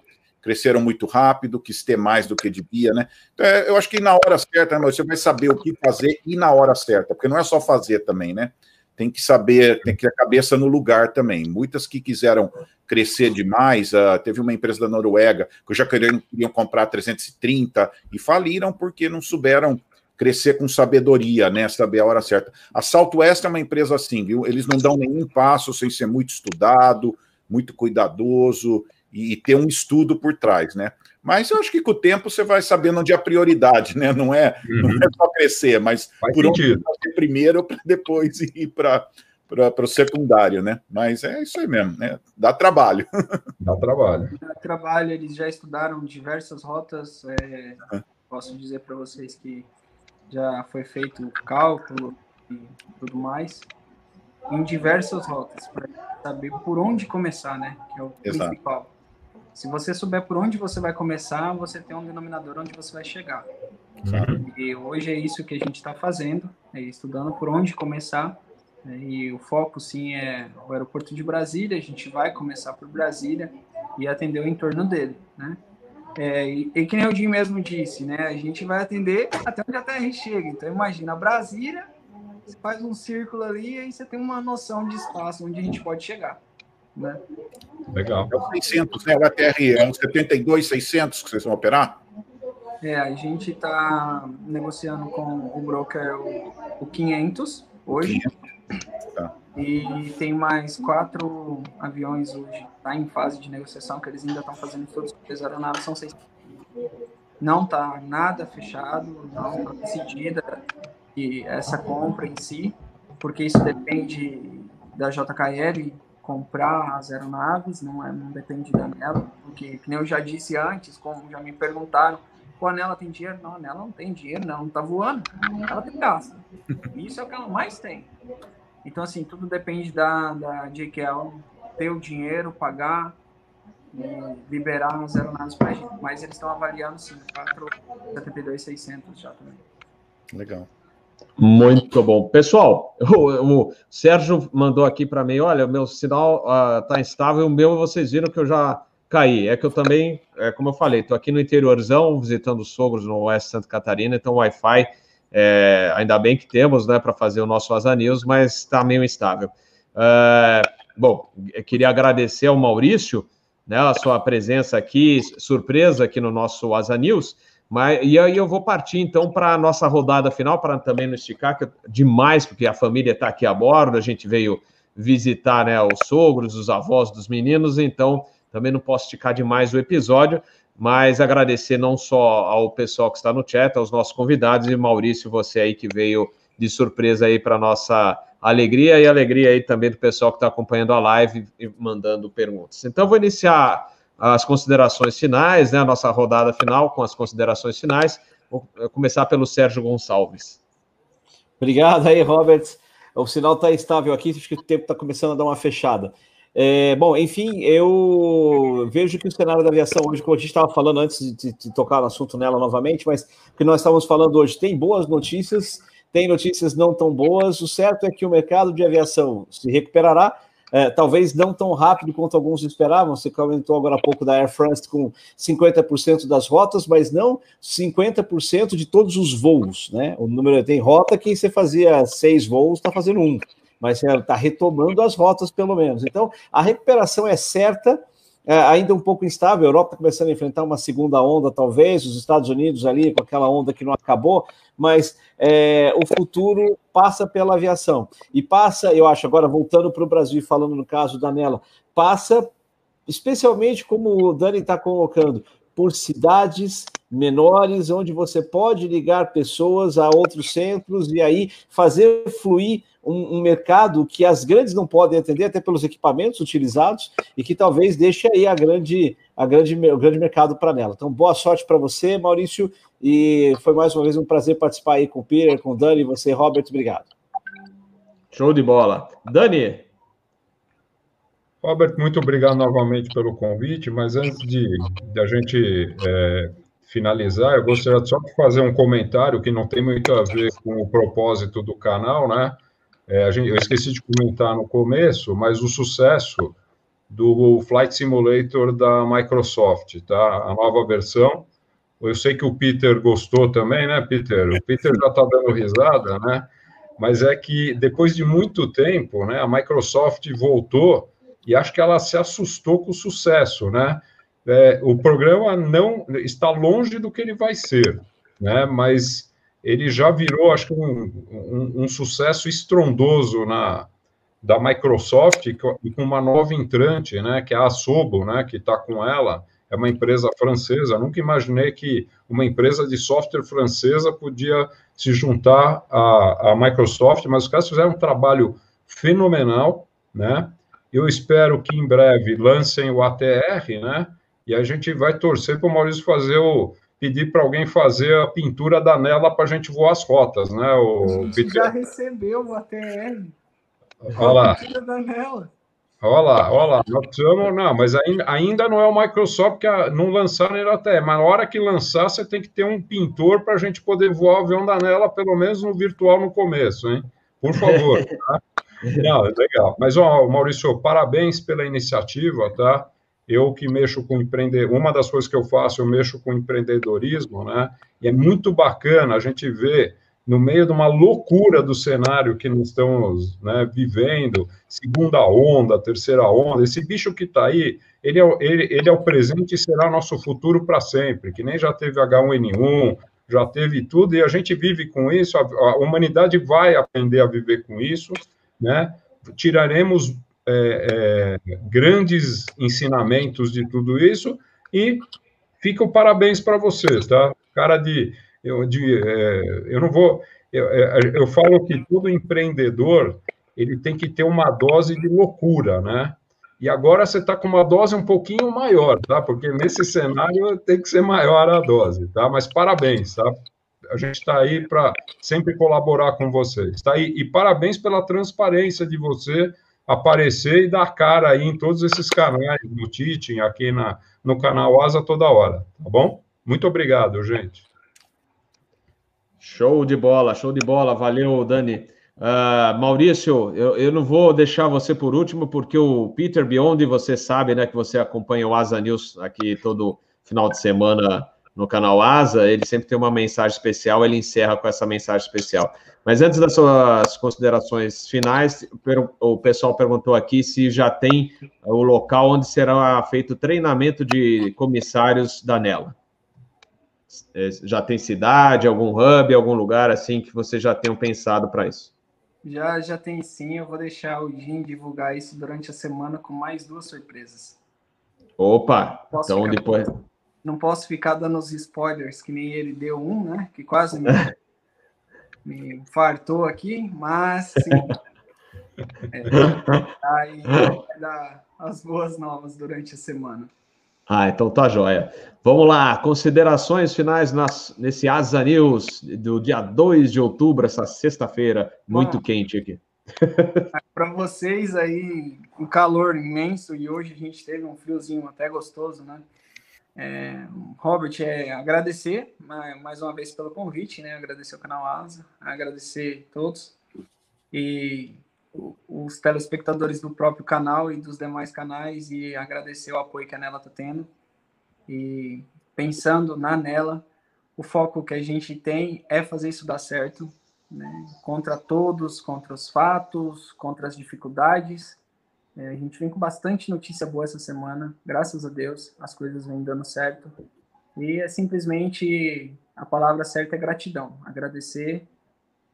Cresceram muito rápido, quis ter mais do que devia, né? Então, é, eu acho que na hora certa, né, você vai saber o que fazer e na hora certa, porque não é só fazer também, né? Tem que saber, tem que ter a cabeça no lugar também. Muitas que quiseram crescer demais, uh, teve uma empresa da Noruega que já queriam, queriam comprar 330 e faliram porque não souberam crescer com sabedoria, né? Saber a hora certa. A Southwest é uma empresa assim, viu? Eles não dão nenhum passo sem ser muito estudado, muito cuidadoso e, e ter um estudo por trás, né? Mas eu acho que com o tempo você vai sabendo onde é a prioridade, né? Não é, uhum. não é só crescer, mas Faz por sentido. onde fazer primeiro para depois <laughs> ir para para o secundário, né? Mas é isso aí mesmo, né? Dá trabalho. <laughs> Dá trabalho. Dá trabalho, eles já estudaram diversas rotas. É, posso dizer para vocês que já foi feito o cálculo e tudo mais, em diversas rotas, para saber por onde começar, né? Que é o Exato. principal. Se você souber por onde você vai começar, você tem um denominador onde você vai chegar. Uhum. E hoje é isso que a gente está fazendo, é estudando por onde começar. Né? E o foco, sim, é o aeroporto de Brasília. A gente vai começar por Brasília e atender o entorno dele, né? É, e, e que nem o Jim mesmo disse, né? A gente vai atender até onde a Terra chega. Então, imagina, Brasília, você faz um círculo ali e aí você tem uma noção de espaço onde a gente pode chegar. Né? Legal. É o 600, né? O ATR é um 72, 600 que vocês vão operar? É, a gente está negociando com o broker o, o 500 hoje. 500. Tá. E tem mais quatro aviões hoje, tá em fase de negociação, que eles ainda estão fazendo todos as aeronaves, são seis. Não está nada fechado, não está decidida e essa compra em si, porque isso depende da JKL comprar as aeronaves, não, é, não depende da Nela, porque, como eu já disse antes, como já me perguntaram, pô, a Nela tem dinheiro? Não, a Nela não tem dinheiro, não, não tá voando, ela tem gasto. Isso é o que ela mais tem. Então, assim, tudo depende da, da JQL ter o dinheiro, pagar e liberar as aeronaves para a gente. Mas eles estão avaliando, sim, 472,600 já também. Legal. Muito bom. Pessoal, <laughs> o, o Sérgio mandou aqui para mim: olha, meu sinal está ah, uh, instável, o meu vocês viram que eu já caí. É que eu também, é, como eu falei, estou aqui no interiorzão, visitando os sogros no Oeste Santa Catarina, então o Wi-Fi, é, ainda bem que temos, né, para fazer o nosso Asa News, mas está meio instável. Uh, bom, queria agradecer ao Maurício, né, a sua presença aqui, surpresa aqui no nosso Asa News. Mas, e aí eu vou partir então para a nossa rodada final, para também não esticar que, demais, porque a família está aqui a bordo, a gente veio visitar né, os sogros, os avós dos meninos, então também não posso esticar demais o episódio, mas agradecer não só ao pessoal que está no chat, aos nossos convidados, e Maurício, você aí que veio de surpresa aí para nossa alegria e alegria aí também do pessoal que está acompanhando a live e mandando perguntas. Então, vou iniciar as considerações finais, né, a nossa rodada final com as considerações finais. Vou começar pelo Sérgio Gonçalves. Obrigado aí, Robert. O sinal está estável aqui, acho que o tempo está começando a dar uma fechada. É, bom, enfim, eu vejo que o cenário da aviação hoje, como a gente estava falando antes de, de, tocar no assunto nela novamente, mas que nós estávamos falando hoje, tem boas notícias, tem notícias não tão boas. O certo é que o mercado de aviação se recuperará, é, talvez não tão rápido quanto alguns esperavam. Você comentou agora há pouco da Air France com 50% das rotas, mas não 50% de todos os voos. Né? O número tem rota que você fazia seis voos, está fazendo um, mas você está retomando as rotas pelo menos. Então, a recuperação é certa é, ainda um pouco instável. A Europa está começando a enfrentar uma segunda onda, talvez, os Estados Unidos ali com aquela onda que não acabou, mas é, o futuro passa pela aviação. E passa, eu acho, agora voltando para o Brasil, falando no caso da Nela, passa especialmente como o Dani está colocando, por cidades menores, onde você pode ligar pessoas a outros centros e aí fazer fluir um, um, mercado que as grandes não podem atender, até pelos equipamentos utilizados, e que talvez deixe aí a grande, a grande, o grande mercado para nela. Então, boa sorte para você, Maurício, e foi mais uma vez um prazer participar aí com o Peter, com o Dani, você, Robert, obrigado. Show de bola. Dani. Robert, muito obrigado novamente pelo convite, mas antes de, de a gente é, finalizar, eu gostaria só de fazer um comentário que não tem muito a ver com o propósito do canal, né? É, gente, eu esqueci de comentar no começo, mas o sucesso do Flight Simulator da Microsoft, tá? A nova versão. Eu sei que o Peter gostou também, né, Peter? O Peter já está dando risada, né? Mas é que depois de muito tempo, né, a Microsoft voltou e acho que ela se assustou com o sucesso, né? É, o programa não está longe do que ele vai ser, né? Mas ele já virou, acho que, um, um, um sucesso estrondoso na, da Microsoft com uma nova entrante, né, que é a Asobo, né, que está com ela, é uma empresa francesa. nunca imaginei que uma empresa de software francesa podia se juntar à, à Microsoft, mas os caras fizeram um trabalho fenomenal, né? Eu espero que em breve lancem o ATR, né? E a gente vai torcer para o Maurício fazer o, pedir para alguém fazer a pintura da nela para a gente voar as rotas, né? O a Peter... já recebeu o ATR. Olha lá. Olha lá, olha lá, nós precisamos, não, mas ainda, ainda não é o Microsoft que não lançaram ele até, mas na hora que lançar, você tem que ter um pintor para a gente poder voar o avião da Nela, pelo menos no virtual no começo, hein? Por favor, tá? <laughs> Não, legal. Mas, ó, Maurício, parabéns pela iniciativa, tá? Eu que mexo com empreender, uma das coisas que eu faço, eu mexo com empreendedorismo, né? E é muito bacana a gente ver no meio de uma loucura do cenário que nós estamos né, vivendo, segunda onda, terceira onda, esse bicho que está aí, ele é, ele, ele é o presente e será nosso futuro para sempre, que nem já teve H1N1, já teve tudo, e a gente vive com isso, a, a humanidade vai aprender a viver com isso, né? Tiraremos é, é, grandes ensinamentos de tudo isso e fica o parabéns para vocês, tá? Cara de, eu, de, é, eu não vou, eu, é, eu falo que todo empreendedor ele tem que ter uma dose de loucura, né? E agora você está com uma dose um pouquinho maior, tá? Porque nesse cenário tem que ser maior a dose, tá? Mas parabéns, tá? A gente está aí para sempre colaborar com vocês, tá? E, e parabéns pela transparência de você aparecer e dar cara aí em todos esses canais, no Teaching, aqui na, no canal Asa toda hora, tá bom? Muito obrigado, gente. Show de bola, show de bola. Valeu, Dani. Uh, Maurício, eu, eu, não vou deixar você por último, porque o Peter Biondi, você sabe, né, que você acompanha o Asa News aqui todo final de semana no canal Asa, ele sempre tem uma mensagem especial, ele encerra com essa mensagem especial. Mas antes das suas considerações finais, o pessoal perguntou aqui se já tem o local onde será feito o treinamento de comissários da Nela. É, já tem cidade, algum hub, algum lugar assim que vocês já tenham pensado para isso? Já, já tem sim. Eu vou deixar o Jim divulgar isso durante a semana com mais duas surpresas. Opa! então depois. Não posso ficar dando os spoilers que nem ele deu um, né? Que quase me, <laughs> me fartou aqui, mas sim. <laughs> É, aí vai dar as boas novas durante a semana. Ah, então tá joia. Vamos lá, considerações finais nas, nesse Asa News do dia 2 de outubro, essa sexta-feira, muito Bom, quente aqui. Para vocês aí, um calor imenso e hoje a gente teve um friozinho até gostoso, né? É, Robert, é, agradecer mais uma vez pelo convite, né? Agradecer ao canal Asa, agradecer a todos e os telespectadores do próprio canal e dos demais canais e agradecer o apoio que a Nela está tendo. E pensando na Nela, o foco que a gente tem é fazer isso dar certo, né? contra todos, contra os fatos, contra as dificuldades é, a gente vem com bastante notícia boa essa semana, graças a Deus, as coisas vêm dando certo. E é simplesmente a palavra certa é gratidão. Agradecer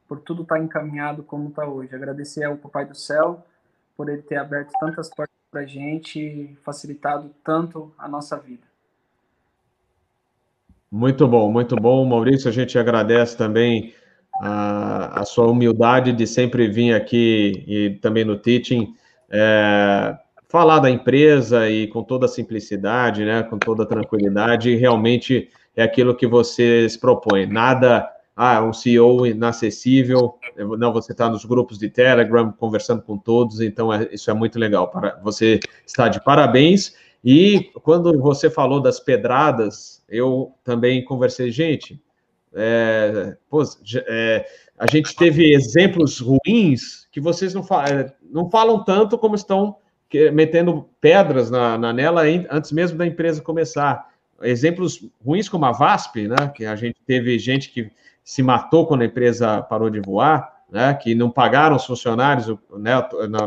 por tudo estar tá encaminhado como está hoje. Agradecer ao Papai do Céu por ele ter aberto tantas portas para a gente, facilitado tanto a nossa vida. Muito bom, muito bom, Maurício. A gente agradece também a, a sua humildade de sempre vir aqui e também no teaching é, falar da empresa e com toda a simplicidade, né, com toda a tranquilidade, realmente é aquilo que vocês propõem. Nada, ah, um CEO inacessível, não, você está nos grupos de Telegram, conversando com todos, então é, isso é muito legal. Para, você está de parabéns. E quando você falou das pedradas, eu também conversei, gente, é, pô, é, a gente teve exemplos ruins que vocês não, é, não falam tanto como estão metendo pedras na, na nela antes mesmo da empresa começar. Exemplos ruins como a VASP, né, que a gente teve gente que se matou quando a empresa parou de voar, né, que não pagaram os funcionários né,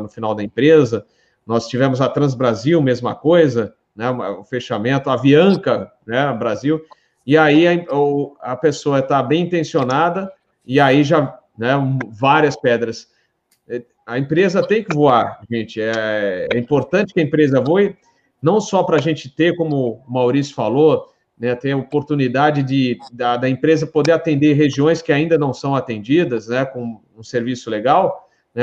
no final da empresa. Nós tivemos a Transbrasil, mesma coisa, né, o fechamento, a Avianca, né, Brasil. E aí a, a pessoa está bem intencionada, e aí já, né, várias pedras. É, a empresa tem que voar, gente. É, é importante que a empresa voe, não só para a gente ter, como o Maurício falou, né, ter a oportunidade de, da, da, empresa poder atender regiões que ainda não são atendidas, né, com um serviço legal, né,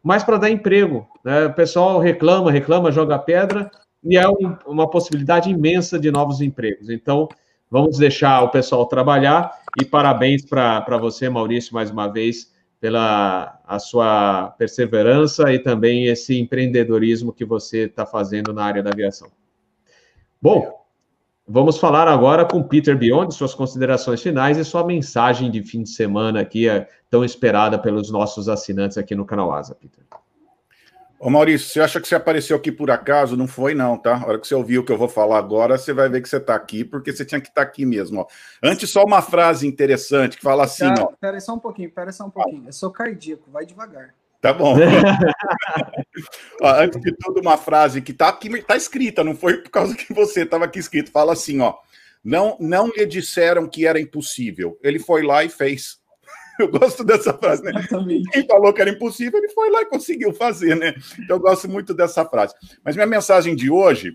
mas para dar emprego. Né, o pessoal reclama, reclama, joga pedra, e é um, uma possibilidade imensa de novos empregos. Então, Vamos deixar o pessoal trabalhar e parabéns para você, Maurício, mais uma vez, pela a sua perseverança e também esse empreendedorismo que você está fazendo na área da aviação. Bom, vamos falar agora com Peter Beyond, suas considerações finais e sua mensagem de fim de semana aqui, é tão esperada pelos nossos assinantes aqui no canal Asa, Peter. Ô Maurício, você acha que você apareceu aqui por acaso? Não foi, não, tá? A hora que você ouvir o que eu vou falar agora, você vai ver que você está aqui, porque você tinha que estar tá aqui mesmo. Ó. Antes, só uma frase interessante que fala assim. Cara, ó. Pera só um pouquinho, pera só um pouquinho. Eu sou cardíaco, vai devagar. Tá bom. <laughs> <laughs> ó, antes de tudo, uma frase que tá aqui, tá escrita, não foi por causa que você estava aqui escrito. Fala assim, ó. Não, não lhe disseram que era impossível. Ele foi lá e fez. <laughs> Eu gosto dessa frase, né? Quem falou que era impossível, ele foi lá e conseguiu fazer, né? Então, eu gosto muito dessa frase. Mas minha mensagem de hoje,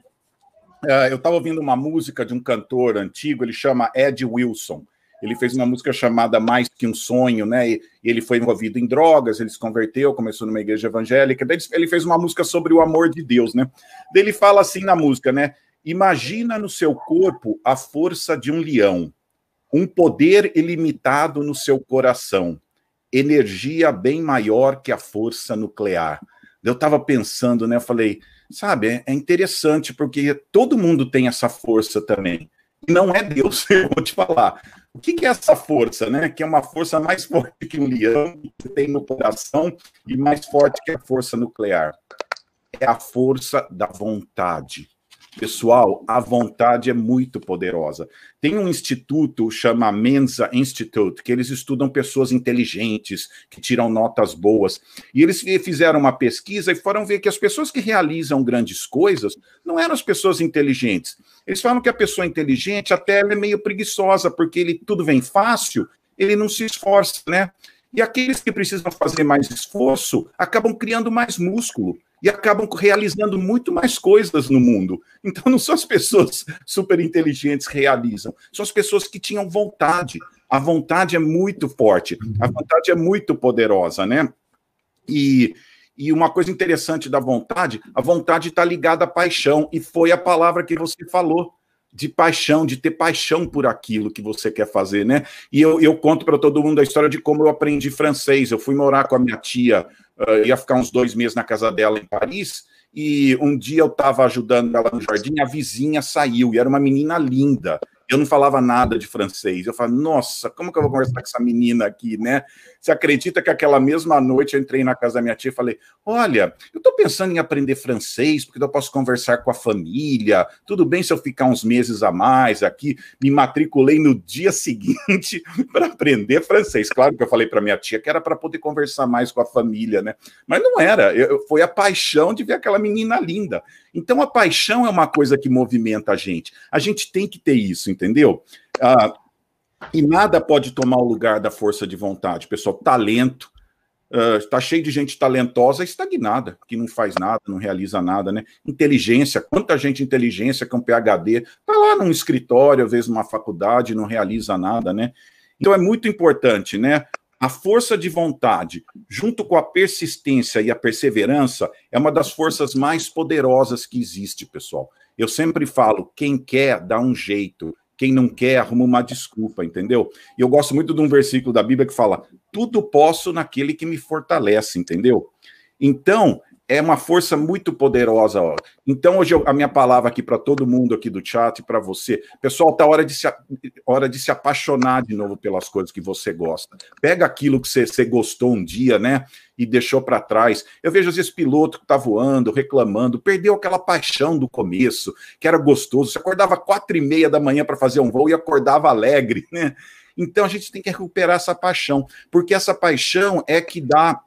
é, eu estava ouvindo uma música de um cantor antigo, ele chama Ed Wilson. Ele fez uma música chamada Mais que um Sonho, né? E ele foi envolvido em drogas, ele se converteu, começou numa igreja evangélica. Daí ele fez uma música sobre o amor de Deus, né? Daí ele fala assim na música, né? Imagina no seu corpo a força de um leão um poder ilimitado no seu coração, energia bem maior que a força nuclear. Eu estava pensando, né? Eu falei, sabe, é, é interessante porque todo mundo tem essa força também. E não é Deus, <laughs> eu vou te falar. O que, é essa força, né? Que é uma força mais forte que um leão que tem no coração e mais forte que a força nuclear. É a força da vontade. Pessoal, a vontade é muito poderosa. Tem um instituto, chama Mensa Institute, que eles estudam pessoas inteligentes, que tiram notas boas. E eles fizeram uma pesquisa e foram ver que as pessoas que realizam grandes coisas não eram as pessoas inteligentes. Eles falam que a pessoa inteligente até é meio preguiçosa, porque ele tudo vem fácil, ele não se esforça, né? E aqueles que precisam fazer mais esforço acabam criando mais músculo e acabam realizando muito mais coisas no mundo. Então, não são as pessoas super inteligentes que realizam, são as pessoas que tinham vontade. A vontade é muito forte, a vontade é muito poderosa, né? E, e uma coisa interessante da vontade, a vontade está ligada à paixão, e foi a palavra que você falou de paixão, de ter paixão por aquilo que você quer fazer, né? E eu, eu conto para todo mundo a história de como eu aprendi francês. Eu fui morar com a minha tia, uh, ia ficar uns dois meses na casa dela em Paris, e um dia eu estava ajudando ela no jardim, a vizinha saiu, e era uma menina linda. Eu não falava nada de francês. Eu falei, nossa, como que eu vou conversar com essa menina aqui, né? Você acredita que aquela mesma noite eu entrei na casa da minha tia e falei: Olha, eu estou pensando em aprender francês, porque eu posso conversar com a família. Tudo bem se eu ficar uns meses a mais aqui? Me matriculei no dia <laughs> seguinte para aprender francês. Claro que eu falei para minha tia que era para poder conversar mais com a família, né? Mas não era. Eu, foi a paixão de ver aquela menina linda. Então a paixão é uma coisa que movimenta a gente. A gente tem que ter isso, entendeu? Ah, e nada pode tomar o lugar da força de vontade, pessoal. Talento. Está uh, cheio de gente talentosa estagnada, que não faz nada, não realiza nada, né? Inteligência, quanta gente inteligência com PHD, está lá num escritório, às vezes numa faculdade, não realiza nada, né? Então é muito importante, né? A força de vontade, junto com a persistência e a perseverança, é uma das forças mais poderosas que existe, pessoal. Eu sempre falo: quem quer, dá um jeito. Quem não quer, arruma uma desculpa, entendeu? E eu gosto muito de um versículo da Bíblia que fala: tudo posso naquele que me fortalece, entendeu? Então, é uma força muito poderosa. Ó. Então, hoje a minha palavra aqui para todo mundo aqui do chat, para você. Pessoal, tá hora de, se, hora de se apaixonar de novo pelas coisas que você gosta. Pega aquilo que você, você gostou um dia, né? E deixou para trás. Eu vejo às vezes piloto que tá voando, reclamando, perdeu aquela paixão do começo, que era gostoso. Você acordava quatro e meia da manhã para fazer um voo e acordava alegre, né? Então a gente tem que recuperar essa paixão, porque essa paixão é que dá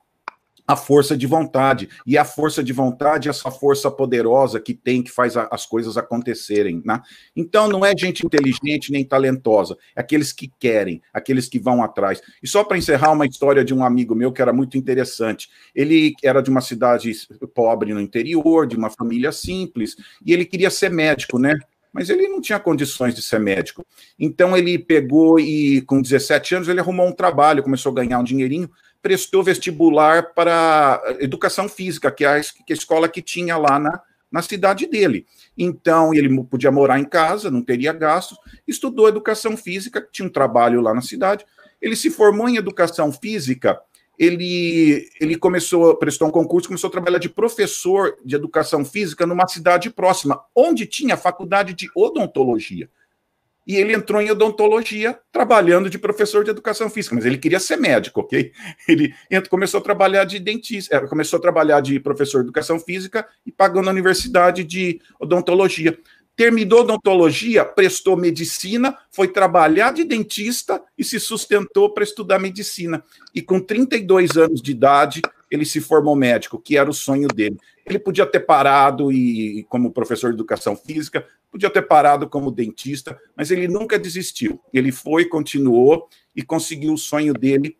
a força de vontade. E a força de vontade é essa força poderosa que tem, que faz a, as coisas acontecerem. Né? Então, não é gente inteligente nem talentosa, é aqueles que querem, aqueles que vão atrás. E só para encerrar, uma história de um amigo meu que era muito interessante. Ele era de uma cidade pobre no interior, de uma família simples, e ele queria ser médico, né? mas ele não tinha condições de ser médico. Então ele pegou e, com 17 anos, ele arrumou um trabalho, começou a ganhar um dinheirinho, prestou vestibular para educação física, que é a, que é a escola que tinha lá na, na cidade dele. Então, ele podia morar em casa, não teria gastos, estudou educação física, tinha um trabalho lá na cidade. Ele se formou em educação física, ele, ele começou, prestou um concurso, começou a trabalhar de professor de educação física numa cidade próxima, onde tinha faculdade de odontologia e ele entrou em odontologia trabalhando de professor de educação física, mas ele queria ser médico, ok? <laughs> Ele começou a trabalhar de dentista, é, começou a trabalhar de professor de educação física e pagou na universidade de odontologia. Terminou odontologia, prestou medicina, foi trabalhar de dentista e se sustentou para estudar medicina. E com 32 anos de idade, ele se formou médico, que era o sonho dele. Ele podia ter parado e como professor de educação física, podia ter parado como dentista, mas ele nunca desistiu. Ele foi, continuou e conseguiu o sonho dele,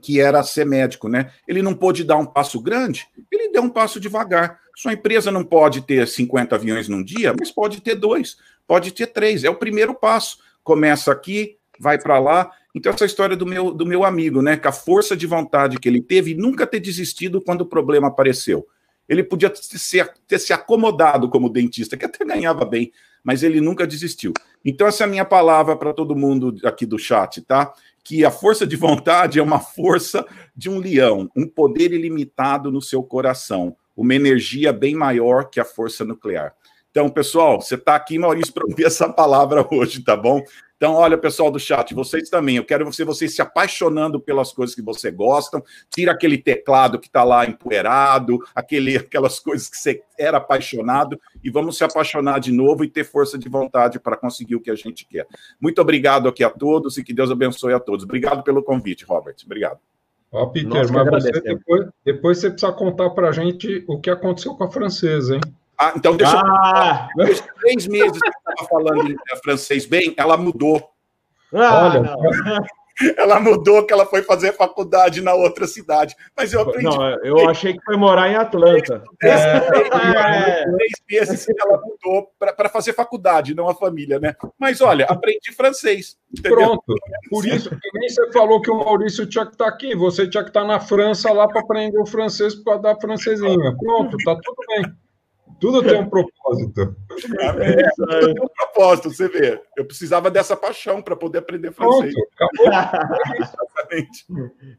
que era ser médico, né? Ele não pôde dar um passo grande, ele deu um passo devagar. Sua empresa não pode ter 50 aviões num dia, mas pode ter dois, pode ter três. É o primeiro passo. Começa aqui, vai para lá. Então, essa história do meu, do meu amigo, né? Com a força de vontade que ele teve, nunca ter desistido quando o problema apareceu. Ele podia ter se, ter se acomodado como dentista, que até ganhava bem, mas ele nunca desistiu. Então, essa é a minha palavra para todo mundo aqui do chat, tá? que a força de vontade é uma força de um leão, um poder ilimitado no seu coração, uma energia bem maior que a força nuclear. Então, pessoal, você está aqui, Maurício, para ouvir essa palavra hoje, tá bom? Então, olha, pessoal do chat, vocês também. Eu quero você, vocês se apaixonando pelas coisas que você gostam. Tira aquele teclado que está lá empoeirado, aquele, aquelas coisas que você era apaixonado, e vamos se apaixonar de novo e ter força de vontade para conseguir o que a gente quer. Muito obrigado aqui a todos e que Deus abençoe a todos. Obrigado pelo convite, Robert. Obrigado. Ó, Peter, Nossa, mas você depois, depois você precisa contar para a gente o que aconteceu com a francesa, hein? Ah, então deixa ah. eu. Depois de três meses que eu estava falando francês bem, ela mudou. Ah, Olha, <laughs> ela mudou que ela foi fazer faculdade na outra cidade. Mas eu aprendi. Não, eu achei que foi morar em Atlanta. É, é. Três meses que ela mudou para fazer faculdade, não a família, né? Mas olha, aprendi francês. Entendeu? Pronto. Por isso que nem você falou que o Maurício tinha que estar tá aqui. Você tinha que estar tá na França lá para aprender o francês para dar francesinha. Pronto, tá tudo bem. Tudo tem um propósito. É, tudo tem um propósito, você vê. Eu precisava dessa paixão para poder aprender francês. Exatamente.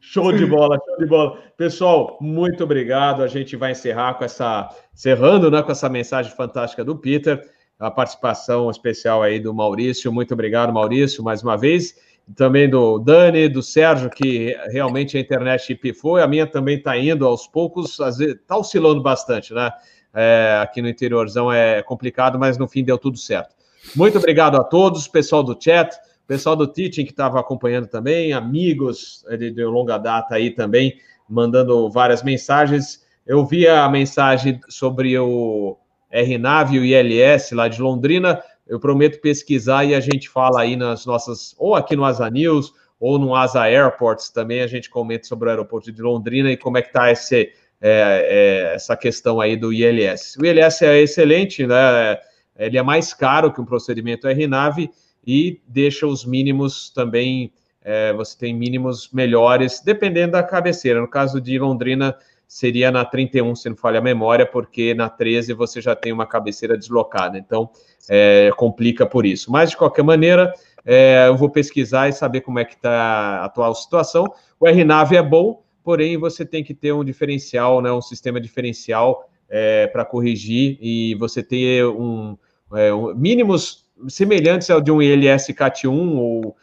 Show de bola, show de bola. Pessoal, muito obrigado. A gente vai encerrar com essa. Encerrando né, com essa mensagem fantástica do Peter. A participação especial aí do Maurício. Muito obrigado, Maurício, mais uma vez. Também do Dani, do Sérgio, que realmente a internet pifou. A minha também está indo aos poucos, às vezes está oscilando bastante, né? É, aqui no interiorzão é complicado, mas no fim deu tudo certo. Muito obrigado a todos, pessoal do chat, pessoal do Teaching que estava acompanhando também, amigos de, de longa data aí também, mandando várias mensagens. Eu vi a mensagem sobre o RNAV e o ILS lá de Londrina. Eu prometo pesquisar e a gente fala aí nas nossas, ou aqui no Asa News, ou no Asa Airports também, a gente comenta sobre o aeroporto de Londrina e como é que está esse é, é, essa questão aí do ILS. O ILS é excelente, né? Ele é mais caro que um procedimento RNAV e deixa os mínimos também. É, você tem mínimos melhores, dependendo da cabeceira. No caso de Londrina, seria na 31, se não falha a memória, porque na 13 você já tem uma cabeceira deslocada. Então, é, complica por isso. Mas, de qualquer maneira, é, eu vou pesquisar e saber como é que está a atual situação. O RNAV é bom, porém você tem que ter um diferencial, né, um sistema diferencial é, para corrigir e você ter um, é, um, mínimos semelhantes ao de um ILS CAT1 ou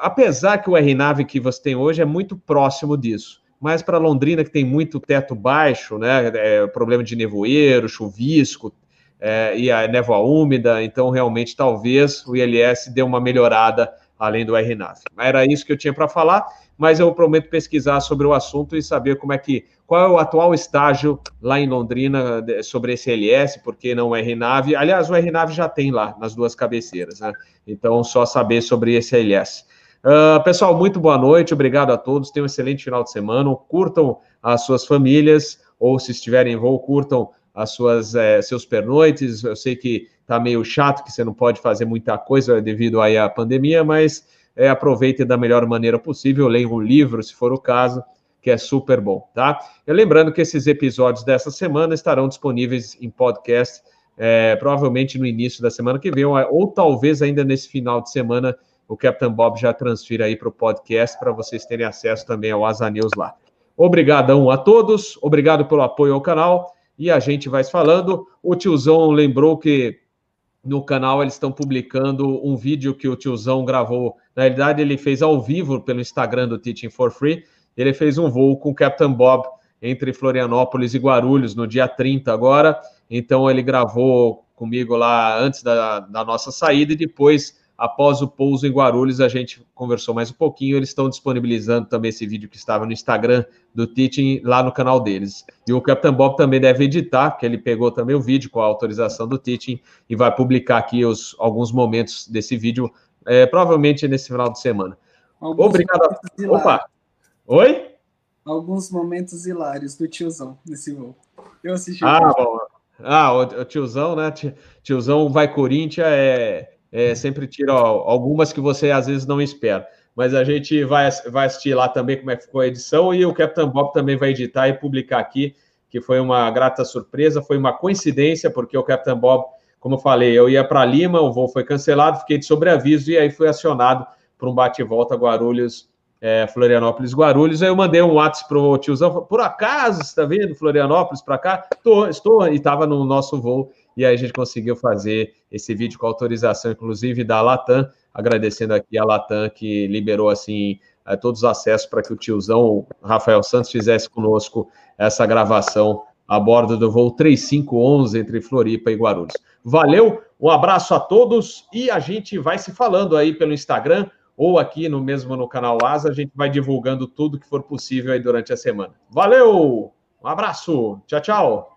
apesar que o RNAV que você tem hoje é muito próximo disso. Mas para Londrina, que tem muito teto baixo, né, é, problema de nevoeiro, chuvisco, é, e a névoa úmida, então realmente talvez o ILS dê uma melhorada além do RNAV. Era isso que eu tinha para falar mas eu prometo pesquisar sobre o assunto e saber como é que qual é o atual estágio lá em Londrina sobre esse LS, porque não o RNAV. Aliás, o RNAV já tem lá nas duas cabeceiras, né? Então, só saber sobre esse LS. Uh, ah, pessoal, muito boa noite, obrigado a todos. Tenham um excelente final de semana. Curtam as suas famílias, ou se estiverem em voo, curtam as suas é, seus pernoites. Eu sei que tá meio chato, que você não pode fazer muita coisa devido aí à pandemia, mas é, aproveite da melhor maneira possível, leia um livro, se for o caso, que é super bom, tá? E lembrando que esses episódios dessa semana estarão disponíveis em podcast, é, provavelmente no início da semana que vem, ou, ou talvez ainda nesse final de semana, o Captain Bob já transfira aí para o podcast para vocês terem acesso também ao Asa News lá. Obrigadão a todos, obrigado pelo apoio ao canal e a gente vai falando. O tiozão lembrou que no canal eles estão publicando um vídeo que o tiozão gravou. Na realidade, ele fez ao vivo pelo Instagram do Teaching for Free. Ele fez um voo com o Captain Bob entre Florianópolis e Guarulhos no dia 30 agora. Então ele gravou comigo lá antes da, da nossa saída e depois após o pouso em Guarulhos, a gente conversou mais um pouquinho. Eles estão disponibilizando também esse vídeo que estava no Instagram do Teaching lá no canal deles. E o Capitão Bob também deve editar, que ele pegou também o vídeo com a autorização do Teaching e vai publicar aqui os, alguns momentos desse vídeo, é, provavelmente nesse final de semana. Alguns Obrigado. Opa! Oi? Alguns momentos hilários do tiozão nesse voo. Eu assisti. Ah, bom. Ah, o, tiozão, né? Tiozão vai Corinthians é é, sempre tira algumas que você às vezes não espera. Mas a gente vai, vai assistir lá também como é que ficou a edição e o Capitão Bob também vai editar e publicar aqui, que foi uma grata surpresa, foi uma coincidência, porque o Capitão Bob, como eu falei, eu ia para Lima, o voo foi cancelado, fiquei de sobreaviso e aí fui acionado para um bate-volta Guarulhos é, Florianópolis Guarulhos. Aí eu mandei um WhatsApp pro tiozão, por acaso, está vendo Florianópolis para cá? Tô, estou, e estava no nosso voo, e aí a gente conseguiu fazer esse vídeo com autorização, inclusive, da Latam, agradecendo aqui a Latam que liberou, assim, é, todos os acessos para que o tiozão Rafael Santos fizesse conosco essa gravação a bordo do voo 3511 entre Floripa e Guarulhos. Valeu, um abraço a todos e a gente vai se falando aí pelo Instagram, ou aqui no mesmo no canal Asa, a gente vai divulgando tudo que for possível aí durante a semana. Valeu! Um abraço, tchau, tchau.